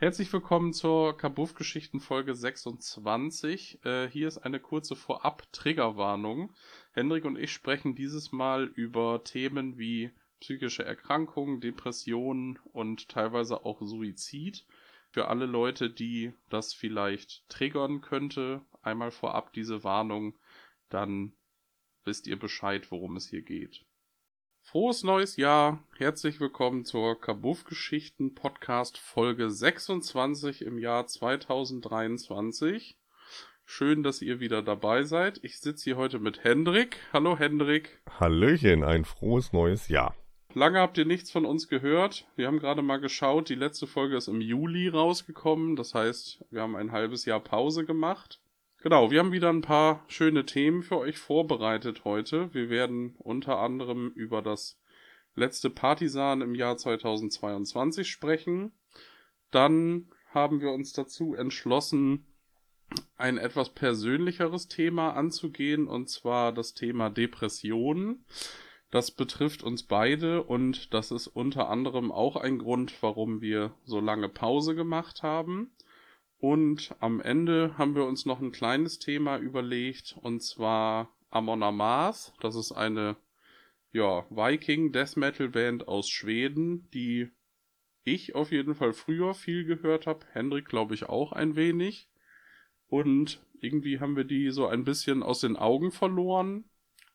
Herzlich willkommen zur Kabuff-Geschichten Folge 26. Äh, hier ist eine kurze Vorab-Triggerwarnung. Hendrik und ich sprechen dieses Mal über Themen wie psychische Erkrankungen, Depressionen und teilweise auch Suizid. Für alle Leute, die das vielleicht triggern könnte, einmal vorab diese Warnung, dann wisst ihr Bescheid, worum es hier geht. Frohes neues Jahr. Herzlich willkommen zur Kabuff-Geschichten Podcast Folge 26 im Jahr 2023. Schön, dass ihr wieder dabei seid. Ich sitze hier heute mit Hendrik. Hallo Hendrik. Hallöchen, ein frohes neues Jahr. Lange habt ihr nichts von uns gehört. Wir haben gerade mal geschaut. Die letzte Folge ist im Juli rausgekommen. Das heißt, wir haben ein halbes Jahr Pause gemacht. Genau, wir haben wieder ein paar schöne Themen für euch vorbereitet heute. Wir werden unter anderem über das letzte Partisan im Jahr 2022 sprechen. Dann haben wir uns dazu entschlossen, ein etwas persönlicheres Thema anzugehen, und zwar das Thema Depressionen. Das betrifft uns beide und das ist unter anderem auch ein Grund, warum wir so lange Pause gemacht haben. Und am Ende haben wir uns noch ein kleines Thema überlegt, und zwar Amon Amarth. Das ist eine ja, Viking Death Metal Band aus Schweden, die ich auf jeden Fall früher viel gehört habe. Hendrik, glaube ich, auch ein wenig. Und irgendwie haben wir die so ein bisschen aus den Augen verloren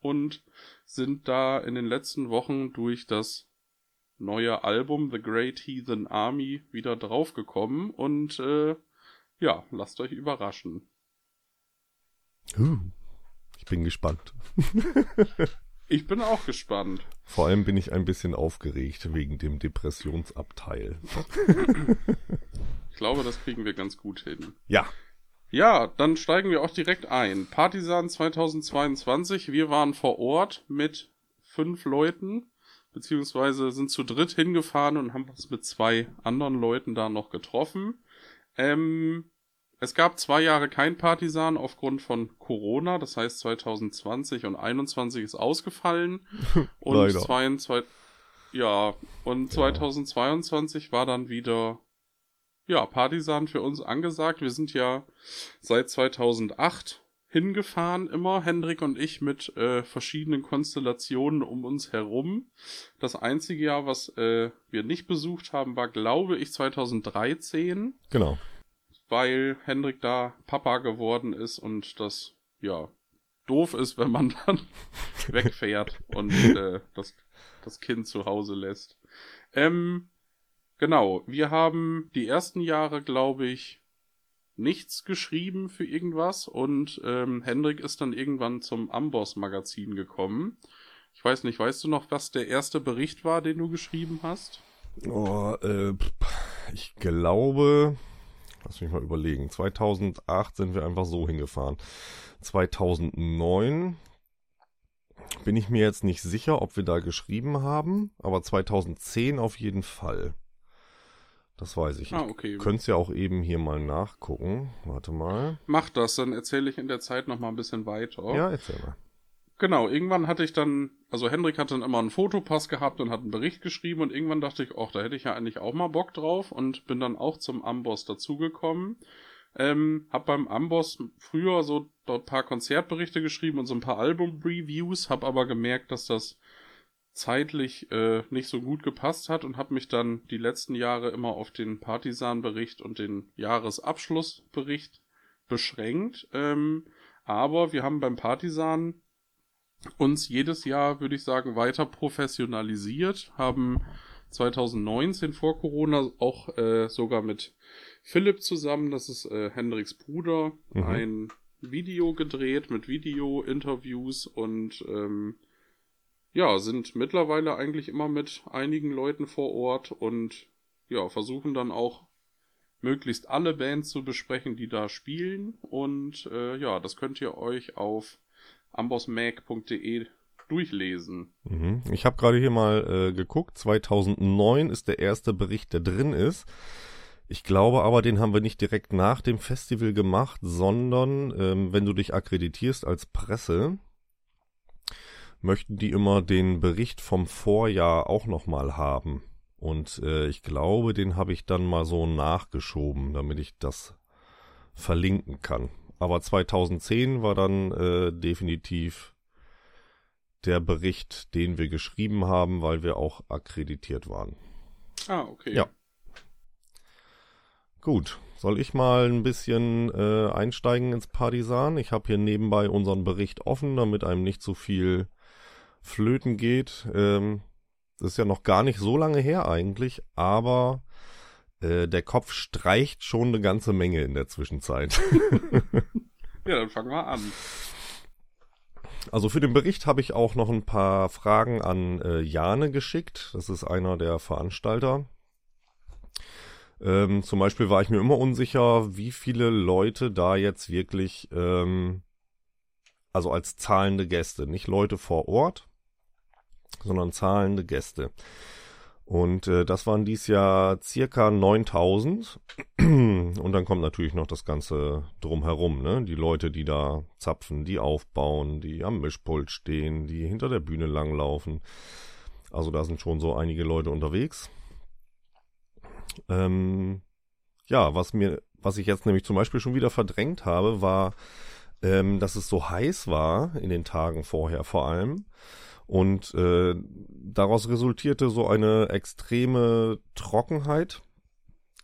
und sind da in den letzten Wochen durch das neue Album The Great Heathen Army wieder draufgekommen und äh, ja, lasst euch überraschen. Uh, ich bin gespannt. ich bin auch gespannt. Vor allem bin ich ein bisschen aufgeregt wegen dem Depressionsabteil. ich glaube, das kriegen wir ganz gut hin. Ja. Ja, dann steigen wir auch direkt ein. Partisan 2022. Wir waren vor Ort mit fünf Leuten, beziehungsweise sind zu dritt hingefahren und haben uns mit zwei anderen Leuten da noch getroffen. Ähm, es gab zwei Jahre kein Partisan aufgrund von Corona, das heißt 2020 und 2021 ist ausgefallen. und Leider. 22, ja, und Ja. 2022 war dann wieder ja, Partisan für uns angesagt. Wir sind ja seit 2008 hingefahren immer, Hendrik und ich, mit äh, verschiedenen Konstellationen um uns herum. Das einzige Jahr, was äh, wir nicht besucht haben, war, glaube ich, 2013 Genau. weil Hendrik da Papa geworden ist und das, ja, doof ist, wenn man dann wegfährt und äh, das, das Kind zu Hause lässt. Ähm, genau, wir haben die ersten Jahre, glaube ich, nichts geschrieben für irgendwas und ähm, Hendrik ist dann irgendwann zum Amboss-Magazin gekommen. Ich weiß nicht, weißt du noch, was der erste Bericht war, den du geschrieben hast? Oh, äh, ich glaube, lass mich mal überlegen. 2008 sind wir einfach so hingefahren. 2009 bin ich mir jetzt nicht sicher, ob wir da geschrieben haben, aber 2010 auf jeden Fall. Das weiß ich. Ah, okay. Es ja auch eben hier mal nachgucken. Warte mal. Mach das, dann erzähle ich in der Zeit noch mal ein bisschen weiter. Ja, erzähl mal. Genau, irgendwann hatte ich dann, also Hendrik hat dann immer einen Fotopass gehabt und hat einen Bericht geschrieben und irgendwann dachte ich, ach, da hätte ich ja eigentlich auch mal Bock drauf und bin dann auch zum Amboss dazugekommen. Ähm, hab beim Amboss früher so dort ein paar Konzertberichte geschrieben und so ein paar Album-Reviews, hab aber gemerkt, dass das zeitlich äh, nicht so gut gepasst hat und hab mich dann die letzten Jahre immer auf den Partisan-Bericht und den Jahresabschlussbericht beschränkt. Ähm, aber wir haben beim Partisan uns jedes Jahr, würde ich sagen, weiter professionalisiert, haben 2019 vor Corona auch äh, sogar mit Philipp zusammen, das ist äh, Hendriks Bruder, Mhm. ein Video gedreht mit Video-Interviews und ähm, ja, sind mittlerweile eigentlich immer mit einigen Leuten vor Ort und ja, versuchen dann auch möglichst alle Bands zu besprechen, die da spielen. Und äh, ja, das könnt ihr euch auf ambossmag.de durchlesen. Mhm. Ich habe gerade hier mal äh, geguckt. 2009 ist der erste Bericht, der drin ist. Ich glaube aber, den haben wir nicht direkt nach dem Festival gemacht, sondern ähm, wenn du dich akkreditierst als Presse, möchten die immer den Bericht vom Vorjahr auch nochmal haben. Und äh, ich glaube, den habe ich dann mal so nachgeschoben, damit ich das verlinken kann. Aber 2010 war dann äh, definitiv der Bericht, den wir geschrieben haben, weil wir auch akkreditiert waren. Ah, okay. Ja. Gut, soll ich mal ein bisschen äh, einsteigen ins Partisan? Ich habe hier nebenbei unseren Bericht offen, damit einem nicht zu so viel flöten geht. Ähm, das ist ja noch gar nicht so lange her eigentlich, aber äh, der Kopf streicht schon eine ganze Menge in der Zwischenzeit. ja, dann fangen wir an. Also für den Bericht habe ich auch noch ein paar Fragen an äh, Jane geschickt. Das ist einer der Veranstalter. Ähm, zum Beispiel war ich mir immer unsicher, wie viele Leute da jetzt wirklich, ähm, also als zahlende Gäste, nicht Leute vor Ort, sondern zahlende Gäste. Und äh, das waren dies Jahr circa 9000. Und dann kommt natürlich noch das Ganze drumherum, ne? Die Leute, die da zapfen, die aufbauen, die am Mischpult stehen, die hinter der Bühne langlaufen. Also da sind schon so einige Leute unterwegs. Ähm, ja, was mir, was ich jetzt nämlich zum Beispiel schon wieder verdrängt habe, war, ähm, dass es so heiß war in den Tagen vorher vor allem. Und äh, daraus resultierte so eine extreme Trockenheit,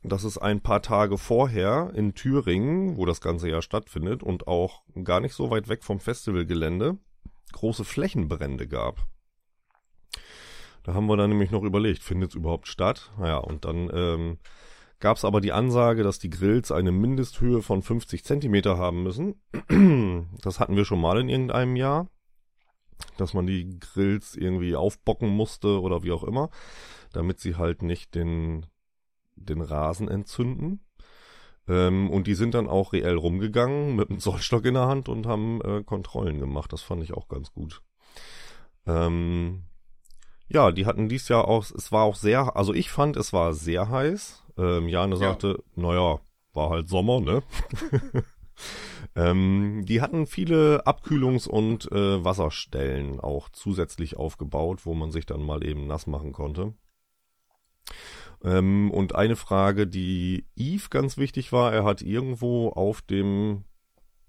dass es ein paar Tage vorher in Thüringen, wo das ganze ja stattfindet und auch gar nicht so weit weg vom Festivalgelände, große Flächenbrände gab. Da haben wir dann nämlich noch überlegt, findet es überhaupt statt? Naja, und dann ähm, gab es aber die Ansage, dass die Grills eine Mindesthöhe von 50 Zentimeter haben müssen. Das hatten wir schon mal in irgendeinem Jahr dass man die Grills irgendwie aufbocken musste oder wie auch immer, damit sie halt nicht den, den Rasen entzünden. Ähm, und die sind dann auch reell rumgegangen mit einem Zollstock in der Hand und haben äh, Kontrollen gemacht. Das fand ich auch ganz gut. Ähm, ja, die hatten dies Jahr auch, es war auch sehr, also ich fand, es war sehr heiß. Ähm, Jane sagte, ja. naja, war halt Sommer, ne? Ähm, die hatten viele Abkühlungs- und äh, Wasserstellen auch zusätzlich aufgebaut, wo man sich dann mal eben nass machen konnte. Ähm, und eine Frage, die Eve ganz wichtig war, er hat irgendwo auf dem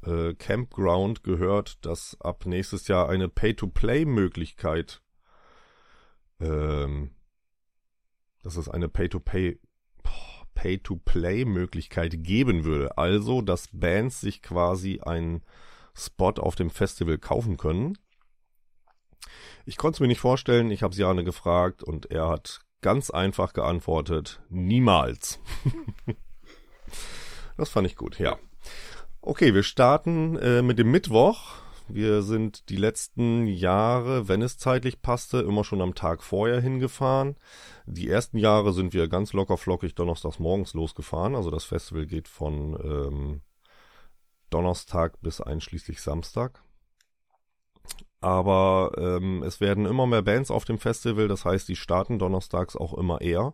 äh, Campground gehört, dass ab nächstes Jahr eine Pay-to-Play-Möglichkeit, ähm, dass es eine Pay-to-Pay Pay-to-Play-Möglichkeit geben würde. Also, dass Bands sich quasi einen Spot auf dem Festival kaufen können. Ich konnte es mir nicht vorstellen, ich habe Jane gefragt und er hat ganz einfach geantwortet, niemals. das fand ich gut, ja. Okay, wir starten äh, mit dem Mittwoch. Wir sind die letzten Jahre, wenn es zeitlich passte, immer schon am Tag vorher hingefahren. Die ersten Jahre sind wir ganz locker flockig donnerstags morgens losgefahren. Also das Festival geht von ähm, Donnerstag bis einschließlich Samstag. Aber ähm, es werden immer mehr Bands auf dem Festival, das heißt, die starten donnerstags auch immer eher.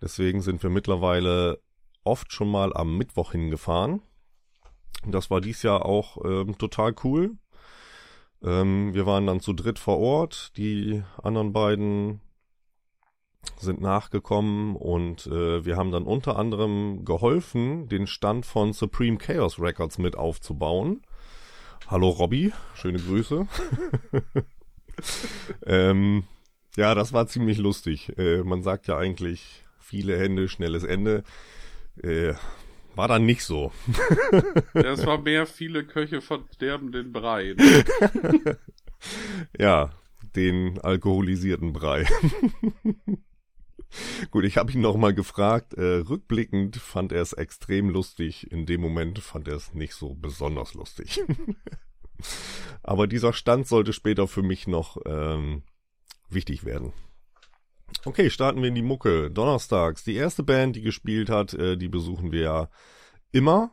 Deswegen sind wir mittlerweile oft schon mal am Mittwoch hingefahren. Das war dies Jahr auch ähm, total cool. Ähm, wir waren dann zu dritt vor Ort. Die anderen beiden sind nachgekommen und äh, wir haben dann unter anderem geholfen, den Stand von Supreme Chaos Records mit aufzubauen. Hallo Robby, schöne Grüße. ähm, ja, das war ziemlich lustig. Äh, man sagt ja eigentlich viele Hände, schnelles Ende. Äh, war dann nicht so. ja, es war mehr viele Köche verderben den Brei. Ne? ja, den alkoholisierten Brei. Gut, ich habe ihn nochmal gefragt. Äh, rückblickend fand er es extrem lustig. In dem Moment fand er es nicht so besonders lustig. Aber dieser Stand sollte später für mich noch ähm, wichtig werden. Okay, starten wir in die Mucke. Donnerstags. Die erste Band, die gespielt hat, äh, die besuchen wir ja immer.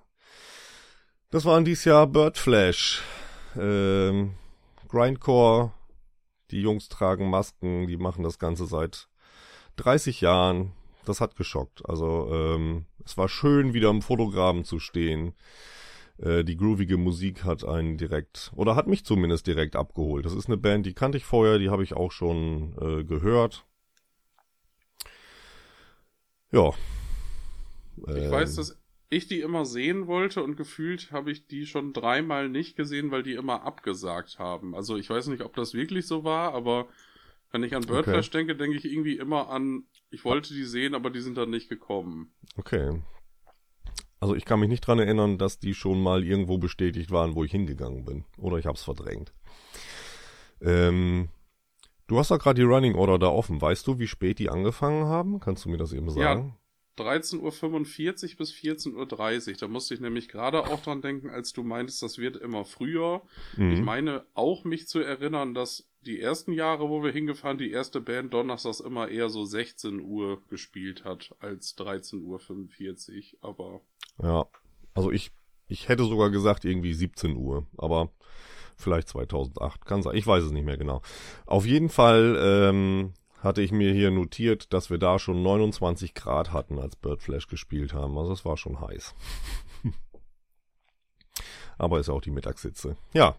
Das waren dies Jahr Birdflash. Ähm, Grindcore. Die Jungs tragen Masken, die machen das Ganze seit 30 Jahren. Das hat geschockt. Also ähm, es war schön, wieder im Fotograben zu stehen. Äh, die groovige Musik hat einen direkt, oder hat mich zumindest direkt abgeholt. Das ist eine Band, die kannte ich vorher, die habe ich auch schon äh, gehört. Ja. Ich Ähm, weiß, dass ich die immer sehen wollte und gefühlt habe ich die schon dreimal nicht gesehen, weil die immer abgesagt haben. Also ich weiß nicht, ob das wirklich so war, aber wenn ich an Birdflash denke, denke ich irgendwie immer an, ich wollte die sehen, aber die sind dann nicht gekommen. Okay. Also ich kann mich nicht dran erinnern, dass die schon mal irgendwo bestätigt waren, wo ich hingegangen bin. Oder ich hab's verdrängt. Ähm, du hast doch gerade die Running Order da offen. Weißt du, wie spät die angefangen haben? Kannst du mir das eben sagen? 13.45 Uhr bis 14.30 Uhr. Da musste ich nämlich gerade auch dran denken, als du meintest, das wird immer früher. Mhm. Ich meine auch mich zu erinnern, dass die ersten Jahre, wo wir hingefahren, die erste Band donnerstags immer eher so 16 Uhr gespielt hat als 13.45 Uhr. Aber Ja. Also ich, ich hätte sogar gesagt irgendwie 17 Uhr. Aber vielleicht 2008. Kann sein. Ich weiß es nicht mehr genau. Auf jeden Fall ähm, hatte ich mir hier notiert, dass wir da schon 29 Grad hatten, als Birdflash gespielt haben. Also es war schon heiß. Aber ist auch die Mittagssitze. Ja,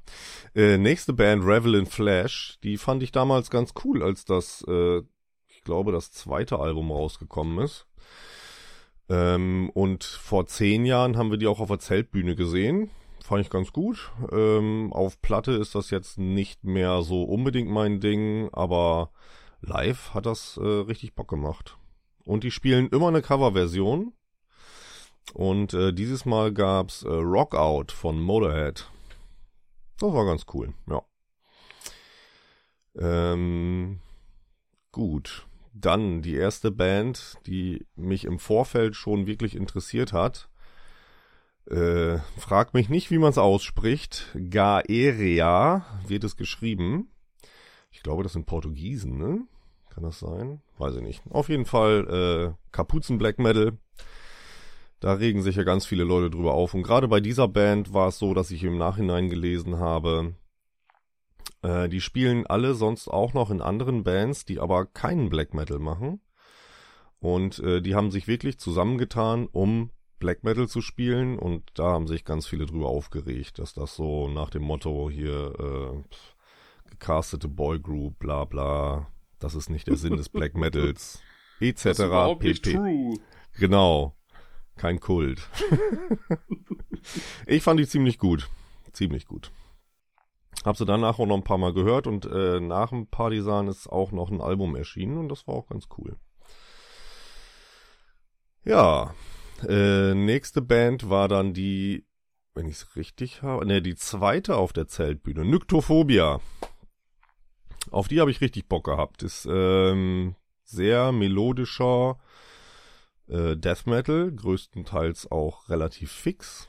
äh, nächste Band, Revel in Flash, die fand ich damals ganz cool, als das, äh, ich glaube, das zweite Album rausgekommen ist. Ähm, und vor zehn Jahren haben wir die auch auf der Zeltbühne gesehen. Fand ich ganz gut. Ähm, auf Platte ist das jetzt nicht mehr so unbedingt mein Ding, aber live hat das äh, richtig Bock gemacht. Und die spielen immer eine Coverversion. Und äh, dieses Mal gab's äh, Rock Out von Motorhead. Das war ganz cool, ja. Ähm, gut. Dann die erste Band, die mich im Vorfeld schon wirklich interessiert hat. Äh, frag mich nicht, wie man es ausspricht. Gaerea wird es geschrieben. Ich glaube, das sind Portugiesen, ne? Kann das sein? Weiß ich nicht. Auf jeden Fall äh, Kapuzen Black Metal. Da regen sich ja ganz viele Leute drüber auf. Und gerade bei dieser Band war es so, dass ich im Nachhinein gelesen habe, äh, die spielen alle sonst auch noch in anderen Bands, die aber keinen Black Metal machen. Und äh, die haben sich wirklich zusammengetan, um Black Metal zu spielen. Und da haben sich ganz viele drüber aufgeregt, dass das so nach dem Motto hier äh, gecastete Boygroup, bla bla, das ist nicht der Sinn des Black Metals, etc. das ist pp. true. Genau. Kein Kult. ich fand die ziemlich gut. Ziemlich gut. Hab sie danach auch noch ein paar Mal gehört und äh, nach dem Partisan ist auch noch ein Album erschienen und das war auch ganz cool. Ja, äh, nächste Band war dann die, wenn ich es richtig habe, ne, die zweite auf der Zeltbühne, Nyktophobia. Auf die habe ich richtig Bock gehabt. Ist ähm, sehr melodischer, äh, Death Metal, größtenteils auch relativ fix.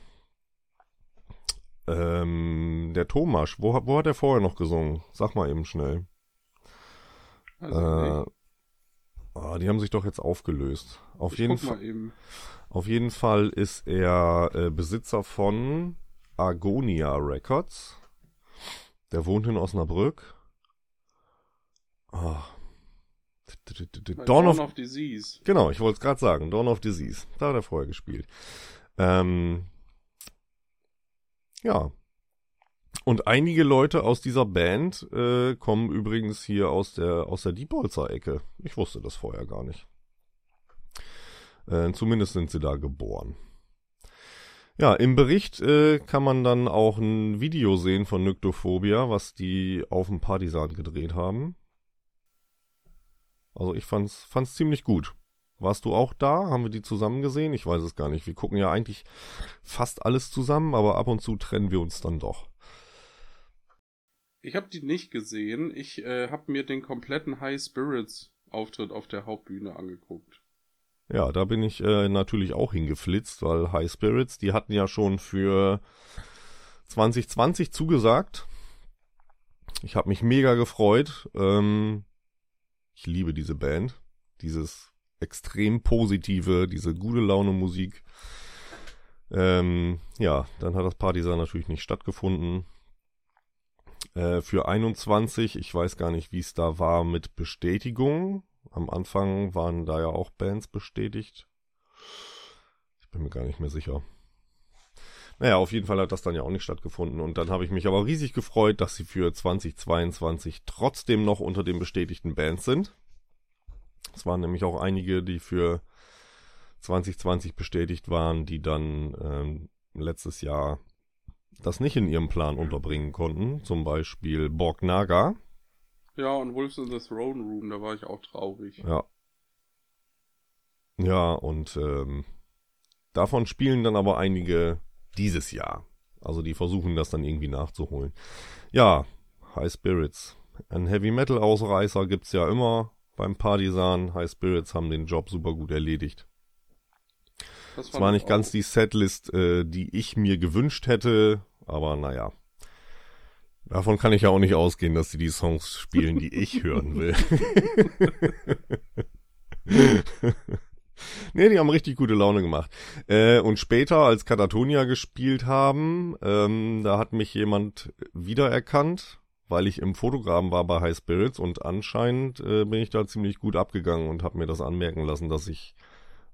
Ähm, der Thomas, wo, wo hat er vorher noch gesungen? Sag mal eben schnell. Also, Äh, ah, die haben sich doch jetzt aufgelöst. Auf ich jeden Fall. Auf jeden Fall ist er äh, Besitzer von Argonia Records. Der wohnt in Osnabrück. Ah. Bei Dawn of Disease. Genau, ich wollte es gerade sagen. Dawn of Disease. Da hat er vorher gespielt. Ähm, ja. Und einige Leute aus dieser Band äh, kommen übrigens hier aus der aus der Diepholzer Ecke. Ich wusste das vorher gar nicht. Äh, zumindest sind sie da geboren. Ja, im Bericht äh, kann man dann auch ein Video sehen von Nyktophobia, was die auf dem Partisan gedreht haben. Also ich fand's, fand's ziemlich gut. Warst du auch da? Haben wir die zusammen gesehen? Ich weiß es gar nicht. Wir gucken ja eigentlich fast alles zusammen, aber ab und zu trennen wir uns dann doch. Ich habe die nicht gesehen. Ich äh, habe mir den kompletten High Spirits Auftritt auf der Hauptbühne angeguckt. Ja, da bin ich äh, natürlich auch hingeflitzt, weil High Spirits, die hatten ja schon für 2020 zugesagt. Ich habe mich mega gefreut. Ähm, ich liebe diese Band. Dieses extrem positive, diese gute Laune Musik. Ähm, ja, dann hat das Partisan natürlich nicht stattgefunden. Äh, für 21, ich weiß gar nicht, wie es da war mit Bestätigung. Am Anfang waren da ja auch Bands bestätigt. Ich bin mir gar nicht mehr sicher. Naja, auf jeden Fall hat das dann ja auch nicht stattgefunden. Und dann habe ich mich aber riesig gefreut, dass sie für 2022 trotzdem noch unter den bestätigten Bands sind. Es waren nämlich auch einige, die für 2020 bestätigt waren, die dann ähm, letztes Jahr das nicht in ihrem Plan unterbringen konnten. Zum Beispiel Borg Naga. Ja, und Wolves in the Throne Room, da war ich auch traurig. Ja. Ja, und ähm, davon spielen dann aber einige dieses Jahr. Also die versuchen das dann irgendwie nachzuholen. Ja, High Spirits. Ein Heavy Metal Ausreißer gibt's ja immer beim Partisan. High Spirits haben den Job super gut erledigt. Das war nicht ganz die Setlist, äh, die ich mir gewünscht hätte, aber naja. Davon kann ich ja auch nicht ausgehen, dass sie die Songs spielen, die ich hören will. nee, die haben richtig gute Laune gemacht. Äh, und später, als Katatonia gespielt haben, ähm, da hat mich jemand wiedererkannt, weil ich im Fotogramm war bei High Spirits und anscheinend äh, bin ich da ziemlich gut abgegangen und habe mir das anmerken lassen, dass ich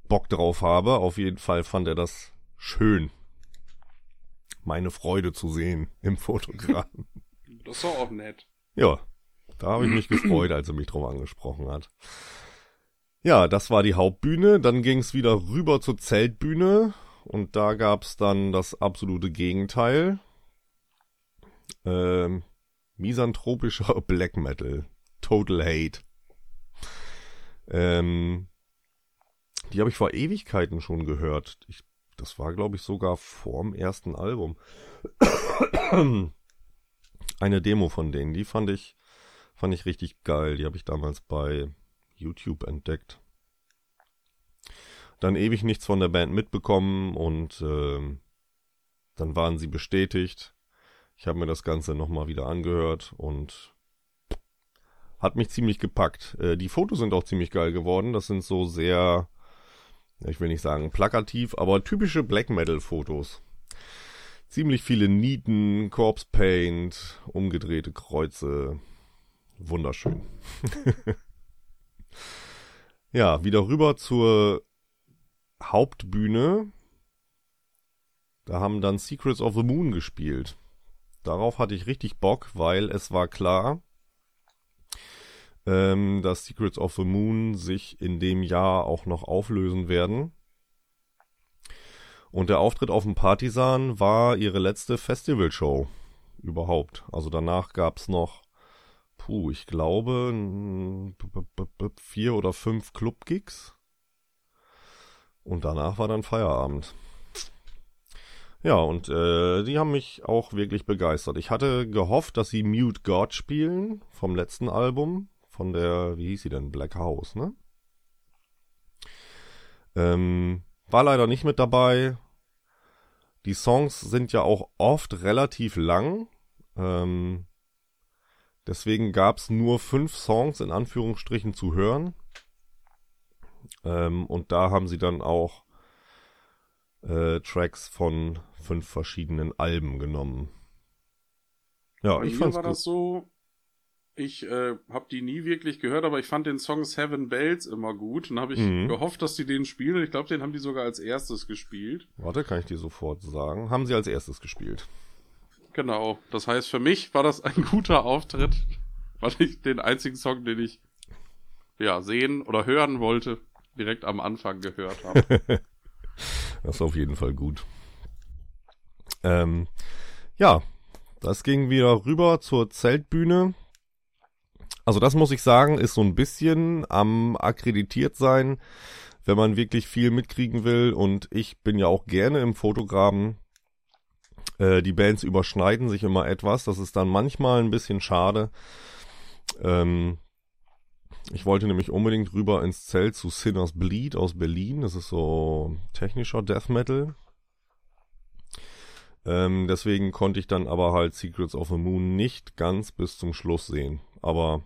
Bock drauf habe. Auf jeden Fall fand er das schön, meine Freude zu sehen im Fotogramm. Das war auch nett. Ja, da habe ich mich gefreut, als er mich drauf angesprochen hat. Ja, das war die Hauptbühne. Dann ging es wieder rüber zur Zeltbühne und da gab es dann das absolute Gegenteil. Ähm, misanthropischer Black Metal. Total Hate. Ähm, die habe ich vor Ewigkeiten schon gehört. Ich, das war, glaube ich, sogar vorm ersten Album. Eine Demo von denen, die fand ich, fand ich richtig geil. Die habe ich damals bei YouTube entdeckt. Dann ewig nichts von der Band mitbekommen und äh, dann waren sie bestätigt. Ich habe mir das Ganze nochmal wieder angehört und hat mich ziemlich gepackt. Äh, die Fotos sind auch ziemlich geil geworden. Das sind so sehr ich will nicht sagen plakativ, aber typische Black Metal Fotos. Ziemlich viele Nieten, Corpse Paint, umgedrehte Kreuze. Wunderschön. ja, wieder rüber zur Hauptbühne. Da haben dann Secrets of the Moon gespielt. Darauf hatte ich richtig Bock, weil es war klar, ähm, dass Secrets of the Moon sich in dem Jahr auch noch auflösen werden. Und der Auftritt auf dem Partisan war ihre letzte Festivalshow überhaupt. Also danach gab's noch, puh, ich glaube, vier oder fünf Club-Gigs. Und danach war dann Feierabend. Ja, und äh, die haben mich auch wirklich begeistert. Ich hatte gehofft, dass sie Mute God spielen vom letzten Album von der, wie hieß sie denn, Black House, ne? Ähm, war leider nicht mit dabei. Die Songs sind ja auch oft relativ lang. Ähm, deswegen gab es nur fünf Songs in Anführungsstrichen zu hören. Ähm, und da haben sie dann auch äh, Tracks von fünf verschiedenen Alben genommen. Ja, Bei ich fand war gut. das so, ich äh, habe die nie wirklich gehört, aber ich fand den Song Seven Bells immer gut und habe ich mhm. gehofft, dass die den spielen. Ich glaube, den haben die sogar als erstes gespielt. Warte, kann ich dir sofort sagen. Haben sie als erstes gespielt. Genau. Das heißt, für mich war das ein guter Auftritt, weil ich den einzigen Song, den ich ja sehen oder hören wollte, direkt am Anfang gehört habe. das ist auf jeden Fall gut. Ähm, ja, das ging wieder rüber zur Zeltbühne. Also das muss ich sagen, ist so ein bisschen am akkreditiert sein, wenn man wirklich viel mitkriegen will. Und ich bin ja auch gerne im Fotograben. Äh, die Bands überschneiden sich immer etwas. Das ist dann manchmal ein bisschen schade. Ähm, ich wollte nämlich unbedingt rüber ins Zelt zu Sinners Bleed aus Berlin. Das ist so technischer Death Metal. Ähm, deswegen konnte ich dann aber halt Secrets of the Moon nicht ganz bis zum Schluss sehen. Aber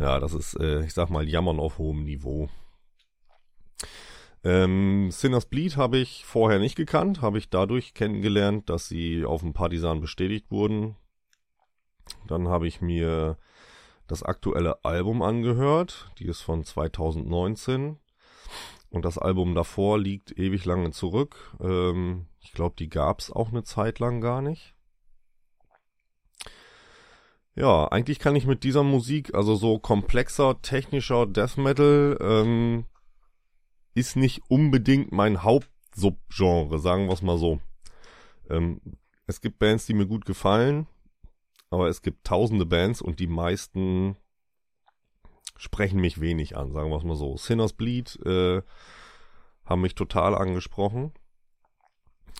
ja, das ist, äh, ich sag mal, Jammern auf hohem Niveau. Ähm, Sinners Bleed habe ich vorher nicht gekannt, habe ich dadurch kennengelernt, dass sie auf dem Partisan bestätigt wurden. Dann habe ich mir das aktuelle Album angehört, die ist von 2019. Und das Album davor liegt ewig lange zurück. Ähm, ich glaube, die gab's auch eine Zeit lang gar nicht. Ja, eigentlich kann ich mit dieser Musik, also so komplexer, technischer Death Metal, ähm, ist nicht unbedingt mein Hauptsubgenre, sagen wir es mal so. Ähm, es gibt Bands, die mir gut gefallen, aber es gibt tausende Bands und die meisten sprechen mich wenig an, sagen wir es mal so. Sinners Bleed äh, haben mich total angesprochen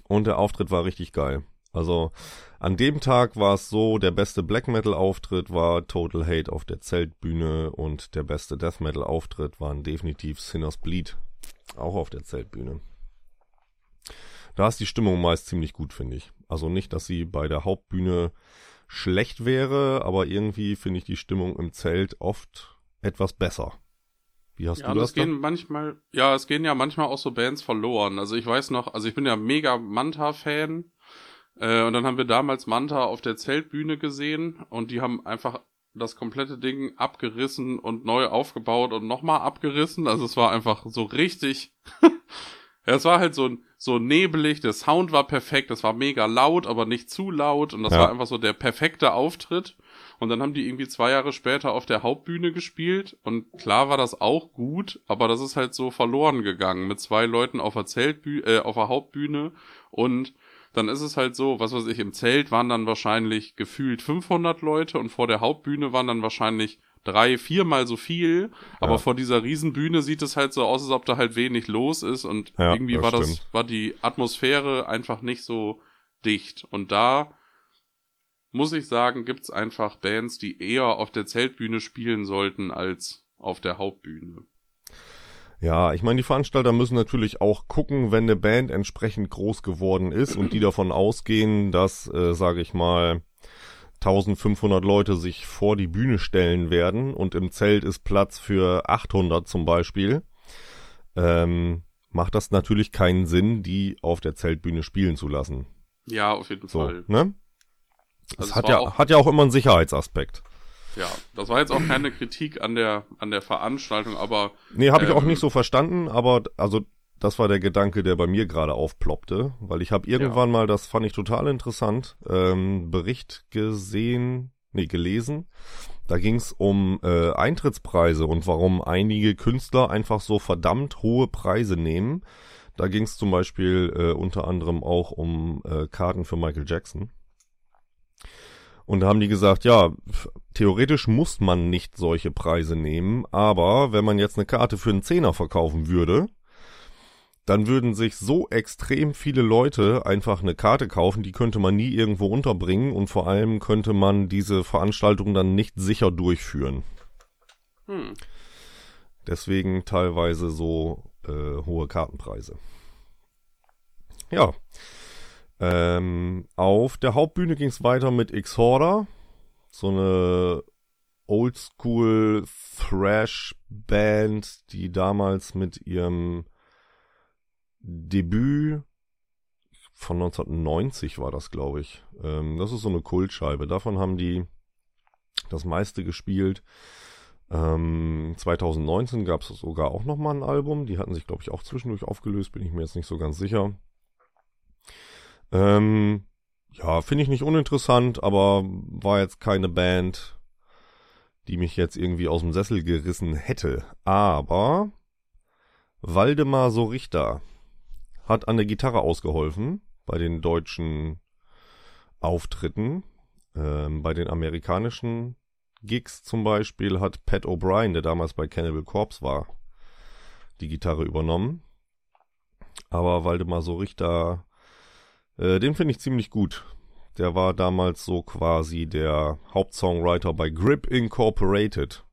und der Auftritt war richtig geil. Also an dem Tag war es so, der beste Black Metal Auftritt war Total Hate auf der Zeltbühne und der beste Death Metal Auftritt waren definitiv Sinners Bleed, auch auf der Zeltbühne. Da ist die Stimmung meist ziemlich gut, finde ich. Also nicht, dass sie bei der Hauptbühne schlecht wäre, aber irgendwie finde ich die Stimmung im Zelt oft etwas besser. Wie hast ja, du das? Gehen manchmal, ja, es gehen ja manchmal auch so Bands verloren. Also ich weiß noch, also ich bin ja mega Manta-Fan. Äh, und dann haben wir damals Manta auf der Zeltbühne gesehen und die haben einfach das komplette Ding abgerissen und neu aufgebaut und nochmal abgerissen. Also es war einfach so richtig. ja, es war halt so, so nebelig, der Sound war perfekt, es war mega laut, aber nicht zu laut und das ja. war einfach so der perfekte Auftritt. Und dann haben die irgendwie zwei Jahre später auf der Hauptbühne gespielt. Und klar war das auch gut, aber das ist halt so verloren gegangen mit zwei Leuten auf der Zeltbühne, äh, auf der Hauptbühne. Und dann ist es halt so, was weiß ich, im Zelt waren dann wahrscheinlich gefühlt 500 Leute und vor der Hauptbühne waren dann wahrscheinlich drei, viermal so viel. Aber ja. vor dieser Riesenbühne sieht es halt so aus, als ob da halt wenig los ist. Und ja, irgendwie das war stimmt. das, war die Atmosphäre einfach nicht so dicht. Und da muss ich sagen, gibt's einfach Bands, die eher auf der Zeltbühne spielen sollten als auf der Hauptbühne. Ja, ich meine, die Veranstalter müssen natürlich auch gucken, wenn eine Band entsprechend groß geworden ist und die davon ausgehen, dass, äh, sage ich mal, 1500 Leute sich vor die Bühne stellen werden und im Zelt ist Platz für 800 zum Beispiel, ähm, macht das natürlich keinen Sinn, die auf der Zeltbühne spielen zu lassen. Ja, auf jeden so, Fall. Ne? Das also hat ja, hat ja auch immer einen Sicherheitsaspekt. Ja, das war jetzt auch keine Kritik an der, an der Veranstaltung, aber. Nee, habe ich auch ähm, nicht so verstanden, aber also das war der Gedanke, der bei mir gerade aufploppte, weil ich habe irgendwann ja. mal, das fand ich total interessant, ähm, Bericht gesehen, nee, gelesen. Da ging es um äh, Eintrittspreise und warum einige Künstler einfach so verdammt hohe Preise nehmen. Da ging es zum Beispiel äh, unter anderem auch um äh, Karten für Michael Jackson. Und da haben die gesagt, ja, theoretisch muss man nicht solche Preise nehmen, aber wenn man jetzt eine Karte für einen Zehner verkaufen würde, dann würden sich so extrem viele Leute einfach eine Karte kaufen, die könnte man nie irgendwo unterbringen und vor allem könnte man diese Veranstaltung dann nicht sicher durchführen. Hm. Deswegen teilweise so äh, hohe Kartenpreise. Ja, ähm, auf der Hauptbühne ging es weiter mit X-Horder. So eine Oldschool Thrash Band, die damals mit ihrem Debüt von 1990 war das, glaube ich. Ähm, das ist so eine Kultscheibe. Davon haben die das meiste gespielt. Ähm, 2019 gab es sogar auch nochmal ein Album. Die hatten sich, glaube ich, auch zwischendurch aufgelöst, bin ich mir jetzt nicht so ganz sicher. Ähm, ja, finde ich nicht uninteressant, aber war jetzt keine Band, die mich jetzt irgendwie aus dem Sessel gerissen hätte. Aber Waldemar Sorichter hat an der Gitarre ausgeholfen bei den deutschen Auftritten. Ähm, bei den amerikanischen Gigs zum Beispiel hat Pat O'Brien, der damals bei Cannibal Corpse war, die Gitarre übernommen. Aber Waldemar Sorichter äh, den finde ich ziemlich gut. Der war damals so quasi der Hauptsongwriter bei Grip Incorporated.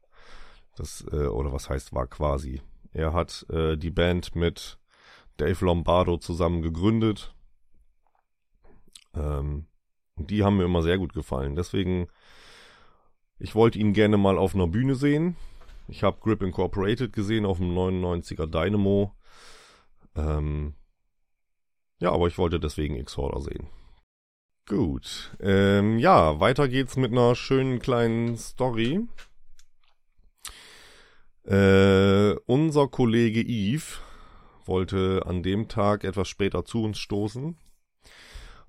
Das, äh, oder was heißt war quasi. Er hat äh, die Band mit Dave Lombardo zusammen gegründet. Ähm, und die haben mir immer sehr gut gefallen. Deswegen, ich wollte ihn gerne mal auf einer Bühne sehen. Ich habe Grip Incorporated gesehen auf dem 99er Dynamo. Ähm, ja, aber ich wollte deswegen X-Horder sehen. Gut. Ähm, ja, weiter geht's mit einer schönen kleinen Story. Äh, unser Kollege Yves wollte an dem Tag etwas später zu uns stoßen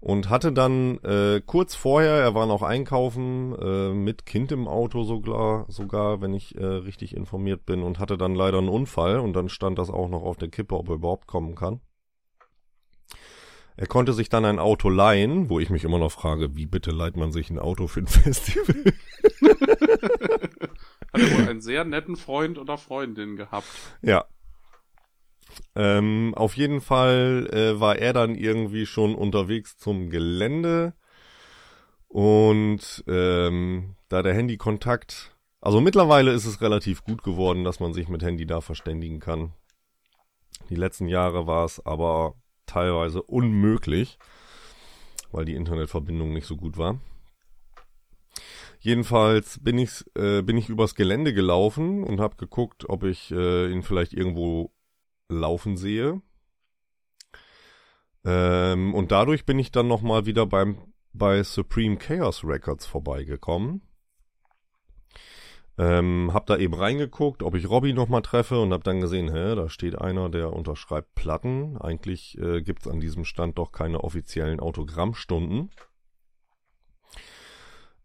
Und hatte dann äh, kurz vorher, er war noch einkaufen, äh, mit Kind im Auto sogar, sogar, wenn ich äh, richtig informiert bin, und hatte dann leider einen Unfall und dann stand das auch noch auf der Kippe, ob er überhaupt kommen kann. Er konnte sich dann ein Auto leihen, wo ich mich immer noch frage, wie bitte leiht man sich ein Auto für ein Festival? Hat er wohl einen sehr netten Freund oder Freundin gehabt. Ja, ähm, auf jeden Fall äh, war er dann irgendwie schon unterwegs zum Gelände und ähm, da der Handykontakt, also mittlerweile ist es relativ gut geworden, dass man sich mit Handy da verständigen kann. Die letzten Jahre war es aber teilweise unmöglich, weil die Internetverbindung nicht so gut war. Jedenfalls bin ich, äh, bin ich übers Gelände gelaufen und habe geguckt, ob ich äh, ihn vielleicht irgendwo laufen sehe. Ähm, und dadurch bin ich dann nochmal wieder beim, bei Supreme Chaos Records vorbeigekommen. Ähm, hab da eben reingeguckt, ob ich Robbie nochmal treffe und hab dann gesehen, hä, da steht einer, der unterschreibt Platten. Eigentlich äh, gibt's an diesem Stand doch keine offiziellen Autogrammstunden.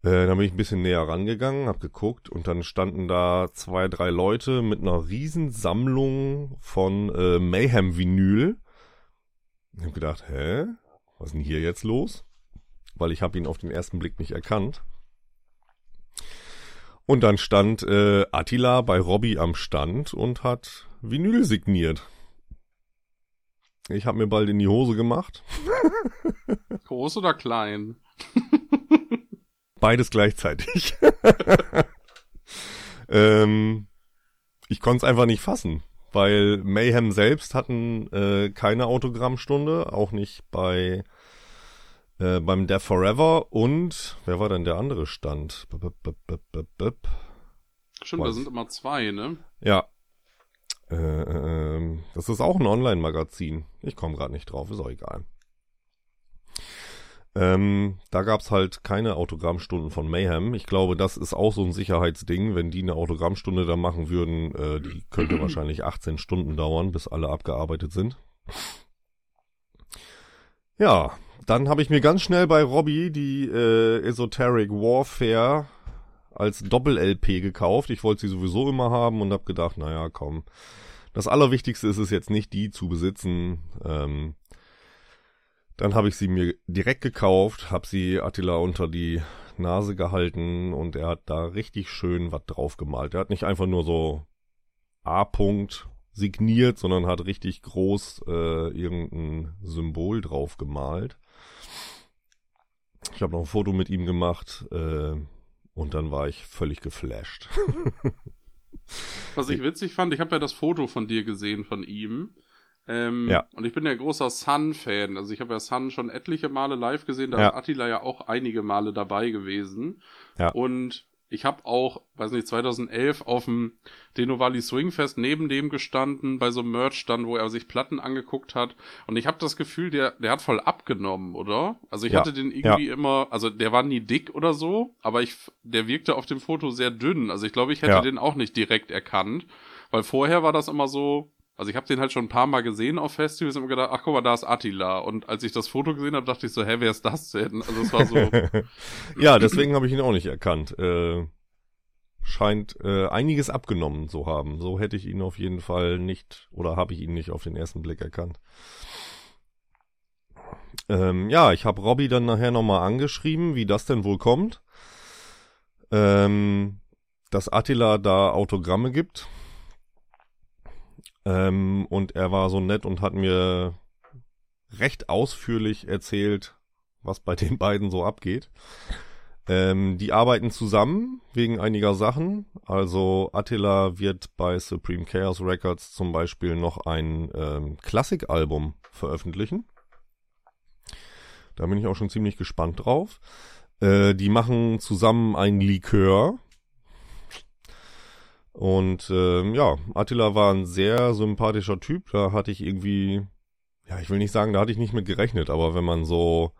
Äh, dann bin ich ein bisschen näher rangegangen, hab geguckt und dann standen da zwei, drei Leute mit einer riesen Sammlung von äh, Mayhem-Vinyl. Ich hab gedacht, hä? Was ist denn hier jetzt los? Weil ich habe ihn auf den ersten Blick nicht erkannt. Und dann stand äh, Attila bei Robbie am Stand und hat Vinyl signiert. Ich habe mir bald in die Hose gemacht. Groß oder klein? Beides gleichzeitig. ähm, ich konnte es einfach nicht fassen, weil Mayhem selbst hatten äh, keine Autogrammstunde, auch nicht bei äh, beim Death Forever und wer war denn der andere Stand? Stimmt, da sind immer zwei, ne? Ja. Äh, äh, das ist auch ein Online-Magazin. Ich komme gerade nicht drauf, ist auch egal. Ähm, da gab's halt keine Autogrammstunden von Mayhem. Ich glaube, das ist auch so ein Sicherheitsding. Wenn die eine Autogrammstunde da machen würden, äh, die könnte wahrscheinlich 18 Stunden dauern, bis alle abgearbeitet sind. Ja, dann habe ich mir ganz schnell bei Robbie die äh, Esoteric Warfare als Doppel-LP gekauft. Ich wollte sie sowieso immer haben und habe gedacht, naja, komm. Das Allerwichtigste ist es jetzt nicht, die zu besitzen. Ähm, dann habe ich sie mir direkt gekauft, habe sie Attila unter die Nase gehalten und er hat da richtig schön was drauf gemalt. Er hat nicht einfach nur so A-Punkt signiert, sondern hat richtig groß äh, irgendein Symbol drauf gemalt. Ich habe noch ein Foto mit ihm gemacht äh, und dann war ich völlig geflasht. Was ich witzig fand, ich habe ja das Foto von dir gesehen von ihm ähm, ja. Und ich bin ja großer Sun-Fan. Also ich habe ja Sun schon etliche Male live gesehen. Da ja. ist Attila ja auch einige Male dabei gewesen. Ja. Und ich habe auch, weiß nicht, 2011 auf dem Deno Valley Swingfest neben dem gestanden, bei so einem Merch-Stand, wo er sich Platten angeguckt hat. Und ich habe das Gefühl, der, der hat voll abgenommen, oder? Also ich ja. hatte den irgendwie ja. immer, also der war nie dick oder so, aber ich, der wirkte auf dem Foto sehr dünn. Also ich glaube, ich hätte ja. den auch nicht direkt erkannt. Weil vorher war das immer so, also ich habe den halt schon ein paar Mal gesehen auf Festivals und gedacht, ach guck mal, da ist Attila. Und als ich das Foto gesehen habe, dachte ich so, hä, wer ist das denn? Also es war so. ja, deswegen habe ich ihn auch nicht erkannt. Äh, scheint äh, einiges abgenommen zu haben. So hätte ich ihn auf jeden Fall nicht oder habe ich ihn nicht auf den ersten Blick erkannt. Ähm, ja, ich habe Robbie dann nachher nochmal angeschrieben, wie das denn wohl kommt. Ähm, dass Attila da Autogramme gibt ähm, und er war so nett und hat mir recht ausführlich erzählt, was bei den beiden so abgeht. Ähm, die arbeiten zusammen wegen einiger Sachen. Also Attila wird bei Supreme Chaos Records zum Beispiel noch ein ähm, Klassikalbum veröffentlichen. Da bin ich auch schon ziemlich gespannt drauf. Äh, die machen zusammen ein Likör, und ähm, ja, Attila war ein sehr sympathischer Typ. Da hatte ich irgendwie, ja, ich will nicht sagen, da hatte ich nicht mit gerechnet, aber wenn man so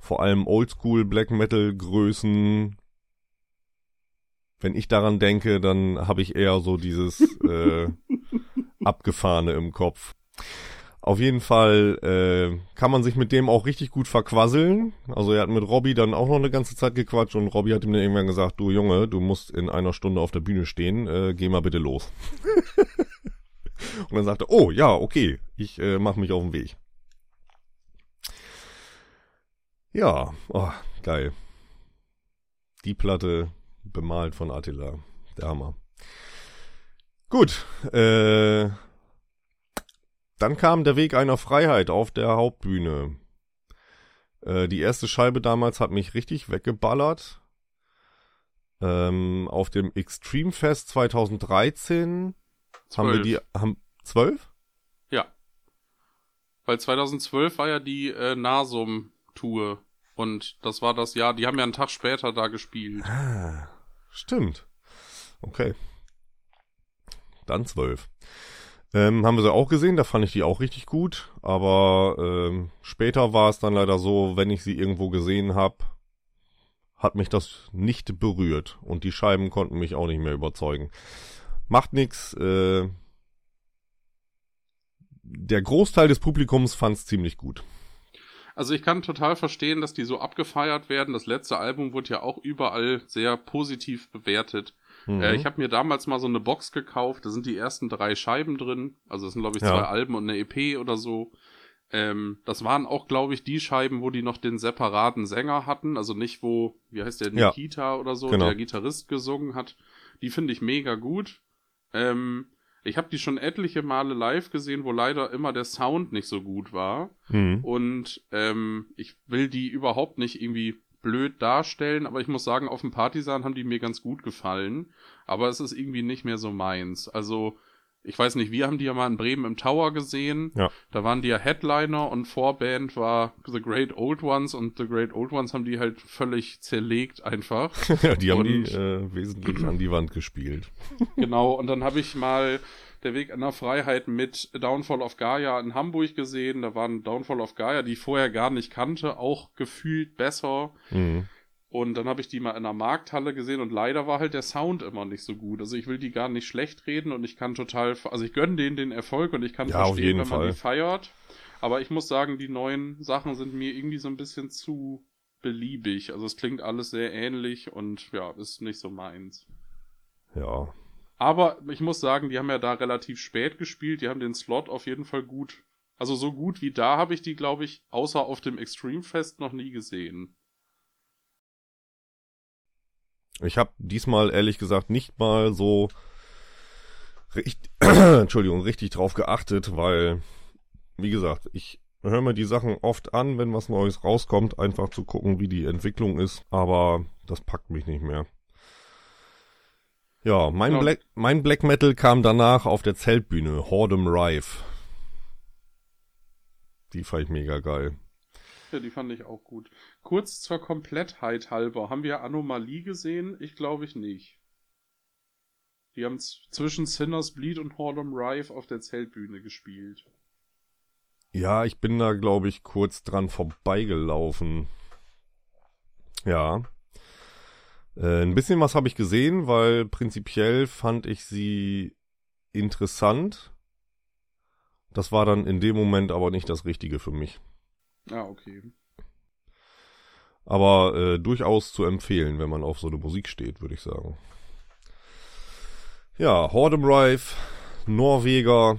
vor allem Oldschool Black Metal Größen, wenn ich daran denke, dann habe ich eher so dieses äh, abgefahrene im Kopf. Auf jeden Fall äh, kann man sich mit dem auch richtig gut verquasseln. Also er hat mit Robby dann auch noch eine ganze Zeit gequatscht und Robby hat ihm dann irgendwann gesagt, du Junge, du musst in einer Stunde auf der Bühne stehen, äh, geh mal bitte los. und dann sagte, oh ja, okay, ich äh, mache mich auf den Weg. Ja, oh, geil. Die Platte bemalt von Attila. Der Hammer. Gut, äh, dann kam der Weg einer Freiheit auf der Hauptbühne. Äh, die erste Scheibe damals hat mich richtig weggeballert. Ähm, auf dem Extreme Fest 2013 12. haben wir die, haben, zwölf? Ja. Weil 2012 war ja die äh, Nasum-Tour. Und das war das Jahr, die haben ja einen Tag später da gespielt. Ah, stimmt. Okay. Dann zwölf. Ähm, haben wir sie auch gesehen, da fand ich die auch richtig gut. Aber ähm, später war es dann leider so, wenn ich sie irgendwo gesehen habe, hat mich das nicht berührt. Und die Scheiben konnten mich auch nicht mehr überzeugen. Macht nix. Äh, der Großteil des Publikums fand es ziemlich gut. Also ich kann total verstehen, dass die so abgefeiert werden. Das letzte Album wurde ja auch überall sehr positiv bewertet. Mhm. Äh, ich habe mir damals mal so eine Box gekauft. Da sind die ersten drei Scheiben drin. Also das sind, glaube ich, zwei ja. Alben und eine EP oder so. Ähm, das waren auch, glaube ich, die Scheiben, wo die noch den separaten Sänger hatten. Also nicht, wo, wie heißt der, Nikita ja. oder so, genau. der Gitarrist gesungen hat. Die finde ich mega gut. Ähm, ich habe die schon etliche Male live gesehen, wo leider immer der Sound nicht so gut war. Mhm. Und ähm, ich will die überhaupt nicht irgendwie blöd darstellen, aber ich muss sagen, auf dem Partisan haben die mir ganz gut gefallen. Aber es ist irgendwie nicht mehr so meins. Also, ich weiß nicht, wir haben die ja mal in Bremen im Tower gesehen. Ja. Da waren die ja Headliner und Vorband war The Great Old Ones und The Great Old Ones haben die halt völlig zerlegt einfach. ja, die haben und, die äh, wesentlich an die Wand gespielt. genau, und dann habe ich mal der Weg einer Freiheit mit Downfall of Gaia in Hamburg gesehen. Da waren Downfall of Gaia, die ich vorher gar nicht kannte, auch gefühlt besser. Mhm. Und dann habe ich die mal in einer Markthalle gesehen und leider war halt der Sound immer nicht so gut. Also ich will die gar nicht schlecht reden und ich kann total, also ich gönne denen den Erfolg und ich kann ja, verstehen, wenn man Fall. die feiert. Aber ich muss sagen, die neuen Sachen sind mir irgendwie so ein bisschen zu beliebig. Also es klingt alles sehr ähnlich und ja, ist nicht so meins. Ja. Aber ich muss sagen, die haben ja da relativ spät gespielt. Die haben den Slot auf jeden Fall gut. Also so gut wie da habe ich die, glaube ich, außer auf dem Extreme Fest noch nie gesehen. Ich habe diesmal ehrlich gesagt nicht mal so richtig, Entschuldigung, richtig drauf geachtet, weil, wie gesagt, ich höre mir die Sachen oft an, wenn was Neues rauskommt, einfach zu gucken, wie die Entwicklung ist, aber das packt mich nicht mehr. Ja, mein, genau. Black, mein Black Metal kam danach auf der Zeltbühne, Hordem Rife. Die fand ich mega geil. Ja, die fand ich auch gut. Kurz zur Komplettheit halber, haben wir Anomalie gesehen? Ich glaube ich nicht. Die haben zwischen Sinners Bleed und Hordom Rife auf der Zeltbühne gespielt. Ja, ich bin da, glaube ich, kurz dran vorbeigelaufen. Ja. Äh, ein bisschen was habe ich gesehen, weil prinzipiell fand ich sie interessant. Das war dann in dem Moment aber nicht das Richtige für mich. Ah, okay. Aber äh, durchaus zu empfehlen, wenn man auf so eine Musik steht, würde ich sagen. Ja, Hordem Rife, Norweger.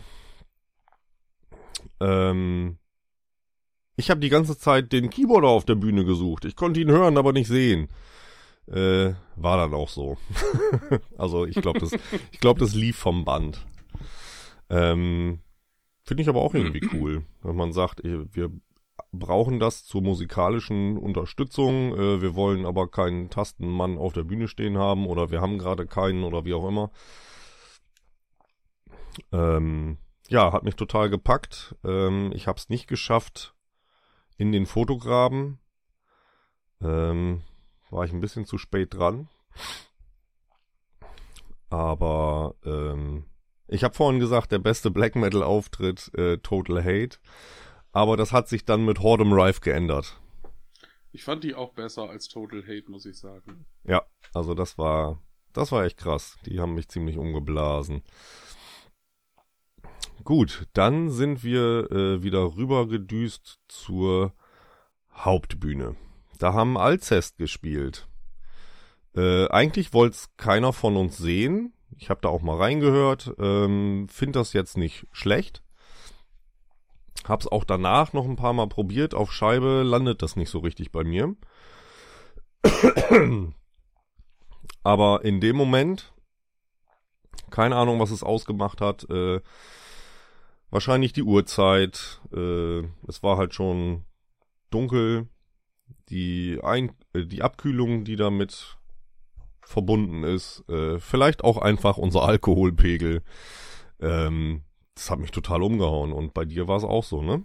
Ähm, ich habe die ganze Zeit den Keyboarder auf der Bühne gesucht. Ich konnte ihn hören, aber nicht sehen. Äh, war dann auch so. also ich glaube, das, ich glaube, das lief vom Band. Ähm, Finde ich aber auch irgendwie cool, wenn man sagt, wir brauchen das zur musikalischen Unterstützung. Äh, wir wollen aber keinen Tastenmann auf der Bühne stehen haben oder wir haben gerade keinen oder wie auch immer. Ähm, ja, hat mich total gepackt. Ähm, ich habe es nicht geschafft in den Fotograben. Ähm, war ich ein bisschen zu spät dran. Aber ähm, ich habe vorhin gesagt, der beste Black Metal Auftritt äh, Total Hate. Aber das hat sich dann mit Hordem Rife geändert. Ich fand die auch besser als Total Hate, muss ich sagen. Ja, also das war, das war echt krass. Die haben mich ziemlich umgeblasen. gut, dann sind wir äh, wieder rübergedüst zur Hauptbühne. Da haben Alcest gespielt. Äh, eigentlich wollte es keiner von uns sehen. Ich habe da auch mal reingehört. Ähm, Finde das jetzt nicht schlecht. Hab's auch danach noch ein paar Mal probiert. Auf Scheibe landet das nicht so richtig bei mir. Aber in dem Moment, keine Ahnung, was es ausgemacht hat. Äh, wahrscheinlich die Uhrzeit. Äh, es war halt schon dunkel. Die, Ein äh, die Abkühlung, die damit verbunden ist. Äh, vielleicht auch einfach unser Alkoholpegel. Ähm, das hat mich total umgehauen. Und bei dir war es auch so, ne?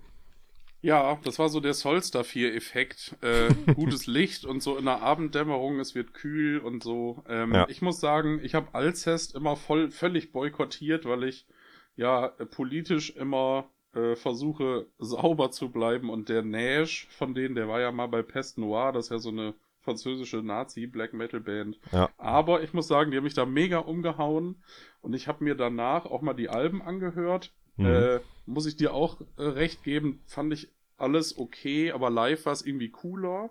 Ja, das war so der Solstar 4 Effekt. Äh, gutes Licht und so in der Abenddämmerung, es wird kühl und so. Ähm, ja. Ich muss sagen, ich habe Alcest immer voll völlig boykottiert, weil ich ja politisch immer äh, versuche sauber zu bleiben und der Nash von denen, der war ja mal bei Pest Noir, das ist ja so eine französische Nazi-Black Metal Band. Ja. Aber ich muss sagen, die haben mich da mega umgehauen und ich habe mir danach auch mal die Alben angehört. Mhm. Äh, muss ich dir auch äh, recht geben, fand ich alles okay, aber live war es irgendwie cooler.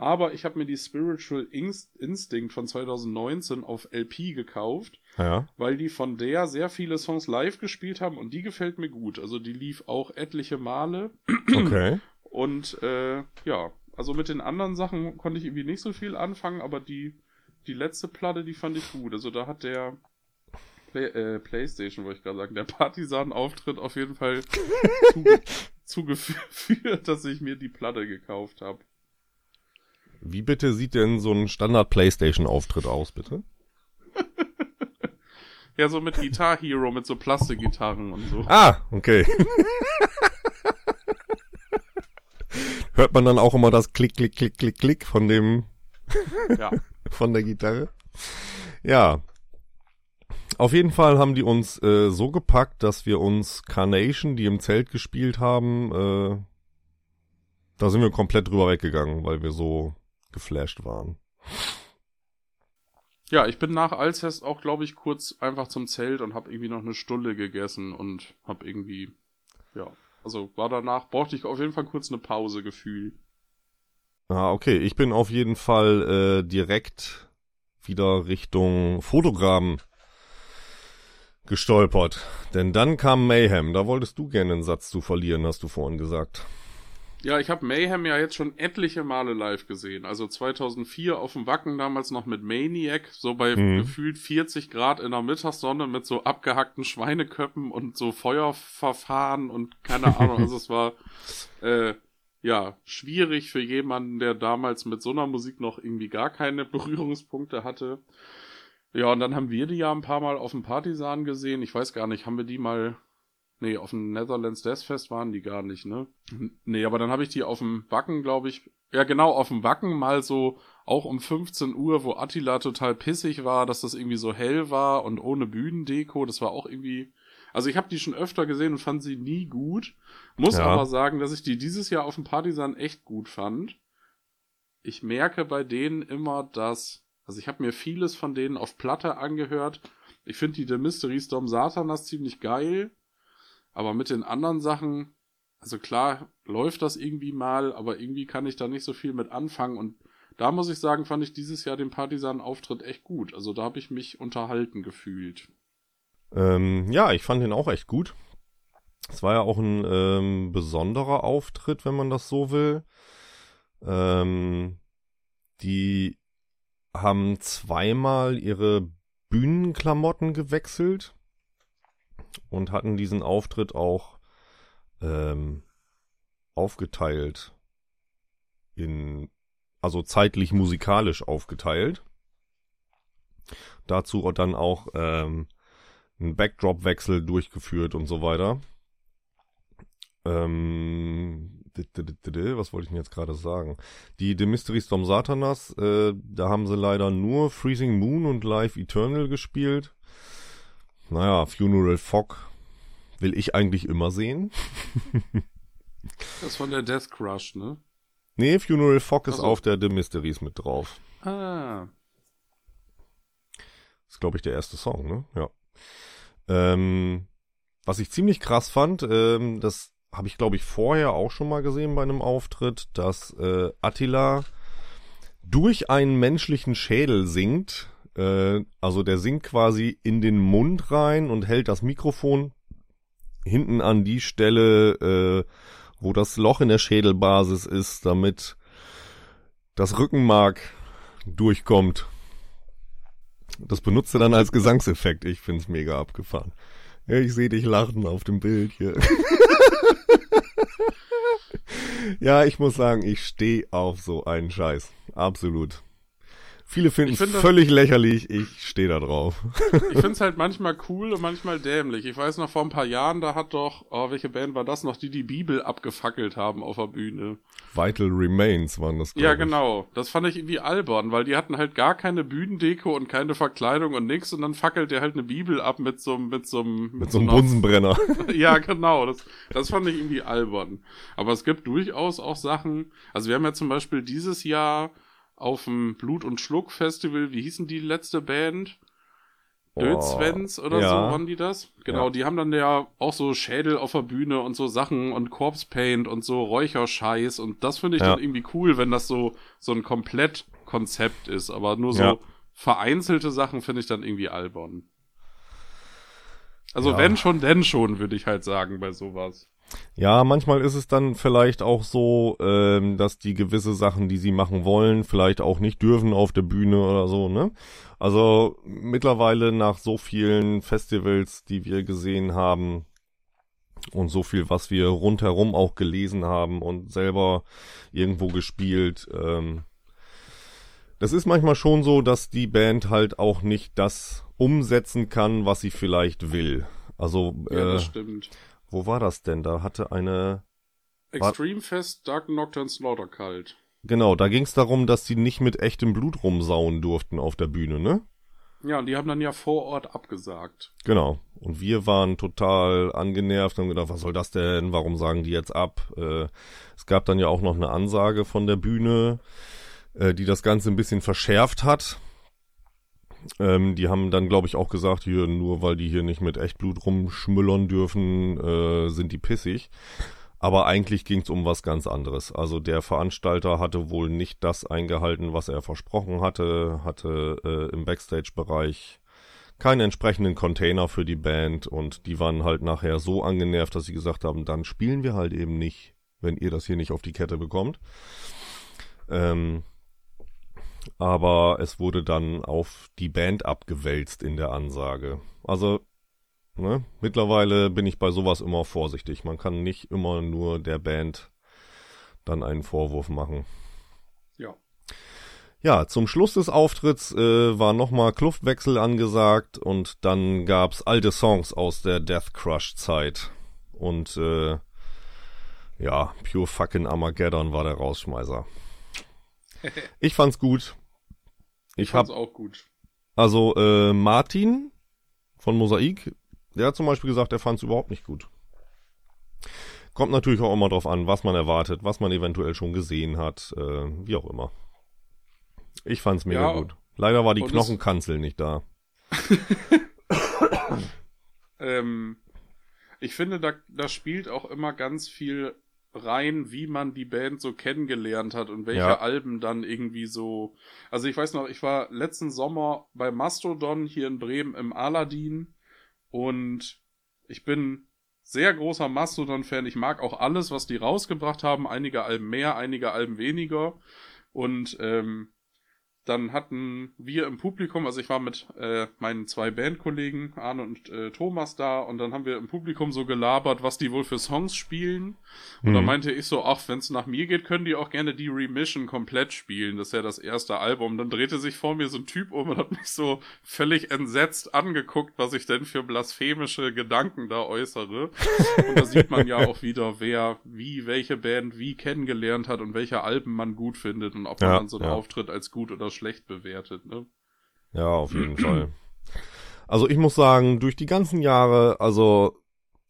Aber ich habe mir die Spiritual Inst Instinct von 2019 auf LP gekauft, ja. weil die von der sehr viele Songs live gespielt haben und die gefällt mir gut. Also die lief auch etliche Male. Okay. Und äh, ja, also mit den anderen Sachen konnte ich irgendwie nicht so viel anfangen, aber die, die letzte Platte, die fand ich gut. Also da hat der Play, äh, PlayStation, wollte ich gerade sagen, der Partisan-Auftritt auf jeden Fall zugeführt, dass ich mir die Platte gekauft habe. Wie bitte sieht denn so ein Standard-PlayStation-Auftritt aus, bitte? ja, so mit Guitar Hero, mit so Plastikgitarren und so. Ah, okay. Hört man dann auch immer das Klick, Klick, Klick, Klick, Klick von dem, ja. von der Gitarre? Ja. Auf jeden Fall haben die uns äh, so gepackt, dass wir uns Carnation, die im Zelt gespielt haben, äh, da sind wir komplett drüber weggegangen, weil wir so geflasht waren. Ja, ich bin nach Alcest auch, glaube ich, kurz einfach zum Zelt und habe irgendwie noch eine Stunde gegessen und habe irgendwie, ja, also war danach, brauchte ich auf jeden Fall kurz eine Pause gefühlt. Ah, okay. Ich bin auf jeden Fall äh, direkt wieder Richtung Fotogramm gestolpert. Denn dann kam Mayhem. Da wolltest du gerne einen Satz zu verlieren, hast du vorhin gesagt. Ja, ich habe Mayhem ja jetzt schon etliche Male live gesehen. Also 2004 auf dem Wacken damals noch mit Maniac, so bei mhm. gefühlt 40 Grad in der Mittagssonne mit so abgehackten Schweineköppen und so Feuerverfahren und keine Ahnung. also es war äh, ja schwierig für jemanden, der damals mit so einer Musik noch irgendwie gar keine Berührungspunkte hatte. Ja, und dann haben wir die ja ein paar Mal auf dem Partisan gesehen. Ich weiß gar nicht, haben wir die mal Nee, auf dem Netherlands Death Fest waren die gar nicht, ne? Nee, aber dann habe ich die auf dem Wacken, glaube ich, ja genau, auf dem Wacken mal so auch um 15 Uhr, wo Attila total pissig war, dass das irgendwie so hell war und ohne Bühnendeko, das war auch irgendwie also ich habe die schon öfter gesehen und fand sie nie gut. Muss ja. aber sagen, dass ich die dieses Jahr auf dem Partisan echt gut fand. Ich merke bei denen immer, dass also ich habe mir vieles von denen auf Platte angehört. Ich finde die The Mystery Storm Satanas ziemlich geil. Aber mit den anderen Sachen, also klar läuft das irgendwie mal, aber irgendwie kann ich da nicht so viel mit anfangen. Und da muss ich sagen, fand ich dieses Jahr den Partisan-Auftritt echt gut. Also da habe ich mich unterhalten gefühlt. Ähm, ja, ich fand den auch echt gut. Es war ja auch ein ähm, besonderer Auftritt, wenn man das so will. Ähm, die haben zweimal ihre Bühnenklamotten gewechselt und hatten diesen Auftritt auch ähm, aufgeteilt in, also zeitlich musikalisch aufgeteilt. Dazu dann auch ähm, einen Backdrop-Wechsel durchgeführt und so weiter. Ähm, was wollte ich denn jetzt gerade sagen? Die The Mystery Storm Satanas, äh, da haben sie leider nur Freezing Moon und Live Eternal gespielt. Naja, Funeral Fog will ich eigentlich immer sehen. das ist von der Death Crush, ne? Nee, Funeral Fog ist also. auf der The Mysteries mit drauf. Ah. ist, glaube ich, der erste Song, ne? Ja. Ähm, was ich ziemlich krass fand, ähm, das habe ich glaube ich vorher auch schon mal gesehen bei einem Auftritt, dass äh, Attila durch einen menschlichen Schädel singt. Äh, also der singt quasi in den Mund rein und hält das Mikrofon hinten an die Stelle, äh, wo das Loch in der Schädelbasis ist, damit das Rückenmark durchkommt. Das benutzt er dann als Gesangseffekt. Ich find's mega abgefahren. Ich sehe dich lachen auf dem Bild hier. ja, ich muss sagen, ich stehe auf so einen Scheiß. Absolut. Viele finden es find völlig lächerlich, ich stehe da drauf. ich finde es halt manchmal cool und manchmal dämlich. Ich weiß noch, vor ein paar Jahren, da hat doch, oh, welche Band war das noch, die die Bibel abgefackelt haben auf der Bühne. Vital Remains waren das, Ja, genau. Das fand ich irgendwie albern, weil die hatten halt gar keine Bühnendeko und keine Verkleidung und nix und dann fackelt der halt eine Bibel ab mit so, mit so einem... Mit, mit so einem Bunsenbrenner. ja, genau. Das, das fand ich irgendwie albern. Aber es gibt durchaus auch Sachen, also wir haben ja zum Beispiel dieses Jahr auf dem Blut- und Schluck-Festival, wie hießen die letzte Band? Dötzwens oder ja. so waren die das? Genau, ja. die haben dann ja auch so Schädel auf der Bühne und so Sachen und Corpse Paint und so Räucherscheiß und das finde ich ja. dann irgendwie cool, wenn das so so ein Komplettkonzept ist, aber nur so vereinzelte Sachen finde ich dann irgendwie albern. Also wenn schon, denn schon, würde ich halt sagen bei sowas. Ja, manchmal ist es dann vielleicht auch so, ähm, dass die gewisse Sachen, die sie machen wollen, vielleicht auch nicht dürfen auf der Bühne oder so, ne? Also mittlerweile nach so vielen Festivals, die wir gesehen haben und so viel, was wir rundherum auch gelesen haben und selber irgendwo gespielt, ähm, das ist manchmal schon so, dass die Band halt auch nicht das umsetzen kann, was sie vielleicht will. Also ja, das äh, stimmt wo war das denn? Da hatte eine. Extreme Fest Dark Nocturne Slaughter kalt. Genau, da ging es darum, dass sie nicht mit echtem Blut rumsauen durften auf der Bühne, ne? Ja, und die haben dann ja vor Ort abgesagt. Genau. Und wir waren total angenervt und haben gedacht, was soll das denn? Warum sagen die jetzt ab? Äh, es gab dann ja auch noch eine Ansage von der Bühne, äh, die das Ganze ein bisschen verschärft hat. Ähm, die haben dann, glaube ich, auch gesagt, hier, nur weil die hier nicht mit Echtblut rumschmüllern dürfen, äh, sind die pissig. Aber eigentlich ging es um was ganz anderes. Also der Veranstalter hatte wohl nicht das eingehalten, was er versprochen hatte, hatte äh, im Backstage-Bereich keinen entsprechenden Container für die Band und die waren halt nachher so angenervt, dass sie gesagt haben, dann spielen wir halt eben nicht, wenn ihr das hier nicht auf die Kette bekommt. Ähm, aber es wurde dann auf die Band abgewälzt in der Ansage. Also, ne, mittlerweile bin ich bei sowas immer vorsichtig. Man kann nicht immer nur der Band dann einen Vorwurf machen. Ja. Ja, zum Schluss des Auftritts äh, war nochmal Kluftwechsel angesagt und dann gab's alte Songs aus der Death Crush Zeit. Und äh, ja, Pure Fucking Armageddon war der Rausschmeißer. Ich fand's gut. Ich, fand's hab, auch gut. Also äh, Martin von Mosaik, der hat zum Beispiel gesagt, er fand's überhaupt nicht gut. Kommt natürlich auch immer drauf an, was man erwartet, was man eventuell schon gesehen hat, äh, wie auch immer. Ich fand's mega ja, gut. Leider war die Knochenkanzel nicht da. ähm, ich finde, da, da spielt auch immer ganz viel rein, wie man die Band so kennengelernt hat und welche ja. Alben dann irgendwie so. Also ich weiß noch, ich war letzten Sommer bei Mastodon hier in Bremen im Aladdin und ich bin sehr großer Mastodon-Fan. Ich mag auch alles, was die rausgebracht haben. Einige Alben mehr, einige Alben weniger. Und ähm, dann hatten wir im Publikum, also ich war mit äh, meinen zwei Bandkollegen, Arne und äh, Thomas da, und dann haben wir im Publikum so gelabert, was die wohl für Songs spielen. Und mhm. dann meinte ich so, ach, wenn es nach mir geht, können die auch gerne die Remission komplett spielen. Das ist ja das erste Album. Dann drehte sich vor mir so ein Typ um und hat mich so völlig entsetzt angeguckt, was ich denn für blasphemische Gedanken da äußere. und da sieht man ja auch wieder, wer wie welche Band wie kennengelernt hat und welche Alben man gut findet und ob man ja, dann so einen ja. Auftritt als gut oder schlecht bewertet, ne? Ja, auf jeden Fall. Also ich muss sagen, durch die ganzen Jahre, also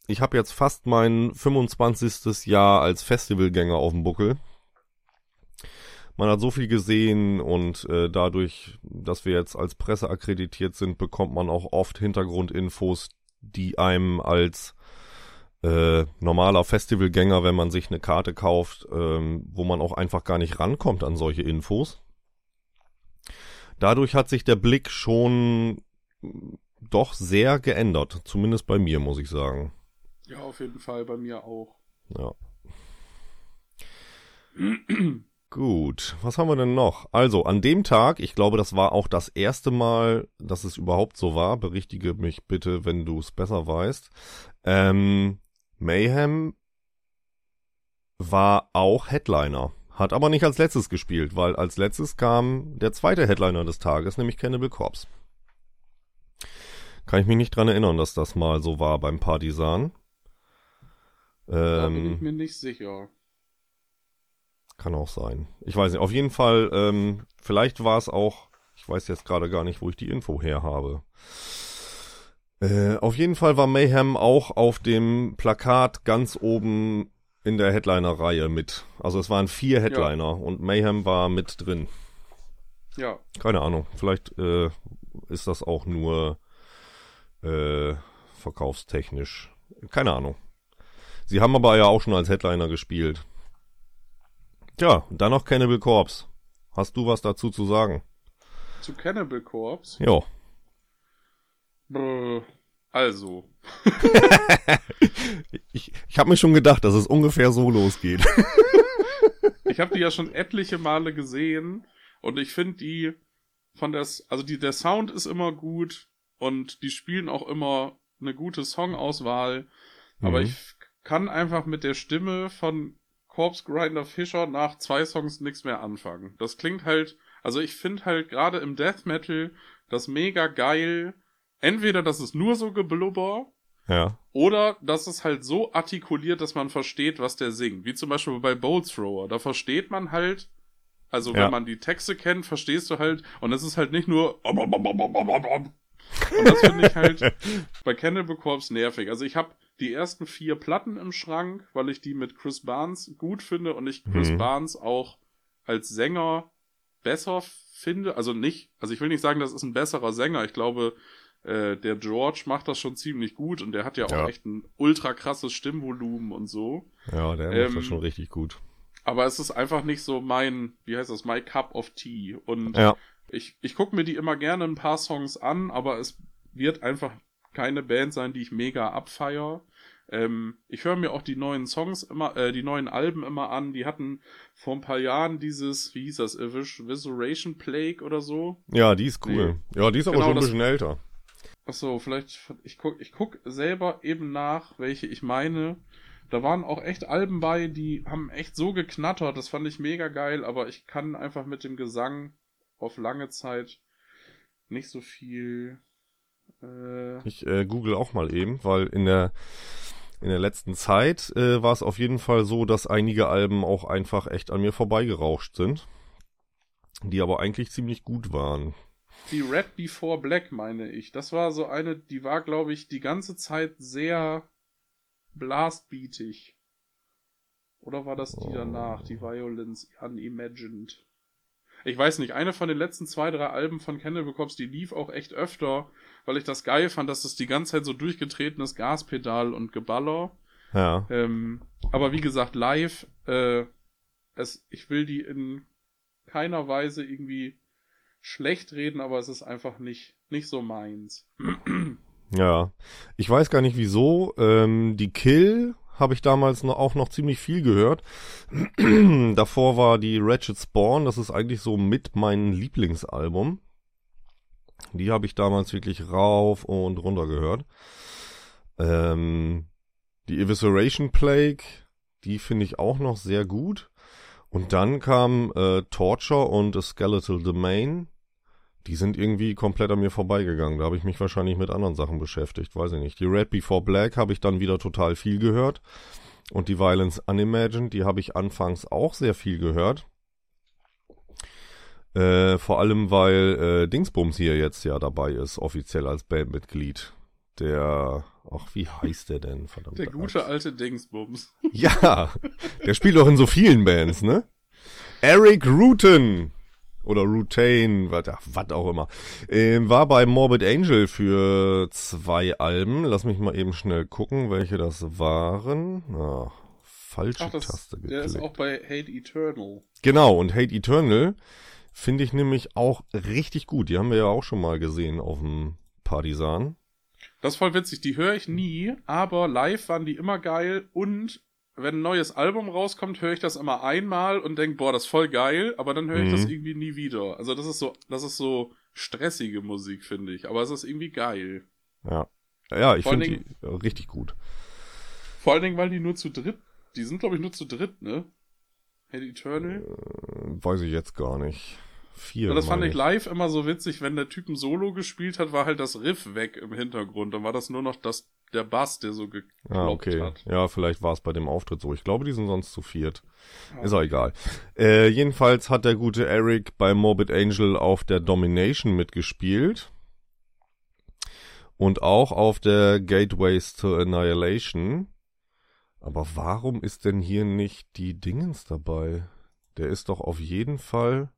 ich habe jetzt fast mein 25. Jahr als Festivalgänger auf dem Buckel. Man hat so viel gesehen und äh, dadurch, dass wir jetzt als Presse akkreditiert sind, bekommt man auch oft Hintergrundinfos, die einem als äh, normaler Festivalgänger, wenn man sich eine Karte kauft, ähm, wo man auch einfach gar nicht rankommt an solche Infos. Dadurch hat sich der Blick schon doch sehr geändert, zumindest bei mir, muss ich sagen. Ja, auf jeden Fall, bei mir auch. Ja. Gut, was haben wir denn noch? Also, an dem Tag, ich glaube, das war auch das erste Mal, dass es überhaupt so war, berichtige mich bitte, wenn du es besser weißt. Ähm, Mayhem war auch Headliner, hat aber nicht als letztes gespielt, weil als letztes kam der zweite Headliner des Tages, nämlich Cannibal Corpse. Kann ich mich nicht dran erinnern, dass das mal so war beim Partisan. Da bin ich Ähm, mir nicht sicher. kann auch sein. Ich weiß nicht. Auf jeden Fall, ähm, vielleicht war es auch, ich weiß jetzt gerade gar nicht, wo ich die Info her habe. Äh, auf jeden Fall war Mayhem auch auf dem Plakat ganz oben in der Headliner-Reihe mit. Also es waren vier Headliner und Mayhem war mit drin. Ja, Keine Ahnung. Vielleicht äh, ist das auch nur äh, verkaufstechnisch. Keine Ahnung. Sie haben aber ja auch schon als Headliner gespielt. Tja, dann noch Cannibal Corpse. Hast du was dazu zu sagen? zu Cannibal Corpse. Jo. Brr, Also, Ich, ich habe mir schon gedacht, dass es ungefähr so losgeht. ich habe die ja schon etliche Male gesehen und ich finde die von das, also die, der Sound ist immer gut und die spielen auch immer eine gute Songauswahl, aber Mhm. ich kann einfach mit der Stimme von Corpse Grinder Fischer nach zwei Songs nichts mehr anfangen. Das klingt halt, also ich finde halt gerade im Death Metal das mega geil. Entweder das ist nur so Geblubber Ja. oder das ist halt so artikuliert, dass man versteht, was der singt. Wie zum Beispiel bei Bolt Thrower. Da versteht man halt, also Ja. wenn man die Texte kennt, verstehst du halt, und es ist halt nicht nur. Und das finde ich halt bei Cannibal Corpse nervig. Also ich habe die ersten vier Platten im Schrank, weil ich die mit Chris Barnes gut finde und ich Chris Mhm. Barnes auch als Sänger besser finde. Also nicht, also ich will nicht sagen, das ist ein besserer Sänger. Ich glaube, äh, der George macht das schon ziemlich gut und der hat ja auch Ja. echt ein ultra krasses Stimmvolumen und so. Ja, der macht Ähm, das schon richtig gut. Aber es ist einfach nicht so mein, wie heißt das, my cup of tea. Und Ja. ich, ich gucke mir die immer gerne ein paar Songs an, aber es wird einfach keine Band sein, die ich mega abfeier. Ähm, ich höre mir auch die neuen Songs immer, äh, die neuen Alben immer an. Die hatten vor ein paar Jahren dieses, wie hieß das, Evis- Evisceration Plague oder so. Ja, die ist cool. Ja, die ist aber Genau, schon ein bisschen älter. Achso, vielleicht, ich guck, ich guck selber eben nach, welche ich meine. Da waren auch echt Alben bei, die haben echt so geknattert, das fand ich mega geil, aber ich kann einfach mit dem Gesang auf lange Zeit nicht so viel. Äh, Ich äh, google auch mal eben, weil in der in der letzten Zeit äh, war es auf jeden Fall so, dass einige Alben auch einfach echt an mir vorbeigerauscht sind, die aber eigentlich ziemlich gut waren. Die Red Before Black meine ich. Das war so eine, die war, glaube ich, die ganze Zeit sehr blastbeatig. Oder war das die danach, die Violence Unimagined? Ich weiß nicht, eine von den letzten zwei, drei Alben von Cannibal Corpse, die lief auch echt öfter, weil ich das geil fand, dass das die ganze Zeit so durchgetretenes Gaspedal und Geballer. Ja, Ähm, aber wie gesagt, live, äh, es, ich will die in keiner Weise irgendwie schlecht reden, aber es ist einfach nicht, nicht so meins. ja. Ich weiß gar nicht wieso. Ähm, die Kill habe ich damals noch, auch noch ziemlich viel gehört. Davor war die Ratchet Spawn, das ist eigentlich so mit mein Lieblingsalbum. Die habe ich damals wirklich rauf und runter gehört. Ähm, die Evisceration Plague, die finde ich auch noch sehr gut. Und dann kam äh, Torture und Skeletal Domain. Die sind irgendwie komplett an mir vorbeigegangen. Da habe ich mich wahrscheinlich mit anderen Sachen beschäftigt, weiß ich nicht. Die Red Before Black habe ich dann wieder total viel gehört. Und die Violence Unimagined, die habe ich anfangs auch sehr viel gehört. Äh, vor allem, weil äh, Dingsbums hier jetzt ja dabei ist, offiziell als Bandmitglied. Der, ach, wie heißt der denn? Verdammt. Der gute alte Dingsbums. Ja, der spielt doch in so vielen Bands, ne? Eric Rutan. oder Rutain, was, auch immer. Ähm, war bei Morbid Angel für zwei Alben. Lass mich mal eben schnell gucken, welche das waren. Ah, falsche Ach, das, Taste geklickt. der ist auch bei Hate Eternal. Genau, und Hate Eternal finde ich nämlich auch richtig gut. Die haben wir ja auch schon mal gesehen auf dem Partisan. Das ist voll witzig, die höre ich nie, aber live waren die immer geil und wenn ein neues Album rauskommt, höre ich das immer einmal und denke, boah, das ist voll geil, aber dann höre ich Mhm. das irgendwie nie wieder. Also das ist so, das ist so stressige Musik, finde ich, aber es ist irgendwie geil. Ja. Ja, ich finde die richtig gut. Vor allen Dingen, weil die nur zu dritt, die sind glaube ich nur zu dritt, ne? Hate Eternal. Äh, weiß ich jetzt gar nicht. Vier. Und das fand ich live immer so witzig, wenn der Typ ein Solo gespielt hat, war halt das Riff weg im Hintergrund. Dann war das nur noch das, der Bass, der so gekloppt Ah, okay. hat. Ja, vielleicht war es bei dem Auftritt so. Ich glaube, die sind sonst zu viert. Ja. Ist auch egal. Äh, jedenfalls hat der gute Eric bei Morbid Angel auf der Domination mitgespielt. Und auch auf der Gateways to Annihilation. Aber warum ist denn hier nicht die Dingens dabei? Der ist doch auf jeden Fall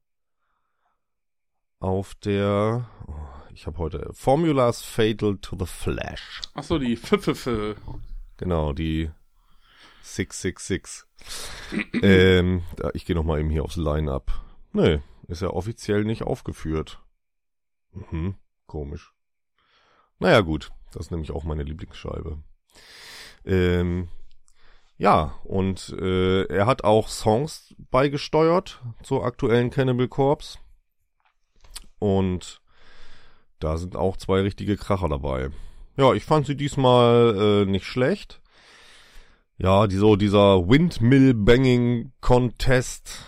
auf der... Oh, ich habe heute... Formulas Fatal to the Flash. Ach so, die Pfiffe. Genau, die 666. ähm, ich gehe nochmal eben hier aufs Line-Up. Nee, ist ja offiziell nicht aufgeführt. Mhm, komisch. Naja, gut, das ist nämlich auch meine Lieblingsscheibe. Ähm, ja, und äh, er hat auch Songs beigesteuert zur aktuellen Cannibal Corpse. Und da sind auch zwei richtige Kracher dabei. Ja, ich fand sie diesmal äh, nicht schlecht. Ja, die, so dieser Windmill Banging Contest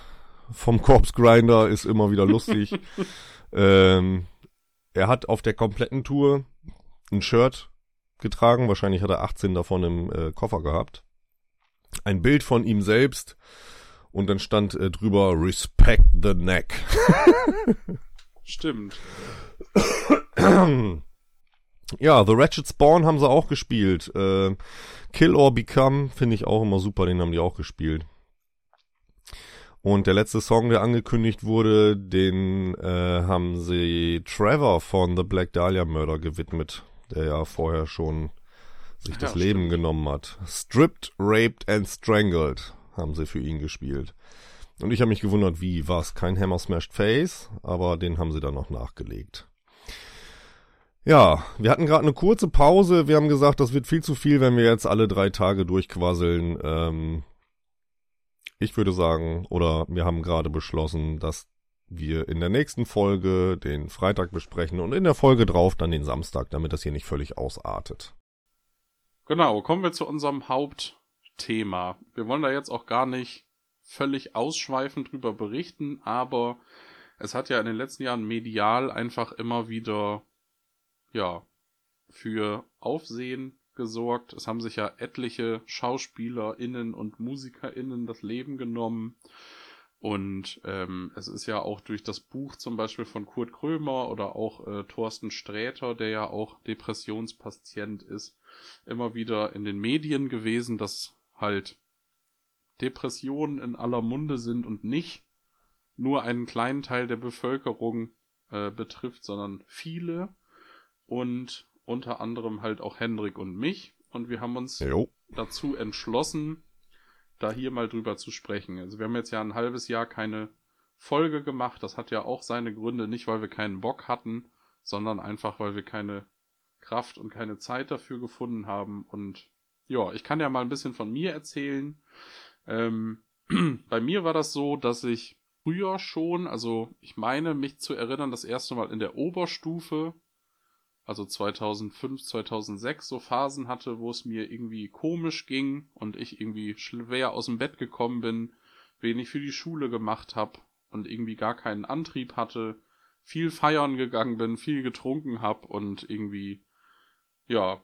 vom Corpse Grinder ist immer wieder lustig. ähm, er hat auf der kompletten Tour ein Shirt getragen. Wahrscheinlich hat er 18 davon im äh, Koffer gehabt. Ein Bild von ihm selbst und dann stand äh, drüber Respect the Neck. Stimmt. Ja, The Ratchet Spawn haben sie auch gespielt. Äh, Kill or Become finde ich auch immer super, den haben die auch gespielt. Und der letzte Song, der angekündigt wurde, den äh, haben sie Trevor von The Black Dahlia Murder gewidmet, der ja vorher schon sich Ja, das Leben stimmt. genommen hat. Stripped, Raped and Strangled haben sie für ihn gespielt. Und ich habe mich gewundert, wie was? Kein Hammer Smashed Face, aber den haben sie dann noch nachgelegt. Ja, wir hatten gerade eine kurze Pause. Wir haben gesagt, das wird viel zu viel, wenn wir jetzt alle drei Tage durchquasseln. Ähm, ich würde sagen, oder wir haben gerade beschlossen, dass wir in der nächsten Folge den Freitag besprechen und in der Folge drauf dann den Samstag, damit das hier nicht völlig ausartet. Genau, kommen wir zu unserem Hauptthema. Wir wollen da jetzt auch gar nicht völlig ausschweifend drüber berichten, aber es hat ja in den letzten Jahren medial einfach immer wieder, ja, für Aufsehen gesorgt. Es haben sich ja etliche SchauspielerInnen und MusikerInnen das Leben genommen. Und ähm, es ist ja auch durch das Buch zum Beispiel von Kurt Krömer oder auch äh, Thorsten Sträter, der ja auch Depressionspatient ist, immer wieder in den Medien gewesen, dass halt Depressionen in aller Munde sind und nicht nur einen kleinen Teil der Bevölkerung äh, betrifft, sondern viele und unter anderem halt auch Hendrik und mich. Und wir haben uns Jo. dazu entschlossen, da hier mal drüber zu sprechen. Also wir haben jetzt ja ein halbes Jahr keine Folge gemacht. Das hat ja auch seine Gründe, nicht weil wir keinen Bock hatten, sondern einfach weil wir keine Kraft und keine Zeit dafür gefunden haben. Und ja, ich kann ja mal ein bisschen von mir erzählen. Ähm, bei mir war das so, dass ich früher schon, also ich meine mich zu erinnern, das erste Mal in der Oberstufe, also 2005, 2006 so Phasen hatte, wo es mir irgendwie komisch ging und ich irgendwie schwer aus dem Bett gekommen bin, wenig für die Schule gemacht habe und irgendwie gar keinen Antrieb hatte, viel feiern gegangen bin, viel getrunken habe und irgendwie ja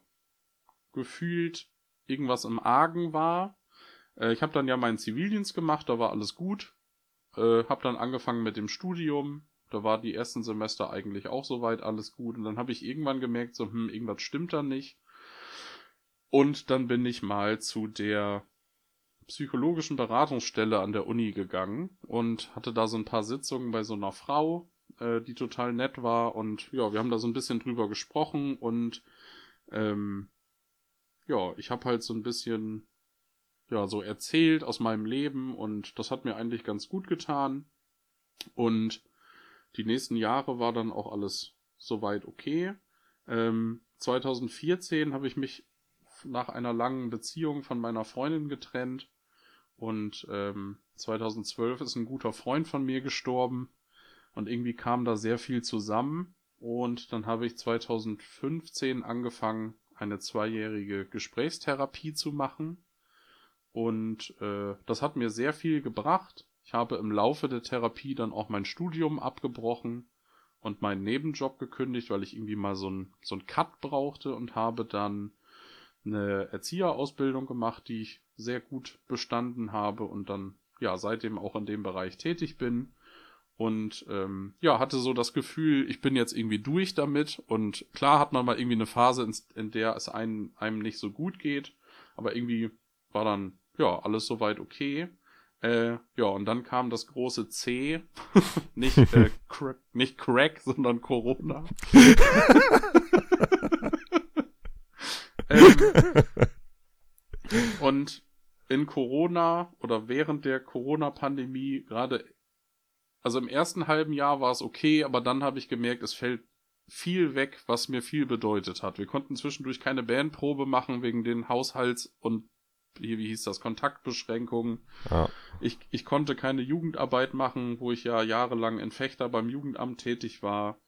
gefühlt irgendwas im Argen war. Äh, ich habe dann ja meinen Zivildienst gemacht, da war alles gut. Äh, habe dann angefangen mit dem Studium, da war die ersten Semester eigentlich auch soweit alles gut. Und dann habe ich irgendwann gemerkt, so, hm, irgendwas stimmt da nicht. Und dann bin ich mal zu der psychologischen Beratungsstelle an der Uni gegangen und hatte da so ein paar Sitzungen bei so einer Frau, äh, die total nett war und ja, wir haben da so ein bisschen drüber gesprochen und ähm, ja, ich habe halt so ein bisschen ja so erzählt aus meinem Leben und das hat mir eigentlich ganz gut getan und die nächsten Jahre war dann auch alles soweit okay. Ähm, 2014 habe ich mich nach einer langen Beziehung von meiner Freundin getrennt und ähm, 2012 ist ein guter Freund von mir gestorben und irgendwie kam da sehr viel zusammen und dann habe ich 2015 angefangen, eine zweijährige Gesprächstherapie zu machen und äh, das hat mir sehr viel gebracht. Ich habe im Laufe der Therapie dann auch mein Studium abgebrochen und meinen Nebenjob gekündigt, weil ich irgendwie mal so ein so ein Cut brauchte und habe dann eine Erzieherausbildung gemacht, die ich sehr gut bestanden habe und dann ja seitdem auch in dem Bereich tätig bin. Und ähm, ja hatte so das Gefühl, ich bin jetzt irgendwie durch damit. Und klar hat man mal irgendwie eine Phase, in, in der es einem, einem nicht so gut geht, aber irgendwie war dann ja alles soweit okay. Äh, ja, und dann kam das große C. nicht, äh, crack, nicht Crack, sondern Corona. ähm, und in Corona oder während der Corona-Pandemie gerade, also im ersten halben Jahr war es okay, aber dann habe ich gemerkt, es fällt viel weg, was mir viel bedeutet hat. Wir konnten zwischendurch keine Bandprobe machen wegen den Haushalts- und wie, wie hieß das, Kontaktbeschränkungen. Ja. Ich, ich konnte keine Jugendarbeit machen, wo ich ja jahrelang in Fechter beim Jugendamt tätig war.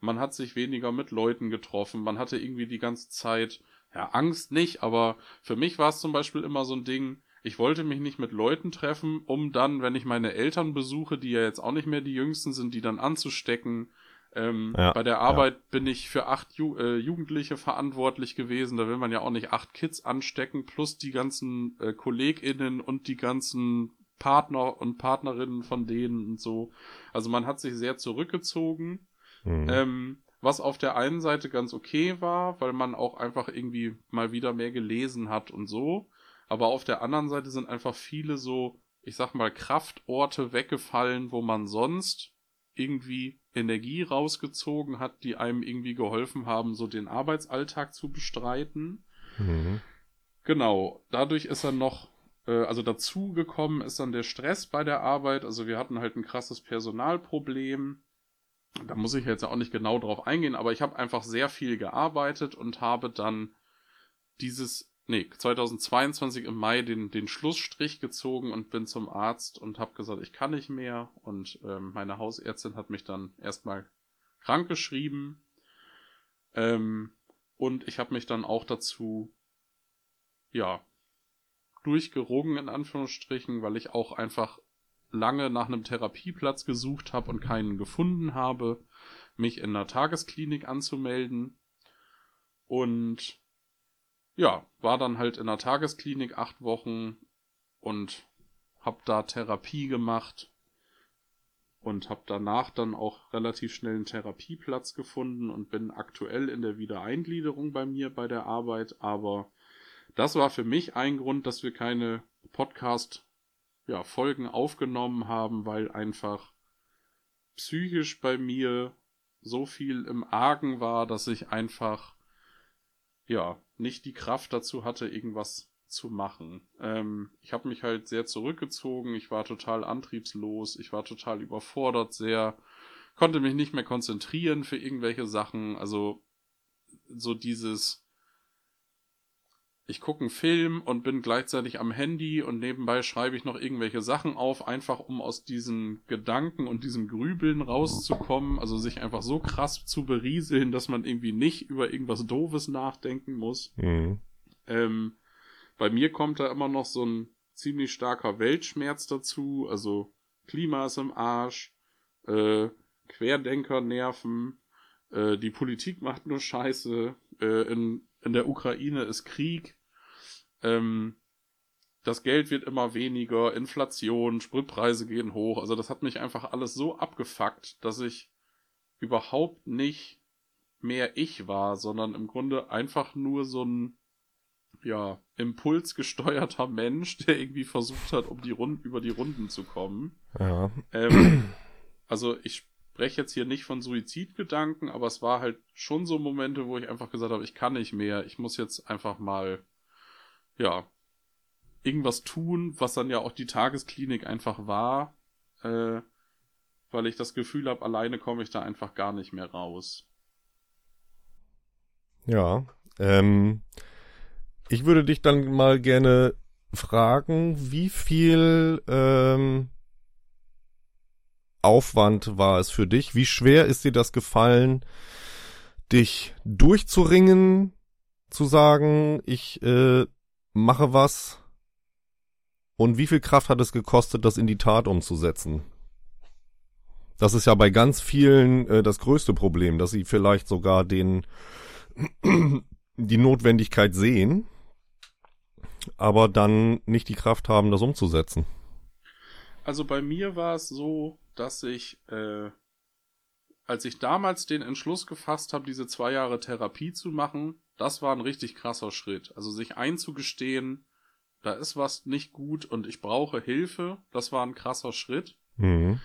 Man hat sich weniger mit Leuten getroffen. Man hatte irgendwie die ganze Zeit, ja, Angst nicht, aber für mich war es zum Beispiel immer so ein Ding, ich wollte mich nicht mit Leuten treffen, um dann, wenn ich meine Eltern besuche, die ja jetzt auch nicht mehr die Jüngsten sind, die dann anzustecken ähm, ja, bei der Arbeit ja. bin ich für acht Ju äh, Jugendliche verantwortlich gewesen. Da will man ja auch nicht acht Kids anstecken, plus die ganzen äh, KollegInnen und die ganzen Partner und Partnerinnen von denen und so. Also man hat sich sehr zurückgezogen. Mhm. Ähm, was auf der einen Seite ganz okay war, weil man auch einfach irgendwie mal wieder mehr gelesen hat und so. Aber auf der anderen Seite sind einfach viele so, ich sag mal, Kraftorte weggefallen, wo man sonst irgendwie Energie rausgezogen hat, die einem irgendwie geholfen haben, so den Arbeitsalltag zu bestreiten. Mhm. Genau, dadurch ist er noch, äh, also dazu gekommen ist dann der Stress bei der Arbeit. Also wir hatten halt ein krasses Personalproblem. Da muss ich jetzt auch nicht genau drauf eingehen, aber ich habe einfach sehr viel gearbeitet und habe dann dieses nee, 2022 im Mai den, den Schlussstrich gezogen und bin zum Arzt und habe gesagt, ich kann nicht mehr. Und ähm, meine Hausärztin hat mich dann erstmal krank geschrieben. Ähm, und ich habe mich dann auch dazu, ja, durchgerungen in Anführungsstrichen, weil ich auch einfach lange nach einem Therapieplatz gesucht habe und keinen gefunden habe, mich in einer Tagesklinik anzumelden. Und ja, war dann halt in der Tagesklinik acht Wochen und hab da Therapie gemacht und hab danach dann auch relativ schnell einen Therapieplatz gefunden und bin aktuell in der Wiedereingliederung bei mir bei der Arbeit, aber das war für mich ein Grund, dass wir keine Podcast ja, Folgen aufgenommen haben, weil einfach psychisch bei mir so viel im Argen war, dass ich einfach ja, nicht die Kraft dazu hatte, irgendwas zu machen. Ähm, ich habe mich halt sehr zurückgezogen, ich war total antriebslos, ich war total überfordert, sehr, konnte mich nicht mehr konzentrieren für irgendwelche Sachen, also so dieses ich gucke einen Film und bin gleichzeitig am Handy und nebenbei schreibe ich noch irgendwelche Sachen auf, einfach um aus diesen Gedanken und diesem Grübeln rauszukommen, also sich einfach so krass zu berieseln, dass man irgendwie nicht über irgendwas Doofes nachdenken muss. Mhm. Ähm, bei mir kommt da immer noch so ein ziemlich starker Weltschmerz dazu, also Klima ist im Arsch, äh, Querdenker nerven, äh, die Politik macht nur Scheiße, äh, in, in der Ukraine ist Krieg, ähm, das Geld wird immer weniger, Inflation, Spritpreise gehen hoch. Also das hat mich einfach alles so abgefuckt, dass ich überhaupt nicht mehr ich war, sondern im Grunde einfach nur so ein ja, impulsgesteuerter Mensch, der irgendwie versucht hat, um die Runden, über die Runden zu kommen. Ja. Ähm, also ich spreche jetzt hier nicht von Suizidgedanken, aber es war halt schon so Momente, wo ich einfach gesagt habe, ich kann nicht mehr, ich muss jetzt einfach mal, ja, irgendwas tun, was dann ja auch die Tagesklinik einfach war, äh, weil ich das Gefühl habe, alleine komme ich da einfach gar nicht mehr raus. Ja, ähm, ich würde dich dann mal gerne fragen, wie viel ähm, Aufwand war es für dich? Wie schwer ist dir das gefallen, dich durchzuringen, zu sagen, ich äh, mache was? Und wie viel Kraft hat es gekostet, das in die Tat umzusetzen? Das ist ja bei ganz vielen äh, das größte Problem, dass sie vielleicht sogar den die Notwendigkeit sehen, aber dann nicht die Kraft haben, das umzusetzen. Also bei mir war es so, dass ich, äh, als ich damals den Entschluss gefasst habe, diese zwei Jahre Therapie zu machen, das war ein richtig krasser Schritt. Also sich einzugestehen, da ist was nicht gut und ich brauche Hilfe, das war ein krasser Schritt. Mhm.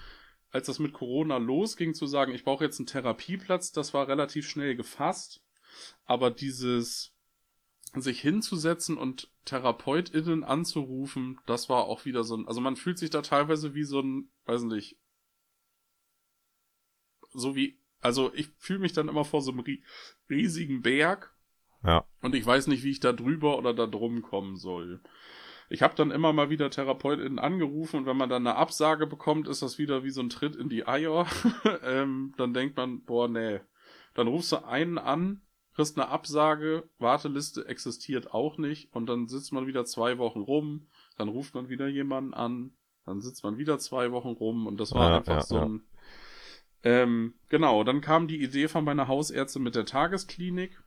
Als das mit Corona losging, zu sagen, ich brauche jetzt einen Therapieplatz, das war relativ schnell gefasst. Aber dieses sich hinzusetzen und TherapeutInnen anzurufen, das war auch wieder so ein, also man fühlt sich da teilweise wie so ein, weiß nicht, so wie, also ich fühle mich dann immer vor so einem riesigen Berg. Ja. Und ich weiß nicht, wie ich da drüber oder da drum kommen soll. Ich habe dann immer mal wieder TherapeutInnen angerufen und wenn man dann eine Absage bekommt, ist das wieder wie so ein Tritt in die Eier. ähm, dann denkt man, boah, nee. Dann rufst du einen an, kriegst eine Absage, Warteliste existiert auch nicht und dann sitzt man wieder zwei Wochen rum, dann ruft man wieder jemanden an, dann sitzt man wieder zwei Wochen rum und das war Ja, einfach ja, so ja. ein ähm, genau, dann kam die Idee von meiner Hausärztin mit der Tagesklinik.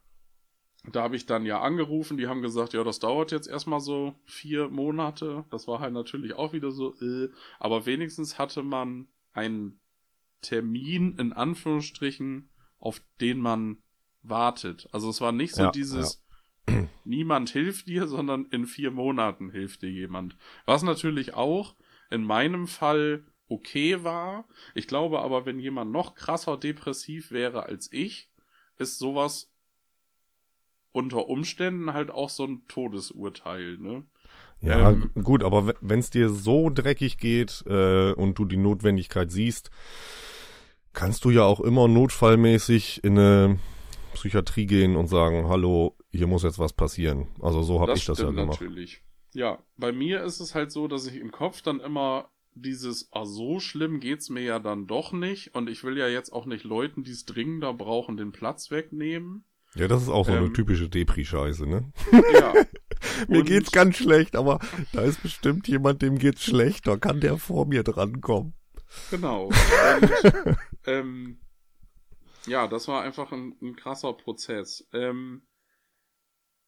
Da habe ich dann ja angerufen, die haben gesagt, ja, das dauert jetzt erstmal so vier Monate. Das war halt natürlich auch wieder so, äh, aber wenigstens hatte man einen Termin in Anführungsstrichen, auf den man wartet. Also es war nicht so Ja, dieses, niemand hilft dir, sondern in vier Monaten hilft dir jemand. Was natürlich auch in meinem Fall okay war. Ich glaube aber, wenn jemand noch krasser depressiv wäre als ich, ist sowas unter Umständen halt auch so ein Todesurteil, ne? Ja, Ähm, gut, aber wenn es dir so dreckig geht äh, und du die Notwendigkeit siehst, kannst du ja auch immer notfallmäßig in eine Psychiatrie gehen und sagen, hallo, hier muss jetzt was passieren. Also so habe ich das ja gemacht. natürlich. Ja, bei mir ist es halt so, dass ich im Kopf dann immer dieses, ah, so schlimm geht's mir ja dann doch nicht und ich will ja jetzt auch nicht Leuten, die es dringender brauchen, den Platz wegnehmen. Ja, das ist auch so eine Ähm, typische Depri-Scheiße, ne? Ja. Mir Und- geht's ganz schlecht, aber da ist bestimmt jemand, dem geht's schlecht, da kann der vor mir drankommen. Genau. Und, ähm, ja, das war einfach ein, ein krasser Prozess. Ähm,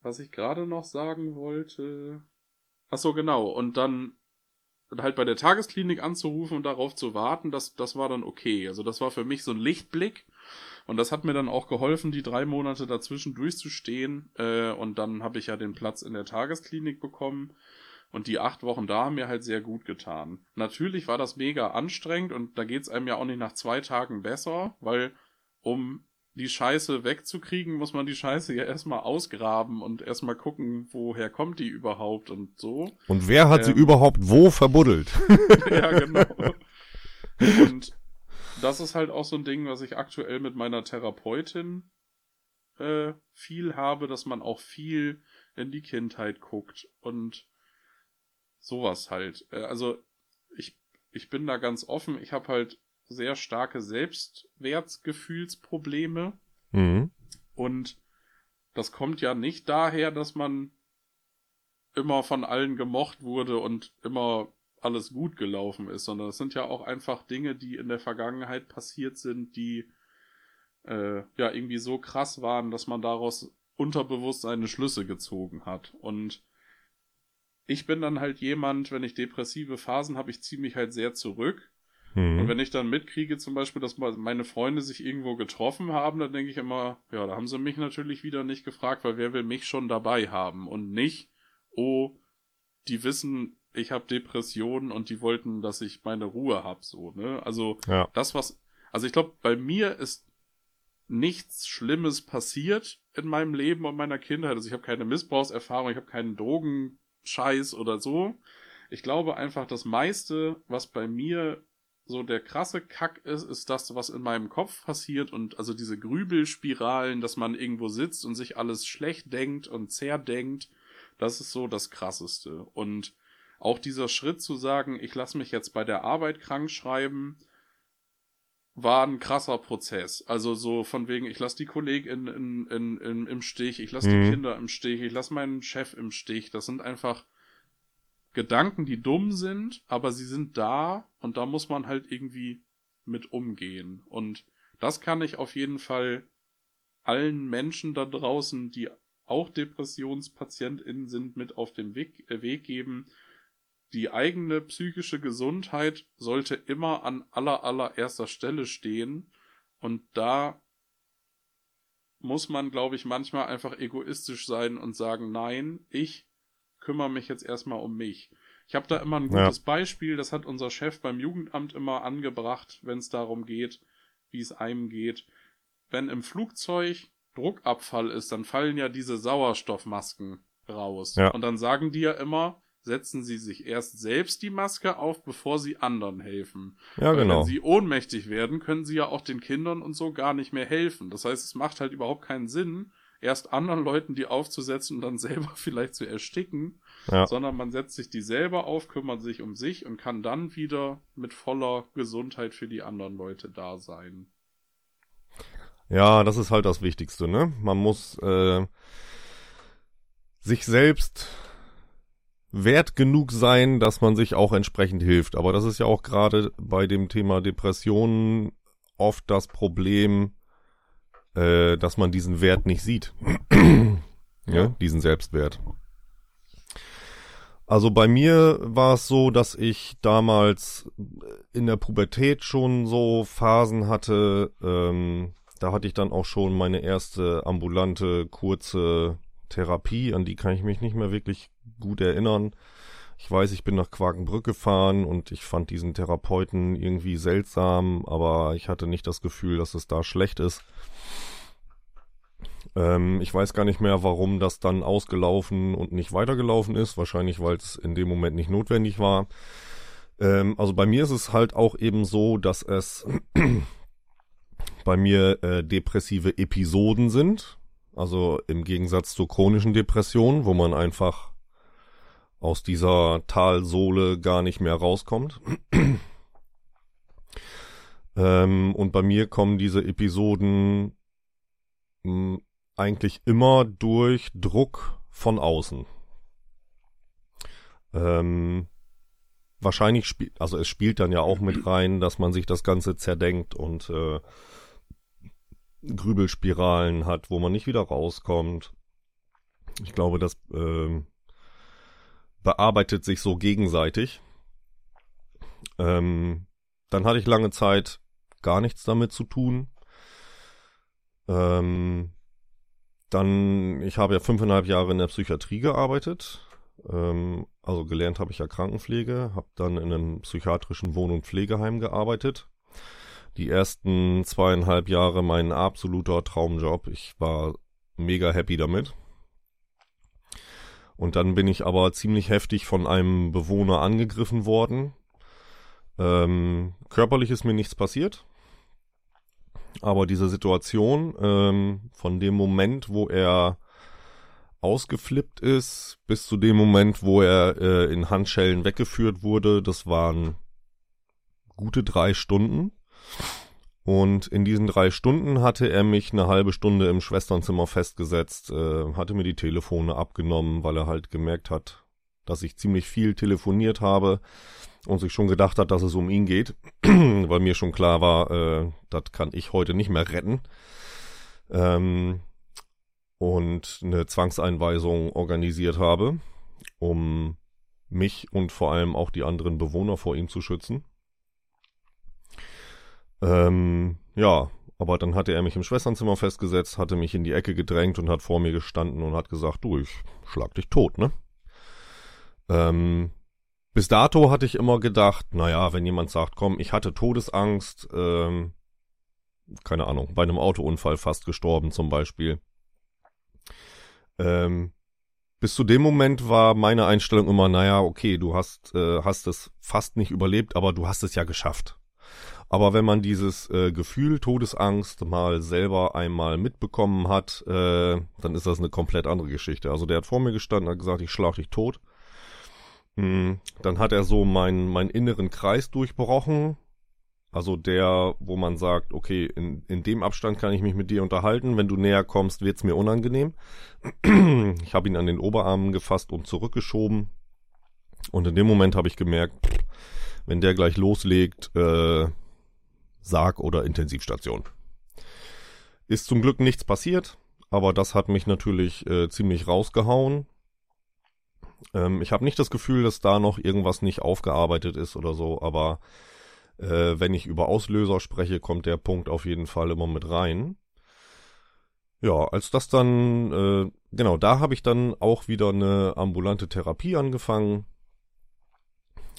was ich gerade noch sagen wollte. Ach so, genau. Und dann halt bei der Tagesklinik anzurufen und darauf zu warten, das, das war dann okay. Also das war für mich so ein Lichtblick. Und das hat mir dann auch geholfen, die drei Monate dazwischen durchzustehen. Äh, und dann habe ich ja den Platz in der Tagesklinik bekommen. Und die acht Wochen da haben mir halt sehr gut getan. Natürlich war das mega anstrengend und da geht's einem ja auch nicht nach zwei Tagen besser, weil um die Scheiße wegzukriegen, muss man die Scheiße ja erstmal ausgraben und erstmal gucken, woher kommt die überhaupt und so. Und wer hat sie Ähm. überhaupt wo verbuddelt? ja, genau. Und das ist halt auch so ein Ding, was ich aktuell mit meiner Therapeutin äh, viel habe, dass man auch viel in die Kindheit guckt und sowas halt. Äh, also ich, ich bin da ganz offen. Ich habe halt sehr starke Selbstwertgefühlsprobleme Mhm. und das kommt ja nicht daher, dass man immer von allen gemocht wurde und immer alles gut gelaufen ist, sondern es sind ja auch einfach Dinge, die in der Vergangenheit passiert sind, die äh, ja irgendwie so krass waren, dass man daraus unterbewusst seine Schlüsse gezogen hat. Und ich bin dann halt jemand, wenn ich depressive Phasen habe, ich ziehe mich halt sehr zurück. Mhm. Und wenn ich dann mitkriege, zum Beispiel, dass meine Freunde sich irgendwo getroffen haben, dann denke ich immer, ja, da haben sie mich natürlich wieder nicht gefragt, weil wer will mich schon dabei haben und nicht, oh, die wissen, ich habe Depressionen und die wollten, dass ich meine Ruhe hab, so, ne? Also ja. das, was, also ich glaube, bei mir ist nichts Schlimmes passiert in meinem Leben und meiner Kindheit. Also ich habe keine Missbrauchserfahrung, ich habe keinen Drogenscheiß oder so. Ich glaube einfach, das meiste, was bei mir so der krasse Kack ist, ist das, was in meinem Kopf passiert und also diese Grübelspiralen, dass man irgendwo sitzt und sich alles schlecht denkt und zerdenkt, das ist so das krasseste. Und auch dieser Schritt zu sagen, ich lasse mich jetzt bei der Arbeit krank schreiben, war ein krasser Prozess. Also so von wegen, ich lasse die Kollegin in, in, in, im Stich, ich lasse mhm. die Kinder im Stich, ich lasse meinen Chef im Stich. Das sind einfach Gedanken, die dumm sind, aber sie sind da und da muss man halt irgendwie mit umgehen. Und das kann ich auf jeden Fall allen Menschen da draußen, die auch DepressionspatientInnen sind, mit auf den Weg, äh, Weg geben. Die eigene psychische Gesundheit sollte immer an aller allererster Stelle stehen. Und da muss man, glaube ich, manchmal einfach egoistisch sein und sagen, nein, ich kümmere mich jetzt erstmal um mich. Ich habe da immer ein gutes ja. Beispiel, das hat unser Chef beim Jugendamt immer angebracht, wenn es darum geht, wie es einem geht. Wenn im Flugzeug Druckabfall ist, dann fallen ja diese Sauerstoffmasken raus. Ja. Und dann sagen die ja immer, setzen Sie sich erst selbst die Maske auf, bevor Sie anderen helfen. Ja, Weil genau. Wenn Sie ohnmächtig werden, können Sie ja auch den Kindern und so gar nicht mehr helfen. Das heißt, es macht halt überhaupt keinen Sinn, erst anderen Leuten die aufzusetzen und dann selber vielleicht zu ersticken, ja. sondern man setzt sich die selber auf, kümmert sich um sich und kann dann wieder mit voller Gesundheit für die anderen Leute da sein. Ja, das ist halt das Wichtigste, ne? Man muss äh, sich selbst wert genug sein, dass man sich auch entsprechend hilft. Aber das ist ja auch gerade bei dem Thema Depressionen oft das Problem, äh, dass man diesen Wert nicht sieht. ja, diesen Selbstwert. Also bei mir war es so, dass ich damals in der Pubertät schon so Phasen hatte. Ähm, da hatte ich dann auch schon meine erste ambulante kurze Therapie, an die kann ich mich nicht mehr wirklich gut erinnern. Ich weiß, ich bin nach Quakenbrück gefahren und ich fand diesen Therapeuten irgendwie seltsam, aber ich hatte nicht das Gefühl, dass es da schlecht ist. Ähm, ich weiß gar nicht mehr, warum das dann ausgelaufen und nicht weitergelaufen ist. Wahrscheinlich, weil es in dem Moment nicht notwendig war. Ähm, also bei mir ist es halt auch eben so, dass es bei mir äh, depressive Episoden sind. Also im Gegensatz zur chronischen Depression, wo man einfach aus dieser Talsohle gar nicht mehr rauskommt. ähm, und bei mir kommen diese Episoden mh, hm, eigentlich immer durch Druck von außen. Ähm, wahrscheinlich spielt, also es spielt dann ja auch mit rein, dass man sich das Ganze zerdenkt und äh, Grübelspiralen hat, wo man nicht wieder rauskommt. Ich glaube, das äh, bearbeitet sich so gegenseitig. Ähm, dann hatte ich lange Zeit gar nichts damit zu tun. Ähm, dann, ich habe ja fünfeinhalb Jahre in der Psychiatrie gearbeitet. Ähm, also gelernt habe ich ja Krankenpflege, habe dann in einem psychiatrischen Wohn- und Pflegeheim gearbeitet. Die ersten zweieinhalb Jahre mein absoluter Traumjob. Ich war mega happy damit. Und dann bin ich aber ziemlich heftig von einem Bewohner angegriffen worden. Ähm, körperlich ist mir nichts passiert. Aber diese Situation ähm, von dem Moment, wo er ausgeflippt ist, bis zu dem Moment, wo er äh, in Handschellen weggeführt wurde, das waren gute drei Stunden. Und in diesen drei Stunden hatte er mich eine halbe Stunde im Schwesternzimmer festgesetzt, äh, hatte mir die Telefone abgenommen, weil er halt gemerkt hat, dass ich ziemlich viel telefoniert habe und sich schon gedacht hat, dass es um ihn geht, weil mir schon klar war, äh, das kann ich heute nicht mehr retten. Ähm, und eine Zwangseinweisung organisiert habe, um mich und vor allem auch die anderen Bewohner vor ihm zu schützen. Ähm, ja, aber dann hatte er mich im Schwesternzimmer festgesetzt, hatte mich in die Ecke gedrängt und hat vor mir gestanden und hat gesagt, du, ich schlag dich tot, ne? Ähm, bis dato hatte ich immer gedacht, naja, wenn jemand sagt, komm, ich hatte Todesangst, ähm, keine Ahnung, bei einem Autounfall fast gestorben zum Beispiel. Ähm, bis zu dem Moment war meine Einstellung immer, naja, okay, du hast, äh, hast es fast nicht überlebt, aber du hast es ja geschafft. Aber wenn man dieses äh, Gefühl Todesangst mal selber einmal mitbekommen hat, äh, dann ist das eine komplett andere Geschichte. Also der hat vor mir gestanden, hat gesagt, ich schlag dich tot. Mhm. Dann hat er so meinen meinen inneren Kreis durchbrochen. Also der, wo man sagt, okay, in, in dem Abstand kann ich mich mit dir unterhalten. Wenn du näher kommst, wird's mir unangenehm. Ich habe ihn an den Oberarmen gefasst und zurückgeschoben. Und in dem Moment habe ich gemerkt, wenn der gleich loslegt, äh, Sarg- oder Intensivstation. Ist zum Glück nichts passiert, aber das hat mich natürlich äh, ziemlich rausgehauen. Ähm, ich habe nicht das Gefühl, dass da noch irgendwas nicht aufgearbeitet ist oder so, aber äh, wenn ich über Auslöser spreche, kommt der Punkt auf jeden Fall immer mit rein. Ja, als das dann, äh, genau, da habe ich dann auch wieder eine ambulante Therapie angefangen,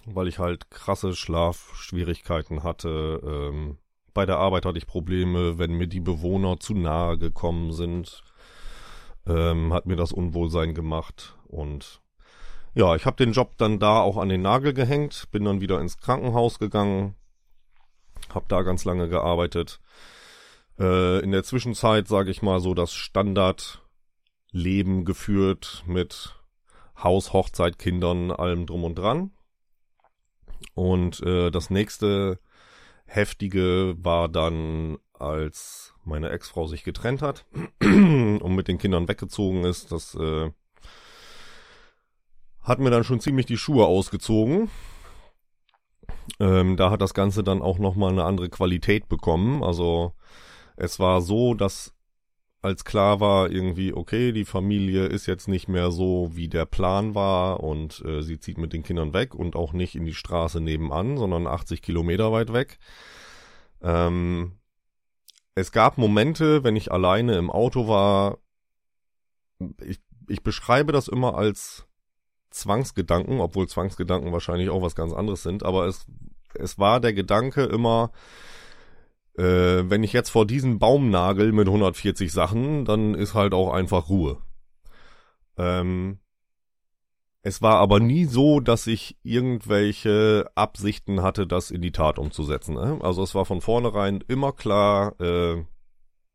weil ich halt krasse Schlafschwierigkeiten hatte. Ähm, bei der Arbeit hatte ich Probleme, wenn mir die Bewohner zu nahe gekommen sind, ähm, hat mir das Unwohlsein gemacht und ja, ich habe den Job dann da auch an den Nagel gehängt, bin dann wieder ins Krankenhaus gegangen, habe da ganz lange gearbeitet. Äh, in der Zwischenzeit, sage ich mal, so das Standardleben geführt mit Haus, Hochzeit, Kindern, allem drum und dran. Und äh, das nächste heftige war dann, als meine Ex-Frau sich getrennt hat und mit den Kindern weggezogen ist. Das äh, hat mir dann schon ziemlich die Schuhe ausgezogen. Ähm, da hat das Ganze dann auch nochmal eine andere Qualität bekommen. Also es war so, dass als klar war irgendwie, okay, die Familie ist jetzt nicht mehr so, wie der Plan war und äh, sie zieht mit den Kindern weg und auch nicht in die Straße nebenan, sondern 80 Kilometer weit weg. Ähm, es gab Momente, wenn ich alleine im Auto war, ich, ich beschreibe das immer als Zwangsgedanken, obwohl Zwangsgedanken wahrscheinlich auch was ganz anderes sind, aber es, es war der Gedanke immer, äh, wenn ich jetzt vor diesen Baum nagel mit 140 Sachen, dann ist halt auch einfach Ruhe. Ähm, es war aber nie so, dass ich irgendwelche Absichten hatte, das in die Tat umzusetzen. Ne? Also es war von vornherein immer klar, äh,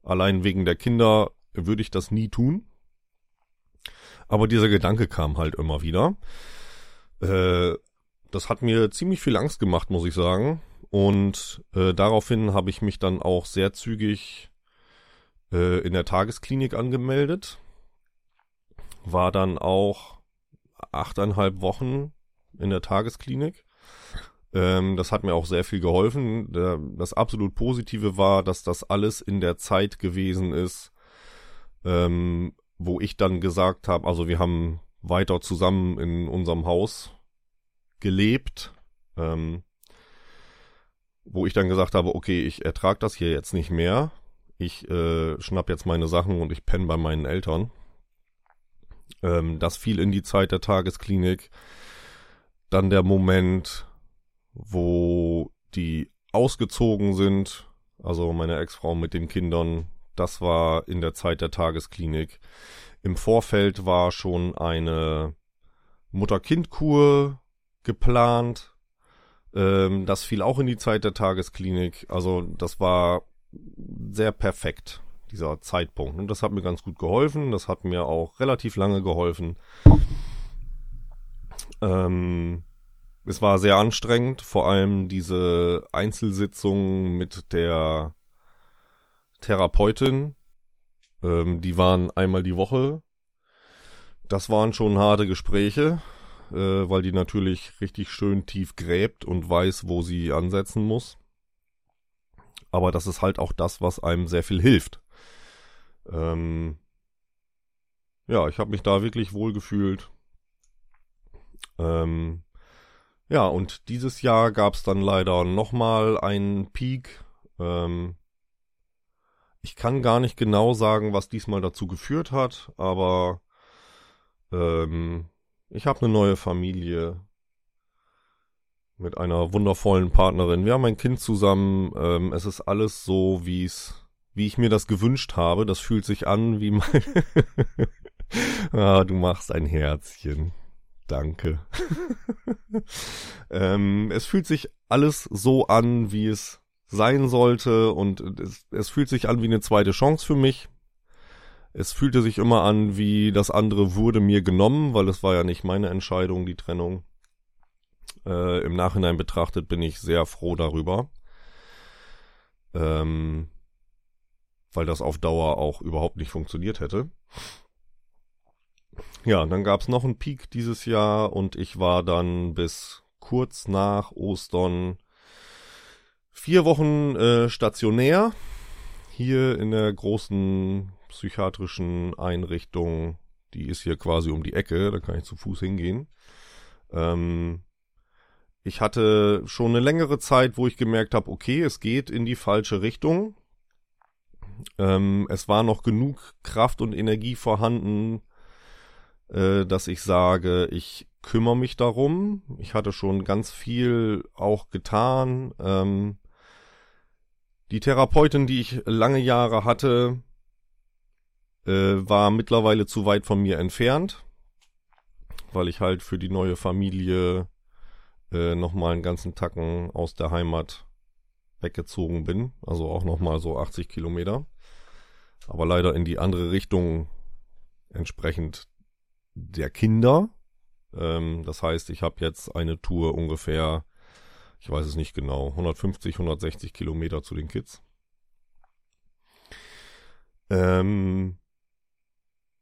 allein wegen der Kinder würde ich das nie tun. Aber dieser Gedanke kam halt immer wieder. Äh, das hat mir ziemlich viel Angst gemacht, muss ich sagen. Und äh, daraufhin habe ich mich dann auch sehr zügig äh, in der Tagesklinik angemeldet. War dann auch achteinhalb Wochen in der Tagesklinik. Ähm, das hat mir auch sehr viel geholfen. Der, das absolut Positive war, dass das alles in der Zeit gewesen ist, ähm, wo ich dann gesagt habe, also wir haben weiter zusammen in unserem Haus gelebt, ähm, wo ich dann gesagt habe, okay, ich ertrage das hier jetzt nicht mehr. Ich äh, schnapp jetzt meine Sachen und ich penne bei meinen Eltern. Ähm, das fiel in die Zeit der Tagesklinik. Dann der Moment, wo die ausgezogen sind, also meine Ex-Frau mit den Kindern, das war in der Zeit der Tagesklinik. Im Vorfeld war schon eine Mutter-Kind-Kur geplant. Ähm, das fiel auch in die Zeit der Tagesklinik. Also das war sehr perfekt, dieser Zeitpunkt. Und das hat mir ganz gut geholfen. Das hat mir auch relativ lange geholfen. Ähm, es war sehr anstrengend, vor allem diese Einzelsitzung mit der Therapeutin. Ähm, die waren einmal die Woche. Das waren schon harte Gespräche, äh, weil die natürlich richtig schön tief gräbt und weiß, wo sie ansetzen muss. Aber das ist halt auch das, was einem sehr viel hilft. Ähm, ja, ich habe mich da wirklich wohl gefühlt. Ähm, ja, und dieses Jahr gab es dann leider nochmal einen Peak Ähm, ich kann gar nicht genau sagen, was diesmal dazu geführt hat, aber ähm, ich habe eine neue Familie mit einer wundervollen Partnerin. Wir haben ein Kind zusammen. Ähm, es ist alles so, wie es, wie ich mir das gewünscht habe. Das fühlt sich an wie mein. ah, du machst ein Herzchen. Danke. ähm, es fühlt sich alles so an, wie es sein sollte und es, es fühlt sich an wie eine zweite Chance für mich. Es fühlte sich immer an, wie das andere wurde mir genommen, weil es war ja nicht meine Entscheidung, die Trennung. Äh, Im Nachhinein betrachtet bin ich sehr froh darüber. Ähm, weil das auf Dauer auch überhaupt nicht funktioniert hätte. Ja, dann gab es noch einen Peak dieses Jahr und ich war dann bis kurz nach Ostern vier Wochen äh, stationär hier in der großen psychiatrischen Einrichtung. Die ist hier quasi um die Ecke, da kann ich zu Fuß hingehen. Ähm, ich hatte schon eine längere Zeit, wo ich gemerkt habe, okay, es geht in die falsche Richtung. Ähm, es war noch genug Kraft und Energie vorhanden, äh, dass ich sage, ich kümmere mich darum. Ich hatte schon ganz viel auch getan. Ähm, die Therapeutin, die ich lange Jahre hatte, äh, war mittlerweile zu weit von mir entfernt, weil ich halt für die neue Familie äh, nochmal einen ganzen Tacken aus der Heimat weggezogen bin. Also auch nochmal so 80 Kilometer. Aber leider in die andere Richtung entsprechend der Kinder. Ähm, das heißt, ich habe jetzt eine Tour ungefähr, ich weiß es nicht genau, 150, 160 Kilometer zu den Kids. Ähm,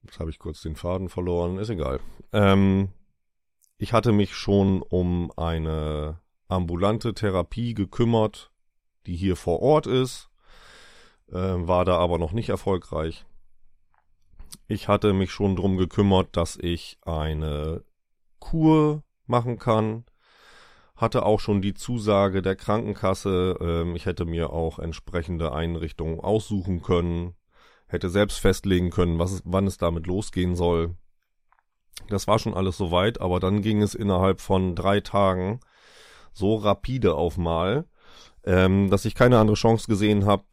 jetzt habe ich kurz den Faden verloren, ist egal. Ähm, ich hatte mich schon um eine ambulante Therapie gekümmert, die hier vor Ort ist, äh, war da aber noch nicht erfolgreich. Ich hatte mich schon drum gekümmert, dass ich eine Kur machen kann. Hatte auch schon die Zusage der Krankenkasse. Ähm, ich hätte mir auch entsprechende Einrichtungen aussuchen können. Hätte selbst festlegen können, was, wann es damit losgehen soll. Das war schon alles soweit, aber dann ging es innerhalb von drei Tagen so rapide auf Mal, ähm, dass ich keine andere Chance gesehen habe.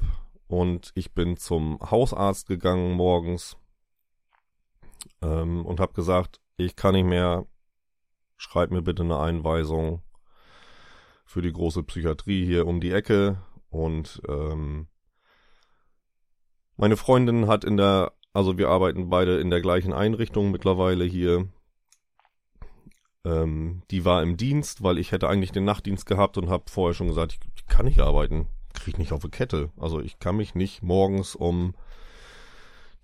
Und ich bin zum Hausarzt gegangen morgens ähm, und habe gesagt, ich kann nicht mehr, schreib mir bitte eine Einweisung für die große Psychiatrie hier um die Ecke. Und ähm, meine Freundin hat in der, also wir arbeiten beide in der gleichen Einrichtung mittlerweile hier. Ähm, die war im Dienst, weil ich hätte eigentlich den Nachtdienst gehabt und habe vorher schon gesagt, ich kann nicht arbeiten, kriege ich nicht auf die Kette. Also ich kann mich nicht morgens um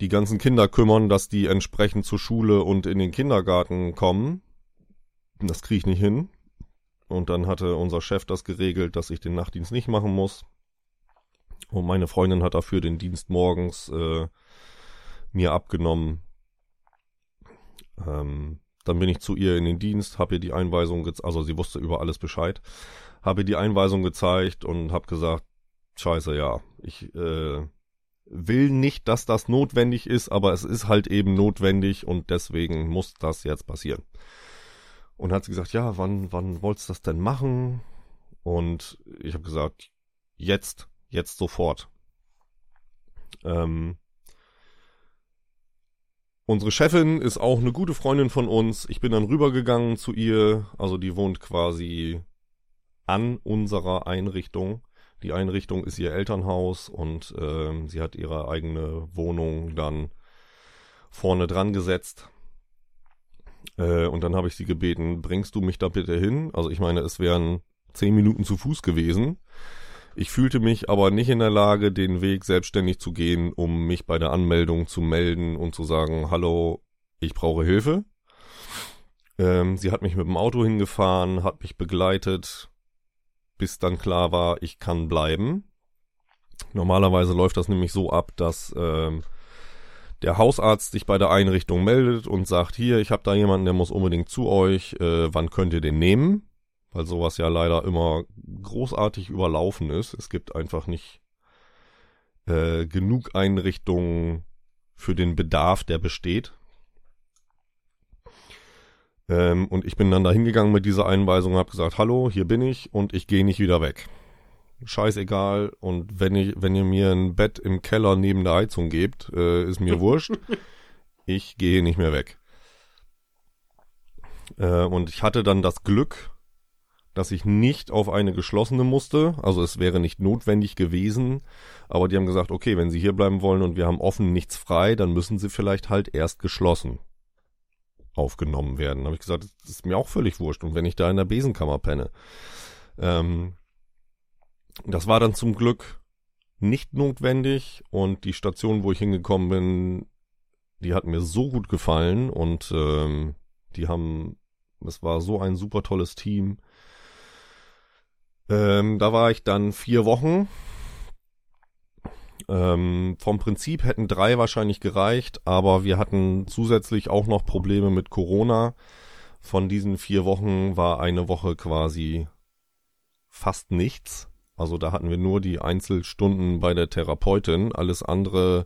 die ganzen Kinder kümmern, dass die entsprechend zur Schule und in den Kindergarten kommen. Das kriege ich nicht hin. Und dann hatte unser Chef das geregelt, dass ich den Nachtdienst nicht machen muss. Und meine Freundin hat dafür den Dienst morgens äh, mir abgenommen. Ähm, dann bin ich zu ihr in den Dienst, habe ihr die Einweisung, gezeigt, also sie wusste über alles Bescheid, habe ihr die Einweisung gezeigt und habe gesagt, scheiße, ja, ich äh, will nicht, dass das notwendig ist, aber es ist halt eben notwendig und deswegen muss das jetzt passieren. Und hat sie gesagt, ja, wann, wann wolltest du das denn machen? Und ich habe gesagt, jetzt, jetzt sofort. Ähm, unsere Chefin ist auch eine gute Freundin von uns. Ich bin dann rübergegangen zu ihr, also die wohnt quasi an unserer Einrichtung. Die Einrichtung ist ihr Elternhaus und äh, sie hat ihre eigene Wohnung dann vorne dran gesetzt. Äh, und dann habe ich sie gebeten, bringst du mich da bitte hin? Also ich meine, es wären zehn Minuten zu Fuß gewesen. Ich fühlte mich aber nicht in der Lage, den Weg selbstständig zu gehen, um mich bei der Anmeldung zu melden und zu sagen, hallo, ich brauche Hilfe. Ähm, sie hat mich mit dem Auto hingefahren, hat mich begleitet, bis dann klar war, ich kann bleiben. Normalerweise läuft das nämlich so ab, dass ähm, der Hausarzt sich bei der Einrichtung meldet und sagt, hier, ich habe da jemanden, der muss unbedingt zu euch, äh, wann könnt ihr den nehmen? Weil sowas ja leider immer großartig überlaufen ist. Es gibt einfach nicht äh, genug Einrichtungen für den Bedarf, der besteht. Ähm, und ich bin dann da hingegangen mit dieser Einweisung und habe gesagt, hallo, hier bin ich und ich gehe nicht wieder weg. Scheißegal. Und wenn ich, wenn ihr mir ein Bett im Keller neben der Heizung gebt, äh, ist mir wurscht. Ich gehe nicht mehr weg. Äh, und ich hatte dann das Glück, dass ich nicht auf eine geschlossene musste. Also es wäre nicht notwendig gewesen. Aber die haben gesagt, okay, wenn Sie hier bleiben wollen und wir haben offen nichts frei, dann müssen Sie vielleicht halt erst geschlossen aufgenommen werden. Da habe ich gesagt, das ist mir auch völlig wurscht. Und wenn ich da in der Besenkammer penne. Ähm, das war dann zum Glück nicht notwendig und die Station, wo ich hingekommen bin, die hat mir so gut gefallen und ähm, die haben, es war so ein super tolles Team. Ähm, da war ich dann vier Wochen. Ähm, vom Prinzip hätten drei wahrscheinlich gereicht, aber wir hatten zusätzlich auch noch Probleme mit Corona. Von diesen vier Wochen war eine Woche quasi fast nichts. Also da hatten wir nur die Einzelstunden bei der Therapeutin. Alles andere,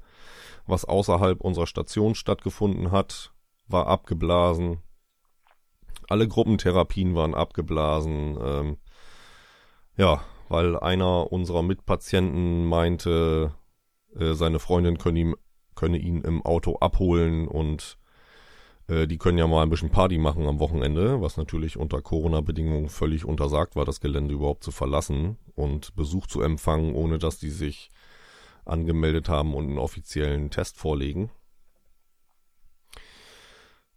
was außerhalb unserer Station stattgefunden hat, war abgeblasen. Alle Gruppentherapien waren abgeblasen. Ähm, ja, weil einer unserer Mitpatienten meinte, äh, seine Freundin könne, ihm, könne ihn im Auto abholen und äh, die können ja mal ein bisschen Party machen am Wochenende, was natürlich unter Corona-Bedingungen völlig untersagt war, das Gelände überhaupt zu verlassen und Besuch zu empfangen, ohne dass die sich angemeldet haben und einen offiziellen Test vorlegen.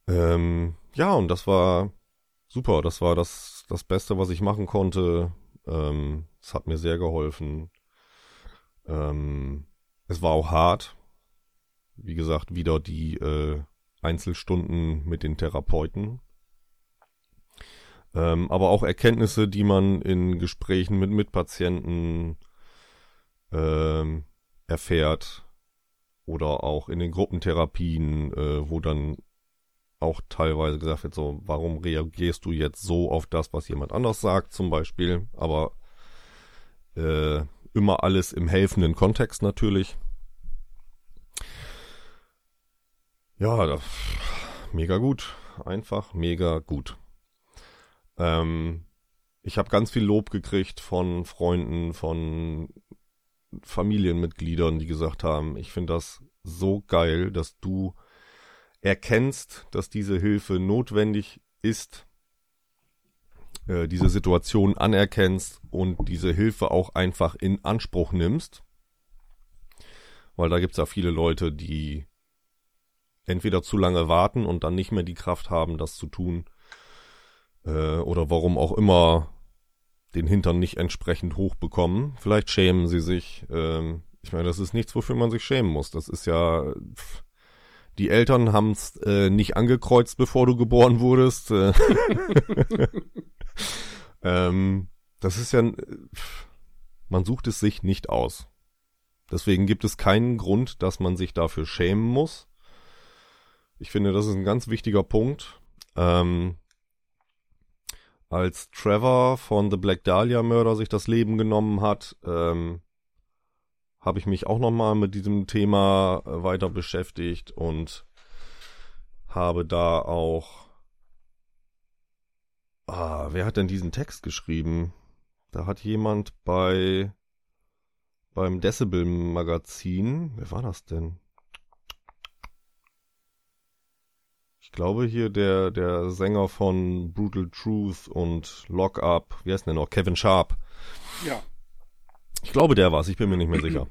Ähm, ja, und das war super. Das war das, das Beste, was ich machen konnte. Ähm, es hat mir sehr geholfen. Ähm, es war auch hart. Wie gesagt, wieder die äh, Einzelstunden mit den Therapeuten. Ähm, aber auch Erkenntnisse, die man in Gesprächen mit Mitpatienten ähm, erfährt oder auch in den Gruppentherapien, äh, wo dann auch teilweise gesagt wird, so, warum reagierst du jetzt so auf das, was jemand anders sagt, zum Beispiel, aber äh, immer alles im helfenden Kontext natürlich. Ja, das, mega gut. Einfach mega gut. Ähm, ich habe ganz viel Lob gekriegt von Freunden, von Familienmitgliedern, die gesagt haben, ich finde das so geil, dass du erkennst, dass diese Hilfe notwendig ist, äh, diese Situation anerkennst und diese Hilfe auch einfach in Anspruch nimmst. Weil da gibt's ja viele Leute, die entweder zu lange warten und dann nicht mehr die Kraft haben, das zu tun, äh, oder warum auch immer den Hintern nicht entsprechend hoch bekommen. Vielleicht schämen sie sich. Ähm, ich meine, das ist nichts, wofür man sich schämen muss. Das ist ja. Pff, die Eltern haben's äh, nicht angekreuzt, bevor du geboren wurdest. Äh. ähm, das ist ja. Man sucht es sich nicht aus. Deswegen gibt es keinen Grund, dass man sich dafür schämen muss. Ich finde, das ist ein ganz wichtiger Punkt. Ähm, als Trevor von The Black Dahlia Murder sich das Leben genommen hat, ähm, habe ich mich auch nochmal mit diesem Thema äh, weiter beschäftigt und habe da auch. Ah, wer hat denn diesen Text geschrieben? Da hat jemand bei beim Decibel Magazin, wer war das denn? glaube hier der, der Sänger von Brutal Truth und Lock Up, wie heißt der noch? Kevin Sharp. Ja. Ich glaube, der war's, ich bin mir nicht mehr sicher.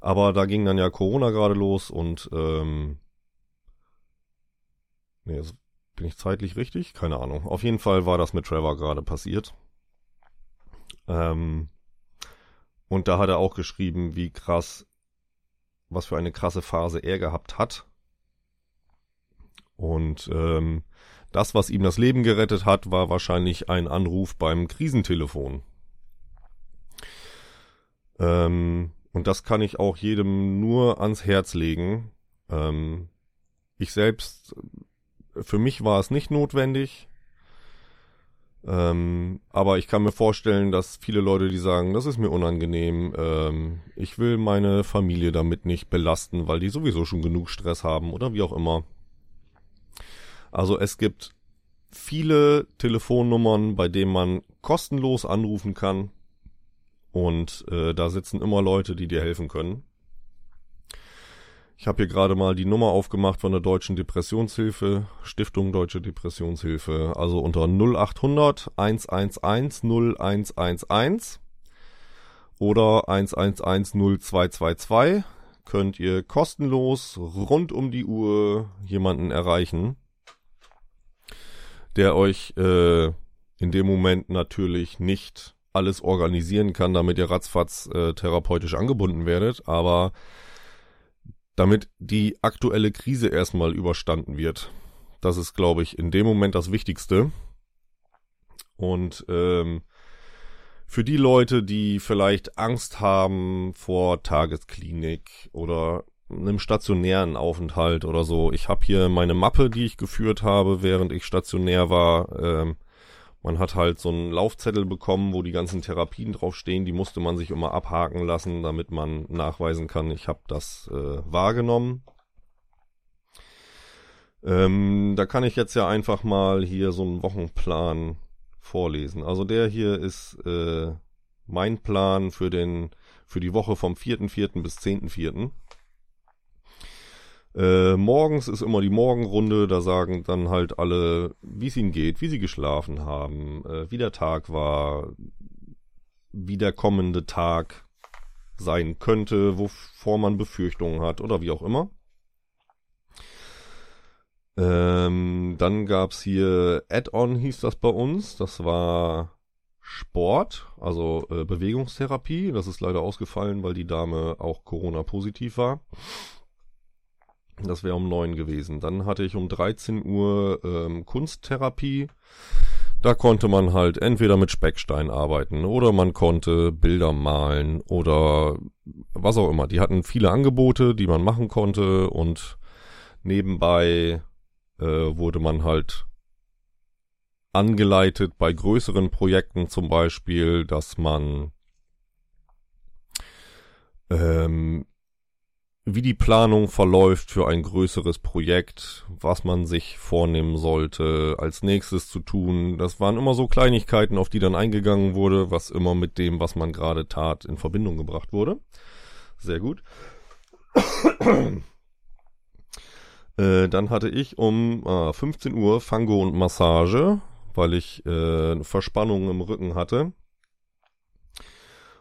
Aber da ging dann ja Corona gerade los und ähm, nee, bin ich zeitlich richtig? Keine Ahnung. Auf jeden Fall war das mit Trevor gerade passiert. Ähm, und da hat er auch geschrieben, wie krass, was für eine krasse Phase er gehabt hat und ähm, das, was ihm das Leben gerettet hat, war wahrscheinlich ein Anruf beim Krisentelefon. Ähm, und das kann ich auch jedem nur ans Herz legen. Ähm, ich selbst, für mich war es nicht notwendig. Ähm, aber ich kann mir vorstellen, dass viele Leute, die sagen, das ist mir unangenehm, ähm, ich will meine Familie damit nicht belasten, weil die sowieso schon genug Stress haben oder wie auch immer. Also es gibt viele Telefonnummern, bei denen man kostenlos anrufen kann. Und äh, da sitzen immer Leute, die dir helfen können. Ich habe hier gerade mal die Nummer aufgemacht von der Deutschen Depressionshilfe, Stiftung Deutsche Depressionshilfe, also unter 0800 111 0111 oder 111 0222 könnt ihr kostenlos rund um die Uhr jemanden erreichen, der euch äh, in dem Moment natürlich nicht alles organisieren kann, damit ihr ratzfatz äh, therapeutisch angebunden werdet, aber damit die aktuelle Krise erstmal überstanden wird. Das ist, glaube ich, in dem Moment das Wichtigste. Und ähm, für die Leute, die vielleicht Angst haben vor Tagesklinik oder einem stationären Aufenthalt oder so, ich habe hier meine Mappe, die ich geführt habe, während ich stationär war. Ähm, man hat halt so einen Laufzettel bekommen, wo die ganzen Therapien draufstehen. Die musste man sich immer abhaken lassen, damit man nachweisen kann, ich habe das äh, wahrgenommen. Ähm, da kann ich jetzt ja einfach mal hier so einen Wochenplan vorlesen. Also der hier ist äh, mein Plan für den für die Woche vom 4.4. bis 10.4. Äh, morgens ist immer die Morgenrunde, da sagen dann halt alle, wie es ihnen geht, wie sie geschlafen haben, äh, wie der Tag war, wie der kommende Tag sein könnte, wovor man Befürchtungen hat oder wie auch immer. Ähm, dann gab's hier Add-on, hieß das bei uns. Das war Sport, also äh, Bewegungstherapie. Das ist leider ausgefallen, weil die Dame auch Corona-positiv war. Das wäre um neun gewesen. Dann hatte ich um 13 Uhr ähm, Kunsttherapie. Da konnte man halt entweder mit Speckstein arbeiten oder man konnte Bilder malen oder was auch immer. Die hatten viele Angebote, die man machen konnte und nebenbei äh, wurde man halt angeleitet bei größeren Projekten zum Beispiel, dass man ähm, wie die Planung verläuft für ein größeres Projekt, was man sich vornehmen sollte, als nächstes zu tun. Das waren immer so Kleinigkeiten, auf die dann eingegangen wurde, was immer mit dem, was man gerade tat, in Verbindung gebracht wurde. Sehr gut. äh, dann hatte ich um äh, 15 Uhr Fango und Massage, weil ich äh, Verspannungen im Rücken hatte.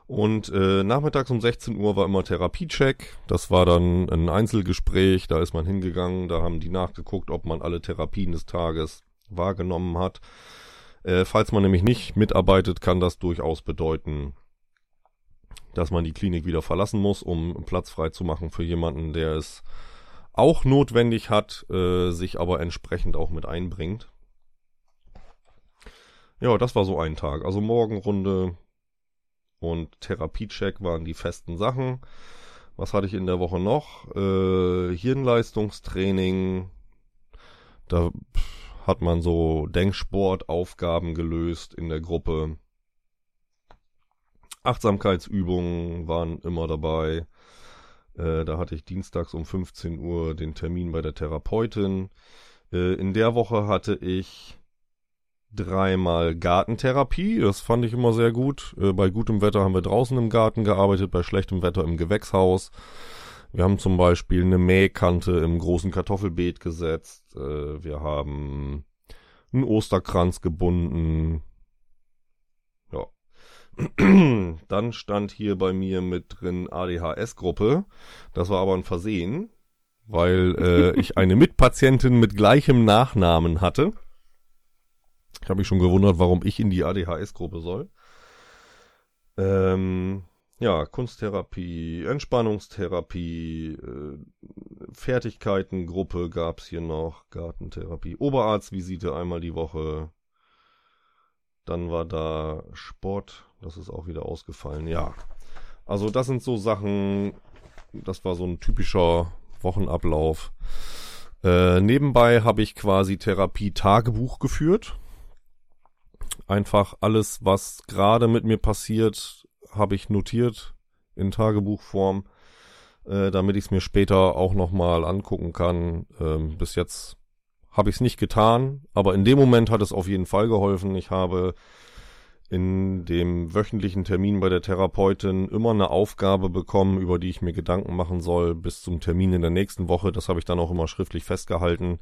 Und äh, nachmittags um 16 Uhr war immer Therapiecheck. Das war dann ein Einzelgespräch. Da ist man hingegangen, da haben die nachgeguckt, ob man alle Therapien des Tages wahrgenommen hat. Äh, falls man nämlich nicht mitarbeitet, kann das durchaus bedeuten, dass man die Klinik wieder verlassen muss, um Platz frei zu machen für jemanden, der es auch notwendig hat, äh, sich aber entsprechend auch mit einbringt. Ja, das war so ein Tag. Also Morgenrunde, und Therapiecheck waren die festen Sachen. Was hatte ich in der Woche noch? Äh, Hirnleistungstraining. Da hat man so Denksportaufgaben gelöst in der Gruppe. Achtsamkeitsübungen waren immer dabei. Äh, da hatte ich dienstags um 15 Uhr den Termin bei der Therapeutin. Äh, in der Woche hatte ich dreimal Gartentherapie. Das fand ich immer sehr gut. Äh, bei gutem Wetter haben wir draußen im Garten gearbeitet, bei schlechtem Wetter im Gewächshaus. Wir haben zum Beispiel eine Mähkante im großen Kartoffelbeet gesetzt. Äh, wir haben einen Osterkranz gebunden. Ja. Dann stand hier bei mir mit drin ADHS-Gruppe. Das war aber ein Versehen, weil äh, ich eine Mitpatientin mit gleichem Nachnamen hatte. Ich habe mich schon gewundert, warum ich in die ADHS-Gruppe soll. Ähm, ja, Kunsttherapie, Entspannungstherapie, äh, Fertigkeitengruppe gab's hier noch, Gartentherapie, Oberarztvisite einmal die Woche. Dann war da Sport, das ist auch wieder ausgefallen. Ja, also das sind so Sachen, das war so ein typischer Wochenablauf. Äh, nebenbei habe ich quasi Therapie-Tagebuch geführt. Einfach alles, was gerade mit mir passiert, habe ich notiert in Tagebuchform, äh, damit ich es mir später auch nochmal angucken kann. Ähm, bis jetzt habe ich es nicht getan, aber in dem Moment hat es auf jeden Fall geholfen. Ich habe in dem wöchentlichen Termin bei der Therapeutin immer eine Aufgabe bekommen, über die ich mir Gedanken machen soll, bis zum Termin in der nächsten Woche. Das habe ich dann auch immer schriftlich festgehalten.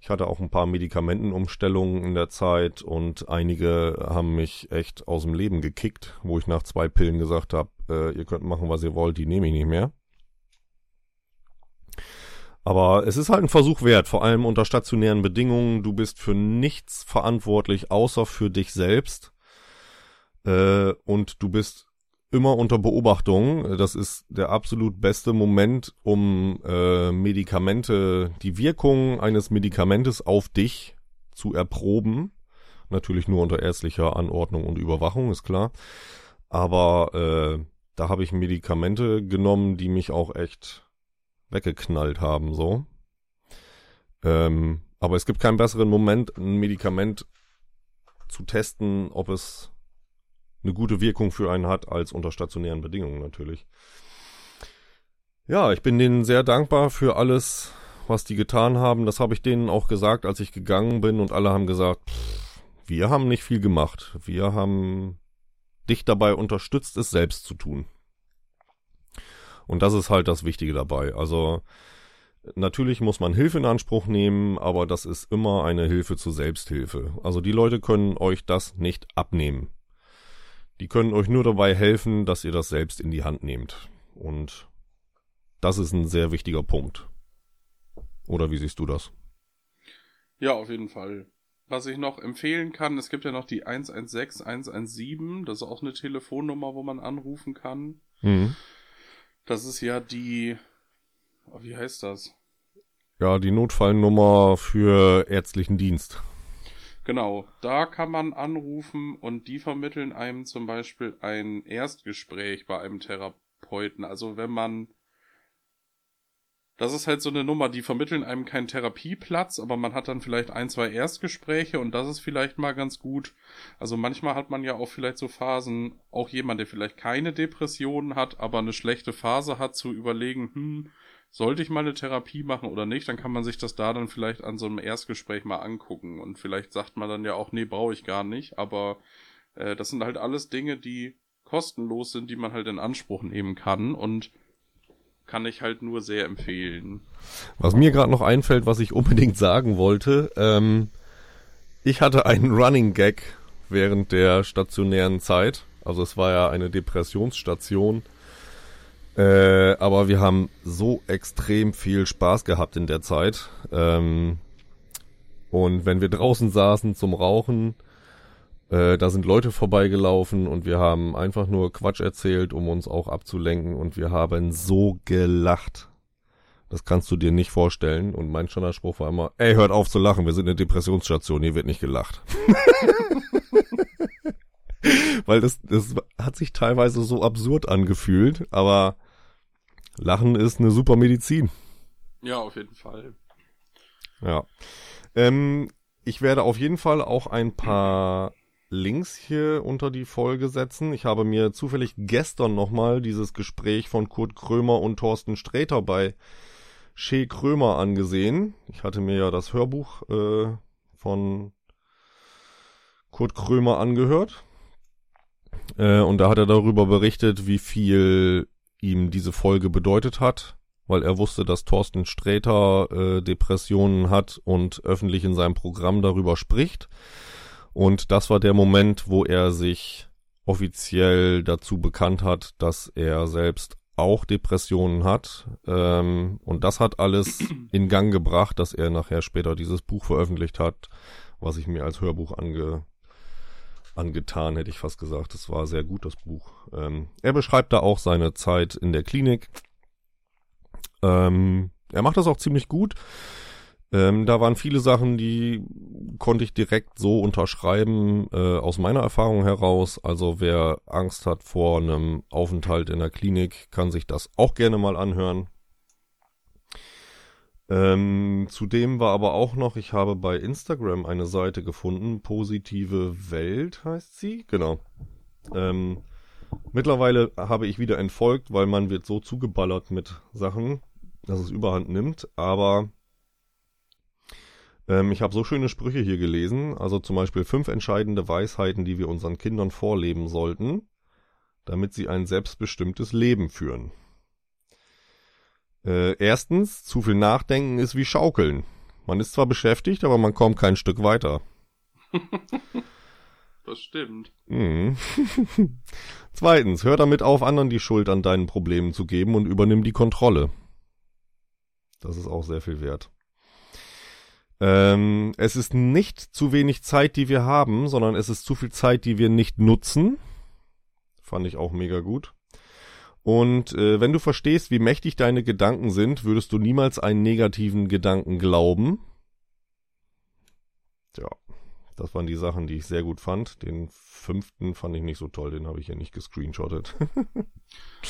Ich hatte auch ein paar Medikamentenumstellungen in der Zeit und einige haben mich echt aus dem Leben gekickt, wo ich nach zwei Pillen gesagt habe, äh, ihr könnt machen, was ihr wollt, die nehme ich nicht mehr. Aber es ist halt ein Versuch wert, vor allem unter stationären Bedingungen. Du bist für nichts verantwortlich, außer für dich selbst. Äh, und du bist immer unter Beobachtung. Das ist der absolut beste Moment, um äh, Medikamente, die Wirkung eines Medikamentes auf dich zu erproben. Natürlich nur unter ärztlicher Anordnung und Überwachung, ist klar. Aber äh, da habe ich Medikamente genommen, die mich auch echt weggeknallt haben, so. Ähm, aber es gibt keinen besseren Moment, ein Medikament zu testen, ob es eine gute Wirkung für einen hat, als unter stationären Bedingungen natürlich. Ja, ich bin denen sehr dankbar für alles, was die getan haben. Das habe ich denen auch gesagt, als ich gegangen bin und alle haben gesagt, pff, wir haben nicht viel gemacht. Wir haben dich dabei unterstützt, es selbst zu tun. Und das ist halt das Wichtige dabei. Also natürlich muss man Hilfe in Anspruch nehmen, aber das ist immer eine Hilfe zur Selbsthilfe. Also die Leute können euch das nicht abnehmen. Die können euch nur dabei helfen, dass ihr das selbst in die Hand nehmt. Und das ist ein sehr wichtiger Punkt. Oder wie siehst du das? Ja, auf jeden Fall. Was ich noch empfehlen kann, es gibt ja noch die 116 117, das ist auch eine Telefonnummer, wo man anrufen kann. Mhm. Das ist ja die, oh, wie heißt das? Ja, die Notfallnummer für ärztlichen Dienst. Genau, da kann man anrufen und die vermitteln einem zum Beispiel ein Erstgespräch bei einem Therapeuten. Also wenn man das ist halt so eine Nummer, die vermitteln einem keinen Therapieplatz, aber man hat dann vielleicht ein, zwei Erstgespräche und das ist vielleicht mal ganz gut. Also manchmal hat man ja auch vielleicht so Phasen, auch jemand, der vielleicht keine Depressionen hat, aber eine schlechte Phase hat, zu überlegen, hm, sollte ich mal eine Therapie machen oder nicht, dann kann man sich das da dann vielleicht an so einem Erstgespräch mal angucken und vielleicht sagt man dann ja auch, nee, brauche ich gar nicht, aber äh, das sind halt alles Dinge, die kostenlos sind, die man halt in Anspruch nehmen kann und kann ich halt nur sehr empfehlen. Was mir gerade noch einfällt, was ich unbedingt sagen wollte, ähm, ich hatte einen Running Gag während der stationären Zeit. Also es war ja eine Depressionsstation. Äh, aber wir haben so extrem viel Spaß gehabt in der Zeit. Ähm, und wenn wir draußen saßen zum Rauchen, äh, da sind Leute vorbeigelaufen und wir haben einfach nur Quatsch erzählt, um uns auch abzulenken und wir haben so gelacht. Das kannst du dir nicht vorstellen. Und mein Standardspruch war immer, ey, hört auf zu lachen, wir sind eine Depressionsstation, hier wird nicht gelacht. Weil das, das hat sich teilweise so absurd angefühlt, aber Lachen ist eine super Medizin. Ja, auf jeden Fall. Ja. Ähm, ich werde auf jeden Fall auch ein paar Links hier unter die Folge setzen. Ich habe mir zufällig gestern nochmal dieses Gespräch von Kurt Krömer und Thorsten Sträter bei Shea Krömer angesehen. Ich hatte mir ja das Hörbuch äh, von Kurt Krömer angehört. Äh, und da hat er darüber berichtet, wie viel ihm diese Folge bedeutet hat, weil er wusste, dass Thorsten Sträter äh, Depressionen hat und öffentlich in seinem Programm darüber spricht. Und das war der Moment, wo er sich offiziell dazu bekannt hat, dass er selbst auch Depressionen hat. Ähm, und das hat alles in Gang gebracht, dass er nachher später dieses Buch veröffentlicht hat, was ich mir als Hörbuch ange, angetan, hätte ich fast gesagt. Das war sehr gut, das Buch. Ähm, er beschreibt da auch seine Zeit in der Klinik. Ähm, er macht das auch ziemlich gut. Ähm, da waren viele Sachen, die konnte ich direkt so unterschreiben, äh, aus meiner Erfahrung heraus. Also wer Angst hat vor einem Aufenthalt in der Klinik, kann sich das auch gerne mal anhören. Ähm, zudem war aber auch noch, ich habe bei Instagram eine Seite gefunden, Positive Welt heißt sie, genau. Ähm, mittlerweile habe ich wieder entfolgt, weil man wird so zugeballert mit Sachen, dass es überhand nimmt, aber ähm, ich habe so schöne Sprüche hier gelesen, also zum Beispiel fünf entscheidende Weisheiten, die wir unseren Kindern vorleben sollten, damit sie ein selbstbestimmtes Leben führen. Äh, erstens, zu viel Nachdenken ist wie Schaukeln. Man ist zwar beschäftigt, aber man kommt kein Stück weiter. das stimmt. Mhm. Zweitens, hör damit auf, anderen die Schuld an deinen Problemen zu geben und übernimm die Kontrolle. Das ist auch sehr viel wert. Ähm, es ist nicht zu wenig Zeit, die wir haben, sondern es ist zu viel Zeit, die wir nicht nutzen. Fand ich auch mega gut. Und äh, wenn du verstehst, wie mächtig deine Gedanken sind, würdest du niemals einen negativen Gedanken glauben. Tja, das waren die Sachen, die ich sehr gut fand. Den fünften fand ich nicht so toll, den habe ich hier nicht gescreenshottet.